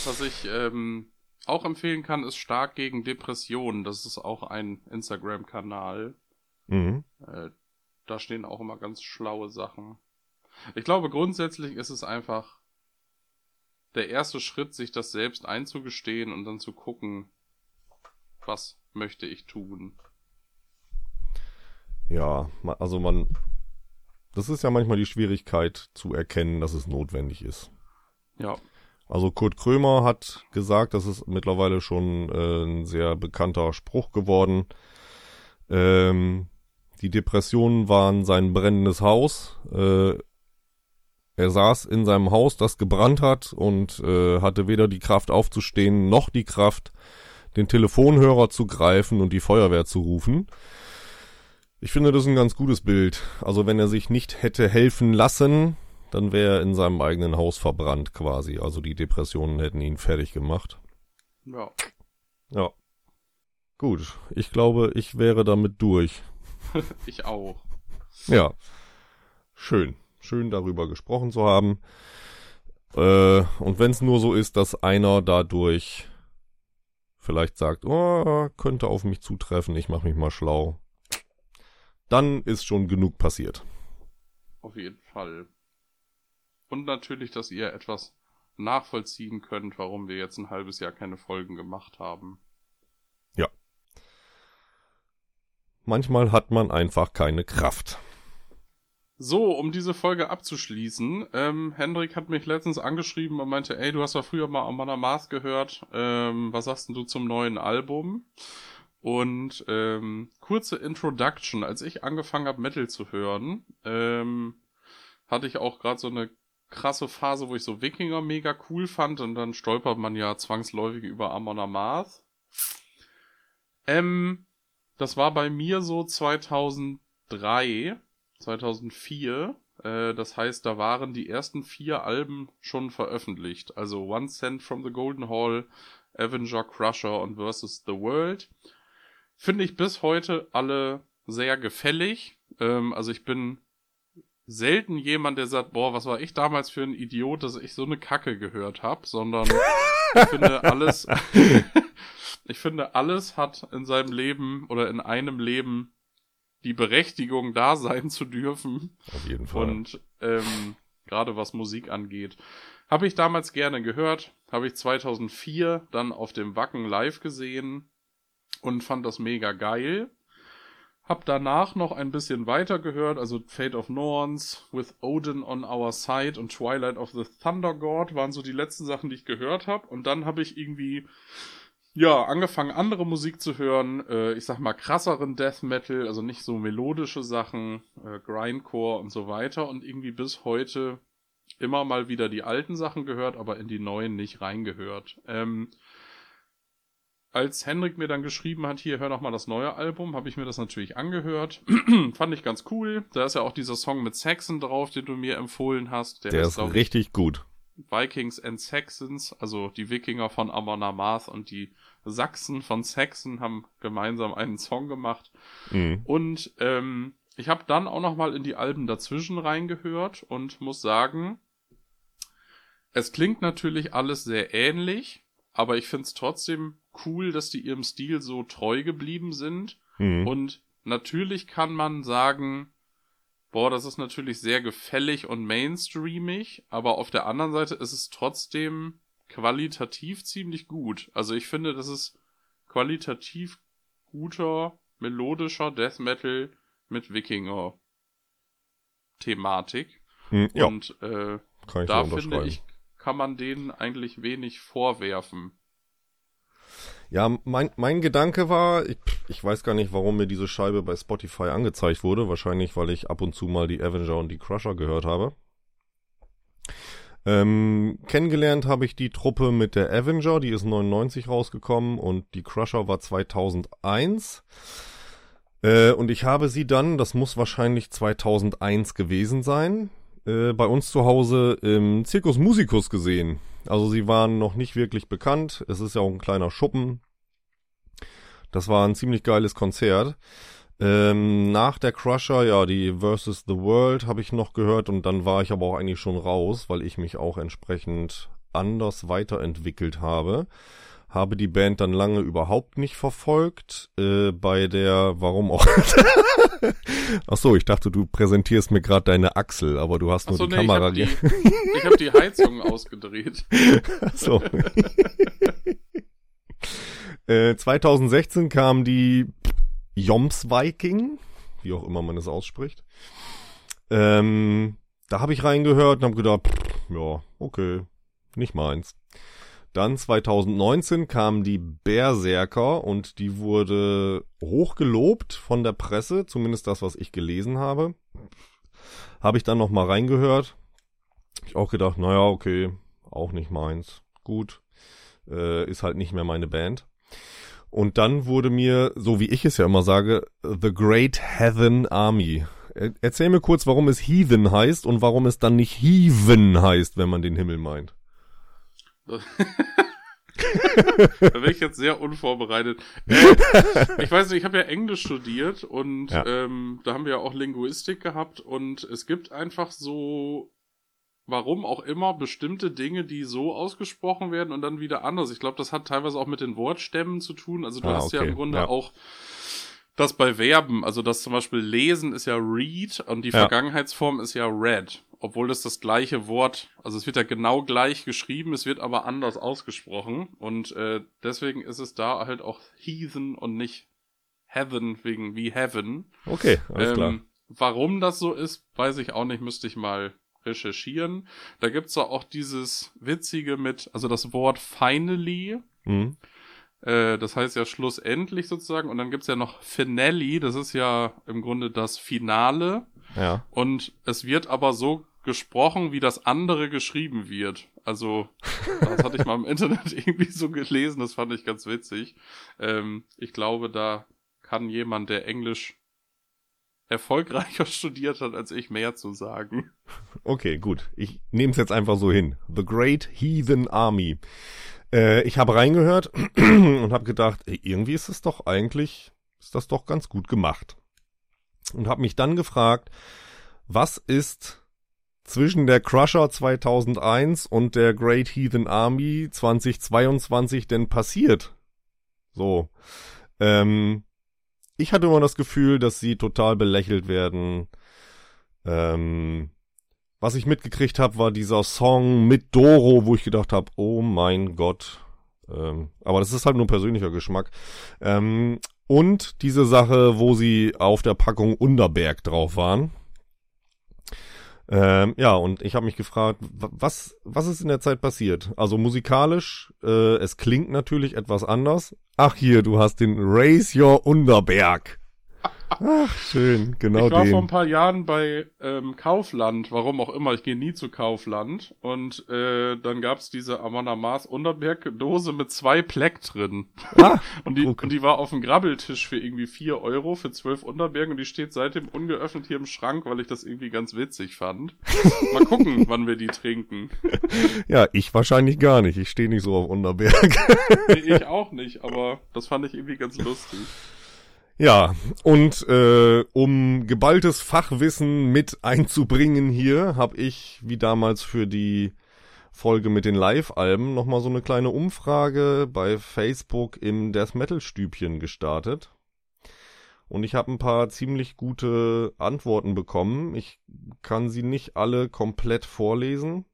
Was ich ähm, auch empfehlen kann, ist Stark gegen Depressionen. Das ist auch ein Instagram-Kanal. Mhm. Äh, da stehen auch immer ganz schlaue Sachen. Ich glaube, grundsätzlich ist es einfach der erste Schritt, sich das selbst einzugestehen und dann zu gucken, was möchte ich tun. Ja, also man, das ist ja manchmal die Schwierigkeit zu erkennen, dass es notwendig ist. Ja. Also Kurt Krömer hat gesagt, das ist mittlerweile schon äh, ein sehr bekannter Spruch geworden. Ähm, die Depressionen waren sein brennendes Haus. Äh, er saß in seinem Haus, das gebrannt hat und äh, hatte weder die Kraft aufzustehen, noch die Kraft, den Telefonhörer zu greifen und die Feuerwehr zu rufen. Ich finde das ein ganz gutes Bild. Also wenn er sich nicht hätte helfen lassen, dann wäre er in seinem eigenen Haus verbrannt quasi. Also die Depressionen hätten ihn fertig gemacht. Ja. Ja. Gut, ich glaube, ich wäre damit durch. ich auch. Ja. Schön schön darüber gesprochen zu haben. Äh, und wenn es nur so ist, dass einer dadurch vielleicht sagt, oh, könnte auf mich zutreffen, ich mache mich mal schlau, dann ist schon genug passiert. Auf jeden Fall. Und natürlich, dass ihr etwas nachvollziehen könnt, warum wir jetzt ein halbes Jahr keine Folgen gemacht haben. Ja. Manchmal hat man einfach keine Kraft. So, um diese Folge abzuschließen, ähm, Hendrik hat mich letztens angeschrieben und meinte, ey, du hast ja früher mal Amanda Mars gehört, ähm, was sagst denn du zum neuen Album? Und ähm, kurze Introduction, als ich angefangen habe, Metal zu hören, ähm, hatte ich auch gerade so eine krasse Phase, wo ich so Wikinger mega cool fand und dann stolpert man ja zwangsläufig über Amon Amarth. Ähm, das war bei mir so 2003 2004. Äh, das heißt, da waren die ersten vier Alben schon veröffentlicht. Also One Cent from the Golden Hall, Avenger Crusher und Versus the World. Finde ich bis heute alle sehr gefällig. Ähm, also ich bin selten jemand, der sagt, boah, was war ich damals für ein Idiot, dass ich so eine Kacke gehört habe, sondern ich finde alles, ich finde alles hat in seinem Leben oder in einem Leben die Berechtigung, da sein zu dürfen. Auf jeden Fall. Und ähm, gerade was Musik angeht. Habe ich damals gerne gehört, habe ich 2004 dann auf dem Wacken live gesehen und fand das mega geil. Hab danach noch ein bisschen weiter gehört, also Fate of Norns, With Odin on Our Side und Twilight of the Thunder God waren so die letzten Sachen, die ich gehört habe. Und dann habe ich irgendwie ja, angefangen andere Musik zu hören, äh, ich sag mal krasseren Death Metal, also nicht so melodische Sachen, äh, Grindcore und so weiter und irgendwie bis heute immer mal wieder die alten Sachen gehört, aber in die neuen nicht reingehört. Ähm, als Hendrik mir dann geschrieben hat, hier hör noch mal das neue Album, habe ich mir das natürlich angehört. Fand ich ganz cool. Da ist ja auch dieser Song mit Saxon drauf, den du mir empfohlen hast. Der, Der ist, ist richtig gut. Vikings and Saxons, also die Wikinger von Amon Amarth und die Sachsen von Saxon haben gemeinsam einen Song gemacht. Mhm. Und ähm, ich habe dann auch noch mal in die Alben dazwischen reingehört und muss sagen, es klingt natürlich alles sehr ähnlich, aber ich finde es trotzdem cool, dass die ihrem Stil so treu geblieben sind. Mhm. Und natürlich kann man sagen, boah, das ist natürlich sehr gefällig und mainstreamig, aber auf der anderen Seite ist es trotzdem qualitativ ziemlich gut. Also ich finde, das ist qualitativ guter, melodischer Death Metal mit Wikinger Thematik. Mhm, ja, Und äh, da finde ich, kann man denen eigentlich wenig vorwerfen. Ja, mein, mein Gedanke war, ich, ich weiß gar nicht, warum mir diese Scheibe bei Spotify angezeigt wurde. Wahrscheinlich, weil ich ab und zu mal die Avenger und die Crusher gehört habe. Ähm, kennengelernt habe ich die Truppe mit der Avenger, die ist 99 rausgekommen und die Crusher war 2001. Äh, und ich habe sie dann, das muss wahrscheinlich 2001 gewesen sein, äh, bei uns zu Hause im Circus Musicus gesehen. Also sie waren noch nicht wirklich bekannt. Es ist ja auch ein kleiner Schuppen. Das war ein ziemlich geiles Konzert. Ähm, nach der Crusher, ja, die Versus the World habe ich noch gehört und dann war ich aber auch eigentlich schon raus, weil ich mich auch entsprechend anders weiterentwickelt habe. Habe die Band dann lange überhaupt nicht verfolgt. Äh, bei der, warum auch? Ach so, ich dachte, du präsentierst mir gerade deine Achsel, aber du hast nur Achso, die nee, ich Kamera. habe die, ich hab die Heizung ausgedreht. Ach so. äh, 2016 kam die Joms Viking, wie auch immer man es ausspricht. Ähm, da habe ich reingehört und habe gedacht, pff, ja, okay, nicht meins. Dann 2019 kam die Berserker und die wurde hochgelobt von der Presse, zumindest das, was ich gelesen habe. Habe ich dann noch mal reingehört. Ich auch gedacht, naja, okay, auch nicht meins. Gut, äh, ist halt nicht mehr meine Band. Und dann wurde mir, so wie ich es ja immer sage, The Great Heathen Army. Er- Erzähl mir kurz, warum es Heathen heißt und warum es dann nicht Heaven heißt, wenn man den Himmel meint. da bin ich jetzt sehr unvorbereitet. Äh, ich weiß nicht, ich habe ja Englisch studiert und Ja. ähm, da haben wir ja auch Linguistik gehabt und es gibt einfach so, warum auch immer, bestimmte Dinge, die so ausgesprochen werden und dann wieder anders. Ich glaube, das hat teilweise auch mit den Wortstämmen zu tun. Also du Ah, hast ja okay, im Grunde ja. auch das bei Verben, also das zum Beispiel lesen ist ja read und die Ja. Vergangenheitsform ist ja read, obwohl das das gleiche Wort, also es wird ja genau gleich geschrieben, es wird aber anders ausgesprochen und äh, deswegen ist es da halt auch heathen und nicht heaven wegen wie heaven. Okay, alles klar. Ähm, warum das so ist, weiß ich auch nicht, müsste ich mal recherchieren. Da gibt's ja auch dieses witzige mit, also das Wort finally, Mhm. Äh, das heißt ja schlussendlich sozusagen. Und dann gibt's ja noch Finale, das ist ja im Grunde das Finale. Ja. Und es wird aber so gesprochen, wie das andere geschrieben wird. Also, das hatte ich mal im Internet irgendwie so gelesen, das fand ich ganz witzig. Ähm, ich glaube, da kann jemand, der Englisch erfolgreicher studiert hat als ich, mehr zu sagen. Okay, gut. Ich nehme es jetzt einfach so hin. The Great Heathen Army. Äh, ich habe reingehört und habe gedacht, ey, irgendwie ist es doch eigentlich, ist das doch ganz gut gemacht. Und habe mich dann gefragt, was ist zwischen der Crusher 2001 und der Great Heathen Army 2022 denn passiert? So. Ähm, ich hatte immer das Gefühl, dass sie total belächelt werden. Ähm, was ich mitgekriegt habe, war dieser Song mit Doro, wo ich gedacht habe, oh mein Gott. Ähm, aber das ist halt nur persönlicher Geschmack. Ähm, und diese Sache, wo sie auf der Packung Unterberg drauf waren. Ähm, ja, und ich habe mich gefragt, wa- was, was ist in der Zeit passiert? Also musikalisch, äh, es klingt natürlich etwas anders. Ach hier, du hast den Raise Your Unterberg. Ach, schön, genau ich war den. vor ein paar Jahren bei ähm, Kaufland, warum auch immer, ich gehe nie zu Kaufland. Und äh, dann gab's diese Amanda Mars Unterberg-Dose mit zwei Pleck drin. Ah, Und die, Okay. und die war auf dem Grabbeltisch für irgendwie vier Euro für zwölf Unterberg und die steht seitdem ungeöffnet hier im Schrank, weil ich das irgendwie ganz witzig fand. Mal gucken, wann wir die trinken. ja, ich wahrscheinlich gar nicht. Ich stehe nicht so auf Unterberg. Nee, ich auch nicht, aber das fand ich irgendwie ganz lustig. Ja, und äh, um geballtes Fachwissen mit einzubringen hier, habe ich wie damals für die Folge mit den Live-Alben nochmal so eine kleine Umfrage bei Facebook im Death Metal Stübchen gestartet. Und ich habe ein paar ziemlich gute Antworten bekommen. Ich kann sie nicht alle komplett vorlesen.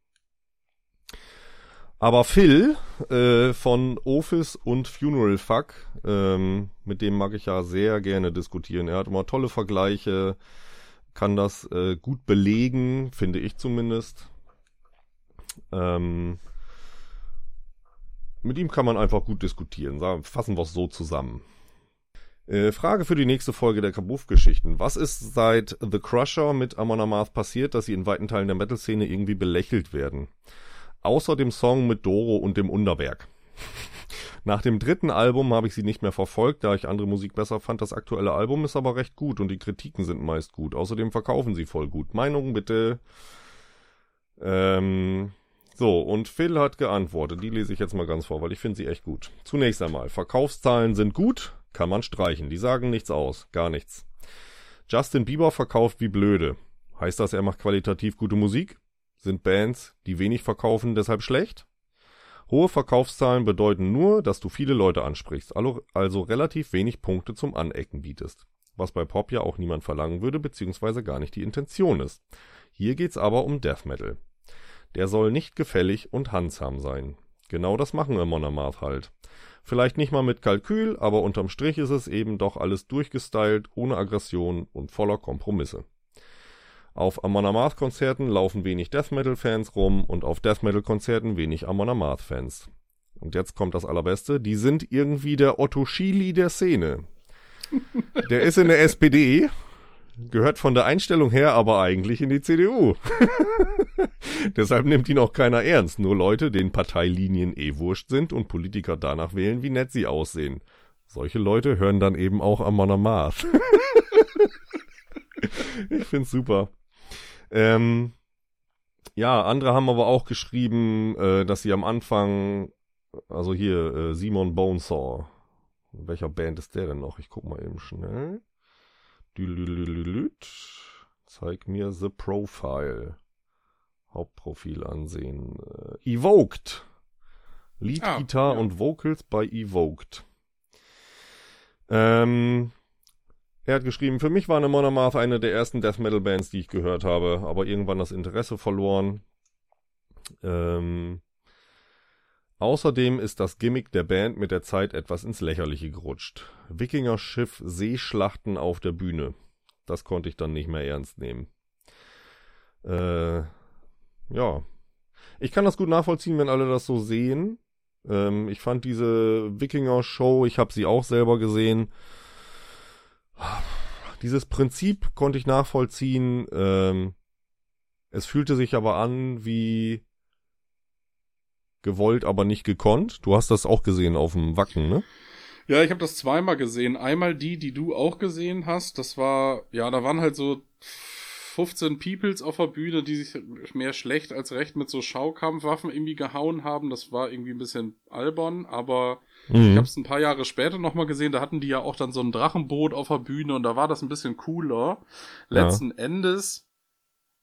Aber Phil äh, von Office und Funeral Fuck, ähm, mit dem mag ich ja sehr gerne diskutieren. Er hat immer tolle Vergleiche, kann das äh, gut belegen, finde ich zumindest. Ähm, mit ihm kann man einfach gut diskutieren. Fassen wir es so zusammen. Äh, Frage für die nächste Folge der Kabuff-Geschichten. Was ist seit The Crusher mit Amon Amarth passiert, dass sie in weiten Teilen der Metal-Szene irgendwie belächelt werden? Außer dem Song mit Doro und dem Underberg. Nach dem dritten Album habe ich sie nicht mehr verfolgt, da ich andere Musik besser fand. Das aktuelle Album ist aber recht gut und die Kritiken sind meist gut. Außerdem verkaufen sie voll gut. Meinung bitte. Ähm, so, und Phil hat geantwortet. Die lese ich jetzt mal ganz vor, weil ich finde sie echt gut. Zunächst einmal, Verkaufszahlen sind gut. Kann man streichen. Die sagen nichts aus. Gar nichts. Justin Bieber verkauft wie blöde. Heißt das, er macht qualitativ gute Musik? Sind Bands, die wenig verkaufen, deshalb schlecht? Hohe Verkaufszahlen bedeuten nur, dass du viele Leute ansprichst, also relativ wenig Punkte zum Anecken bietest. Was bei Pop ja auch niemand verlangen würde, beziehungsweise gar nicht die Intention ist. Hier geht's aber um Death Metal. Der soll nicht gefällig und handsam sein. Genau das machen wir Monomath halt. Vielleicht nicht mal mit Kalkül, aber unterm Strich ist es eben doch alles durchgestylt, ohne Aggression und voller Kompromisse. Auf Amon Amarth Konzerten laufen wenig Death Metal Fans rum und auf Death Metal Konzerten wenig Amon Amarth Fans. Und jetzt kommt das Allerbeste, die sind irgendwie der Otto Schili der Szene. Der ist in der SPD, gehört von der Einstellung her aber eigentlich in die CDU. Deshalb nimmt ihn auch keiner ernst, nur Leute, denen Parteilinien eh wurscht sind und Politiker danach wählen, wie nett sie aussehen. Solche Leute hören dann eben auch Amon Amarth. ich find's super. Ähm, ja, andere haben aber auch geschrieben, äh, dass sie am Anfang, also hier, äh, Simon Bonesaw. Welcher Band ist der denn noch? Ich guck mal eben schnell. Zeig mir The Profile. Hauptprofil ansehen. Äh, Evoked. Lead ah, Guitar ja. und Vocals bei Evoked. Ähm, er hat geschrieben, für mich war eine Monomath eine der ersten Death Metal Bands, die ich gehört habe, aber irgendwann das Interesse verloren. Ähm, außerdem ist das Gimmick der Band mit der Zeit etwas ins Lächerliche gerutscht. Wikinger-Schiff Seeschlachten auf der Bühne. Das konnte ich dann nicht mehr ernst nehmen. Äh, ja. Ich kann das gut nachvollziehen, wenn alle das so sehen. Ähm, ich fand diese Wikinger-Show, ich habe sie auch selber gesehen, dieses Prinzip konnte ich nachvollziehen. Ähm, es fühlte sich aber an wie gewollt, aber nicht gekonnt. Du hast das auch gesehen auf dem Wacken, ne? Ja, ich habe das zweimal gesehen. Einmal die, die du auch gesehen hast. Das war, ja, da waren halt so 15 Peoples auf der Bühne, die sich mehr schlecht als recht mit so Schaukampfwaffen irgendwie gehauen haben. Das war irgendwie ein bisschen albern, aber Mhm. Ich habe es ein paar Jahre später nochmal gesehen, da hatten die ja auch dann so ein Drachenboot auf der Bühne und da war das ein bisschen cooler. Letzten ja. Endes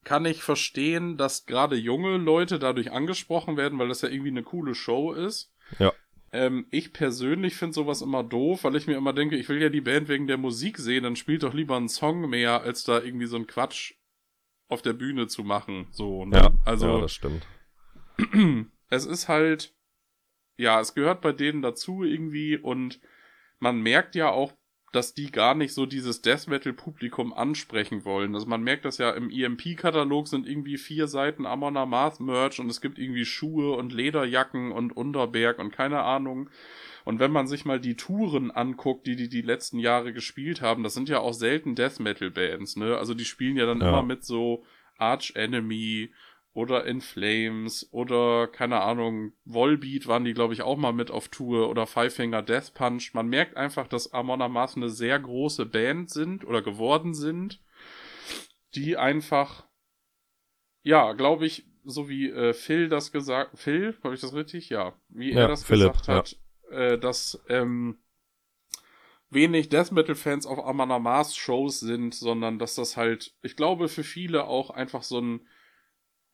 kann ich verstehen, dass gerade junge Leute dadurch angesprochen werden, weil das ja irgendwie eine coole Show ist. Ja. Ähm, ich persönlich finde sowas immer doof, weil ich mir immer denke, ich will ja die Band wegen der Musik sehen, dann spielt doch lieber einen Song mehr, als da irgendwie so ein Quatsch auf der Bühne zu machen. So, ne? Ja, also, ja, das stimmt. es ist halt, ja, es gehört bei denen dazu irgendwie und man merkt ja auch, dass die gar nicht so dieses Death Metal Publikum ansprechen wollen. Also man merkt das ja im EMP-Katalog sind irgendwie vier Seiten Amon Amarth Merch und es gibt irgendwie Schuhe und Lederjacken und Unterberg und keine Ahnung. Und wenn man sich mal die Touren anguckt, die die die letzten Jahre gespielt haben, das sind ja auch selten Death Metal Bands, ne? Also die spielen ja dann ja. immer mit so Arch Enemy oder In Flames oder keine Ahnung, Volbeat waren die glaube ich auch mal mit auf Tour oder Five Finger Death Punch. Man merkt einfach, dass Amon Amarth eine sehr große Band sind oder geworden sind, die einfach ja, glaube ich, so wie äh, Phil das gesagt, Phil, habe ich das richtig? Ja, wie ja, er das Philipp, gesagt hat, ja. äh, dass ähm, wenig Death Metal Fans auf Amon Amarth Shows sind, sondern dass das halt, ich glaube, für viele auch einfach so ein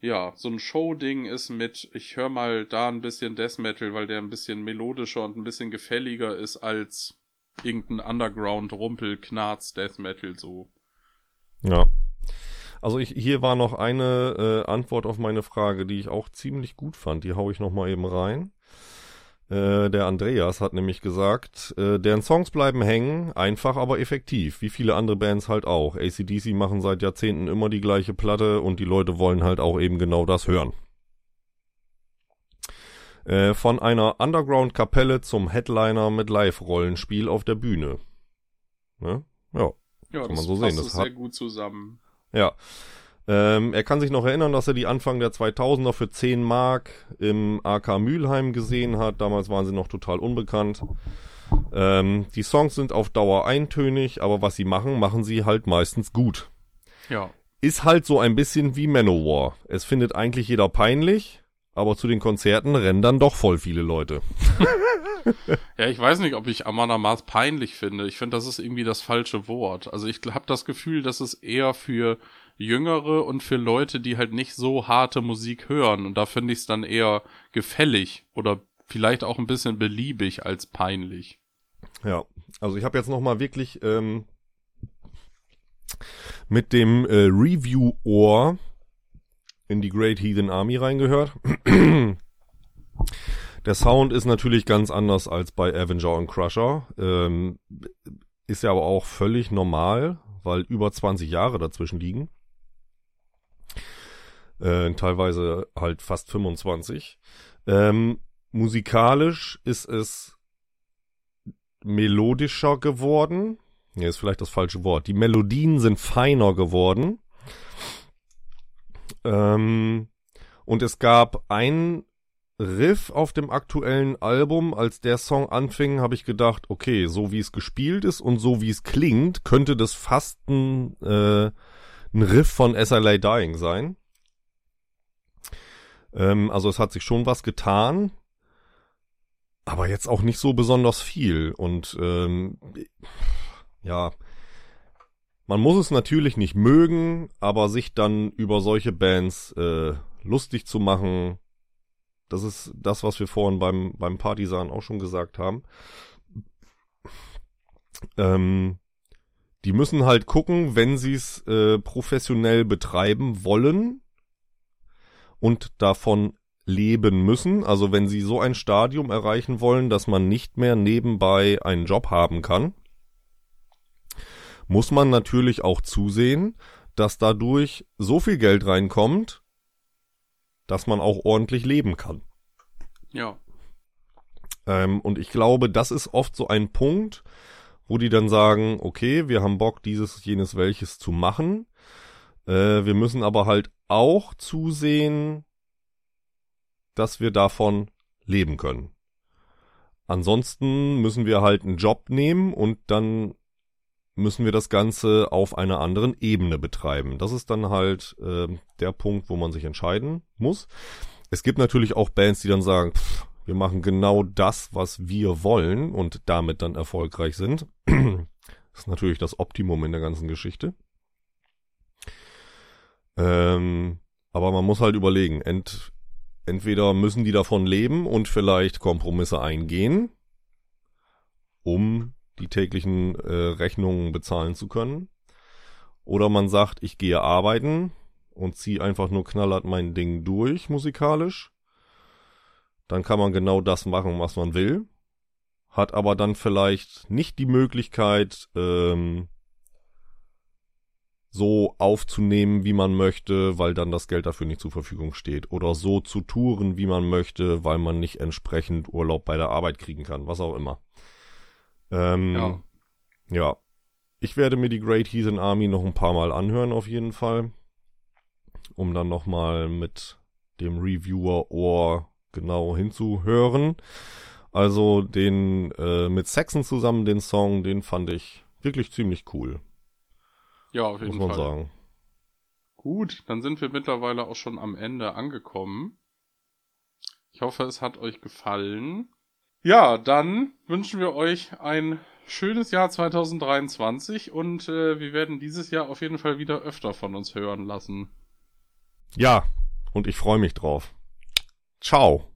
ja, so ein Show-Ding ist mit, ich höre mal da ein bisschen Death Metal, weil der ein bisschen melodischer und ein bisschen gefälliger ist als irgendein Underground-Rumpel-Knarz Death Metal so. Ja. Also ich, hier war noch eine äh, Antwort auf meine Frage, die ich auch ziemlich gut fand. Die hau ich noch mal eben rein. Äh, der Andreas hat nämlich gesagt, äh, deren Songs bleiben hängen, einfach aber effektiv, wie viele andere Bands halt auch. ACDC machen seit Jahrzehnten immer die gleiche Platte und die Leute wollen halt auch eben genau das hören. Äh, von einer Underground-Kapelle zum Headliner mit Live-Rollenspiel auf der Bühne. Ne? Ja, Ja, Kann das man so passt sehen, das sehr hat- gut zusammen. ja. Ähm, er kann sich noch erinnern, dass er die Anfang der 2000er für 10 Mark im AK Mülheim gesehen hat. Damals waren sie noch total unbekannt. Ähm, die Songs sind auf Dauer eintönig, aber was sie machen, machen sie halt meistens gut. Ja. Ist halt so ein bisschen wie Manowar. Es findet eigentlich jeder peinlich, aber zu den Konzerten rennen dann doch voll viele Leute. Ja, ich weiß nicht, ob ich Amon Amarth peinlich finde. Ich finde, das ist irgendwie das falsche Wort. Also ich habe das Gefühl, dass es eher für Jüngere und für Leute, die halt nicht so harte Musik hören. Und da finde ich es dann eher gefällig oder vielleicht auch ein bisschen beliebig als peinlich. Ja, also ich habe jetzt noch mal wirklich ähm, mit dem äh, Review-Ohr in die Great Heathen Army reingehört. Der Sound ist natürlich ganz anders als bei Avenger und Crusher. Ähm, ist ja aber auch völlig normal, weil über 20 Jahre dazwischen liegen. Äh, teilweise halt fast 25. Ähm, musikalisch ist es melodischer geworden. Nee, ist vielleicht das falsche Wort. Die Melodien sind feiner geworden. Ähm, und es gab ein Riff auf dem aktuellen Album. Als der Song anfing, habe ich gedacht, okay, so wie es gespielt ist und so wie es klingt, könnte das fast ein, äh, ein Riff von SLA Dying sein. Ähm, also es hat sich schon was getan aber jetzt auch nicht so besonders viel. Und ähm, ja, man muss es natürlich nicht mögen, aber sich dann über solche Bands äh, lustig zu machen, das ist das, was wir vorhin beim, beim Partisan auch schon gesagt haben. Ähm, die müssen halt gucken, wenn sie es äh, professionell betreiben wollen und davon leben müssen. Also wenn sie so ein Stadium erreichen wollen, dass man nicht mehr nebenbei einen Job haben kann, muss man natürlich auch zusehen, dass dadurch so viel Geld reinkommt, dass man auch ordentlich leben kann. Ja. Ähm, und ich glaube, das ist oft so ein Punkt, wo die dann sagen, okay, wir haben Bock, dieses, jenes, welches zu machen. Äh, wir müssen aber halt auch zusehen, dass wir davon leben können. Ansonsten müssen wir halt einen Job nehmen und dann müssen wir das Ganze auf einer anderen Ebene betreiben. Das ist dann halt äh, der Punkt, wo man sich entscheiden muss. Es gibt natürlich auch Bands, die dann sagen, pff, wir machen genau das, was wir wollen und damit dann erfolgreich sind. Das ist natürlich das Optimum in der ganzen Geschichte. Ähm, aber man muss halt überlegen, ent, entweder müssen die davon leben und vielleicht Kompromisse eingehen, um die täglichen äh, Rechnungen bezahlen zu können. Oder man sagt, ich gehe arbeiten und ziehe einfach nur knallhart mein Ding durch musikalisch. Dann kann man genau das machen, was man will. Hat aber dann vielleicht nicht die Möglichkeit, ähm, so aufzunehmen, wie man möchte, weil dann das Geld dafür nicht zur Verfügung steht. Oder so zu touren, wie man möchte, weil man nicht entsprechend Urlaub bei der Arbeit kriegen kann. Was auch immer. Ähm, Ja. ja. Ich werde mir die Great Heathen Army noch ein paar Mal anhören, auf jeden Fall. Um dann nochmal mit dem Reviewer-Ohr genau hinzuhören. Also den äh, mit Saxon zusammen, den Song, den fand ich wirklich ziemlich cool, Ja, auf muss jeden man Fall. sagen. Gut, dann sind wir mittlerweile auch schon am Ende angekommen. Ich hoffe, es hat euch gefallen. Ja, dann wünschen wir euch ein schönes Jahr 2023 und äh, wir werden dieses Jahr auf jeden Fall wieder öfter von uns hören lassen. Ja, und ich freue mich drauf. Ciao.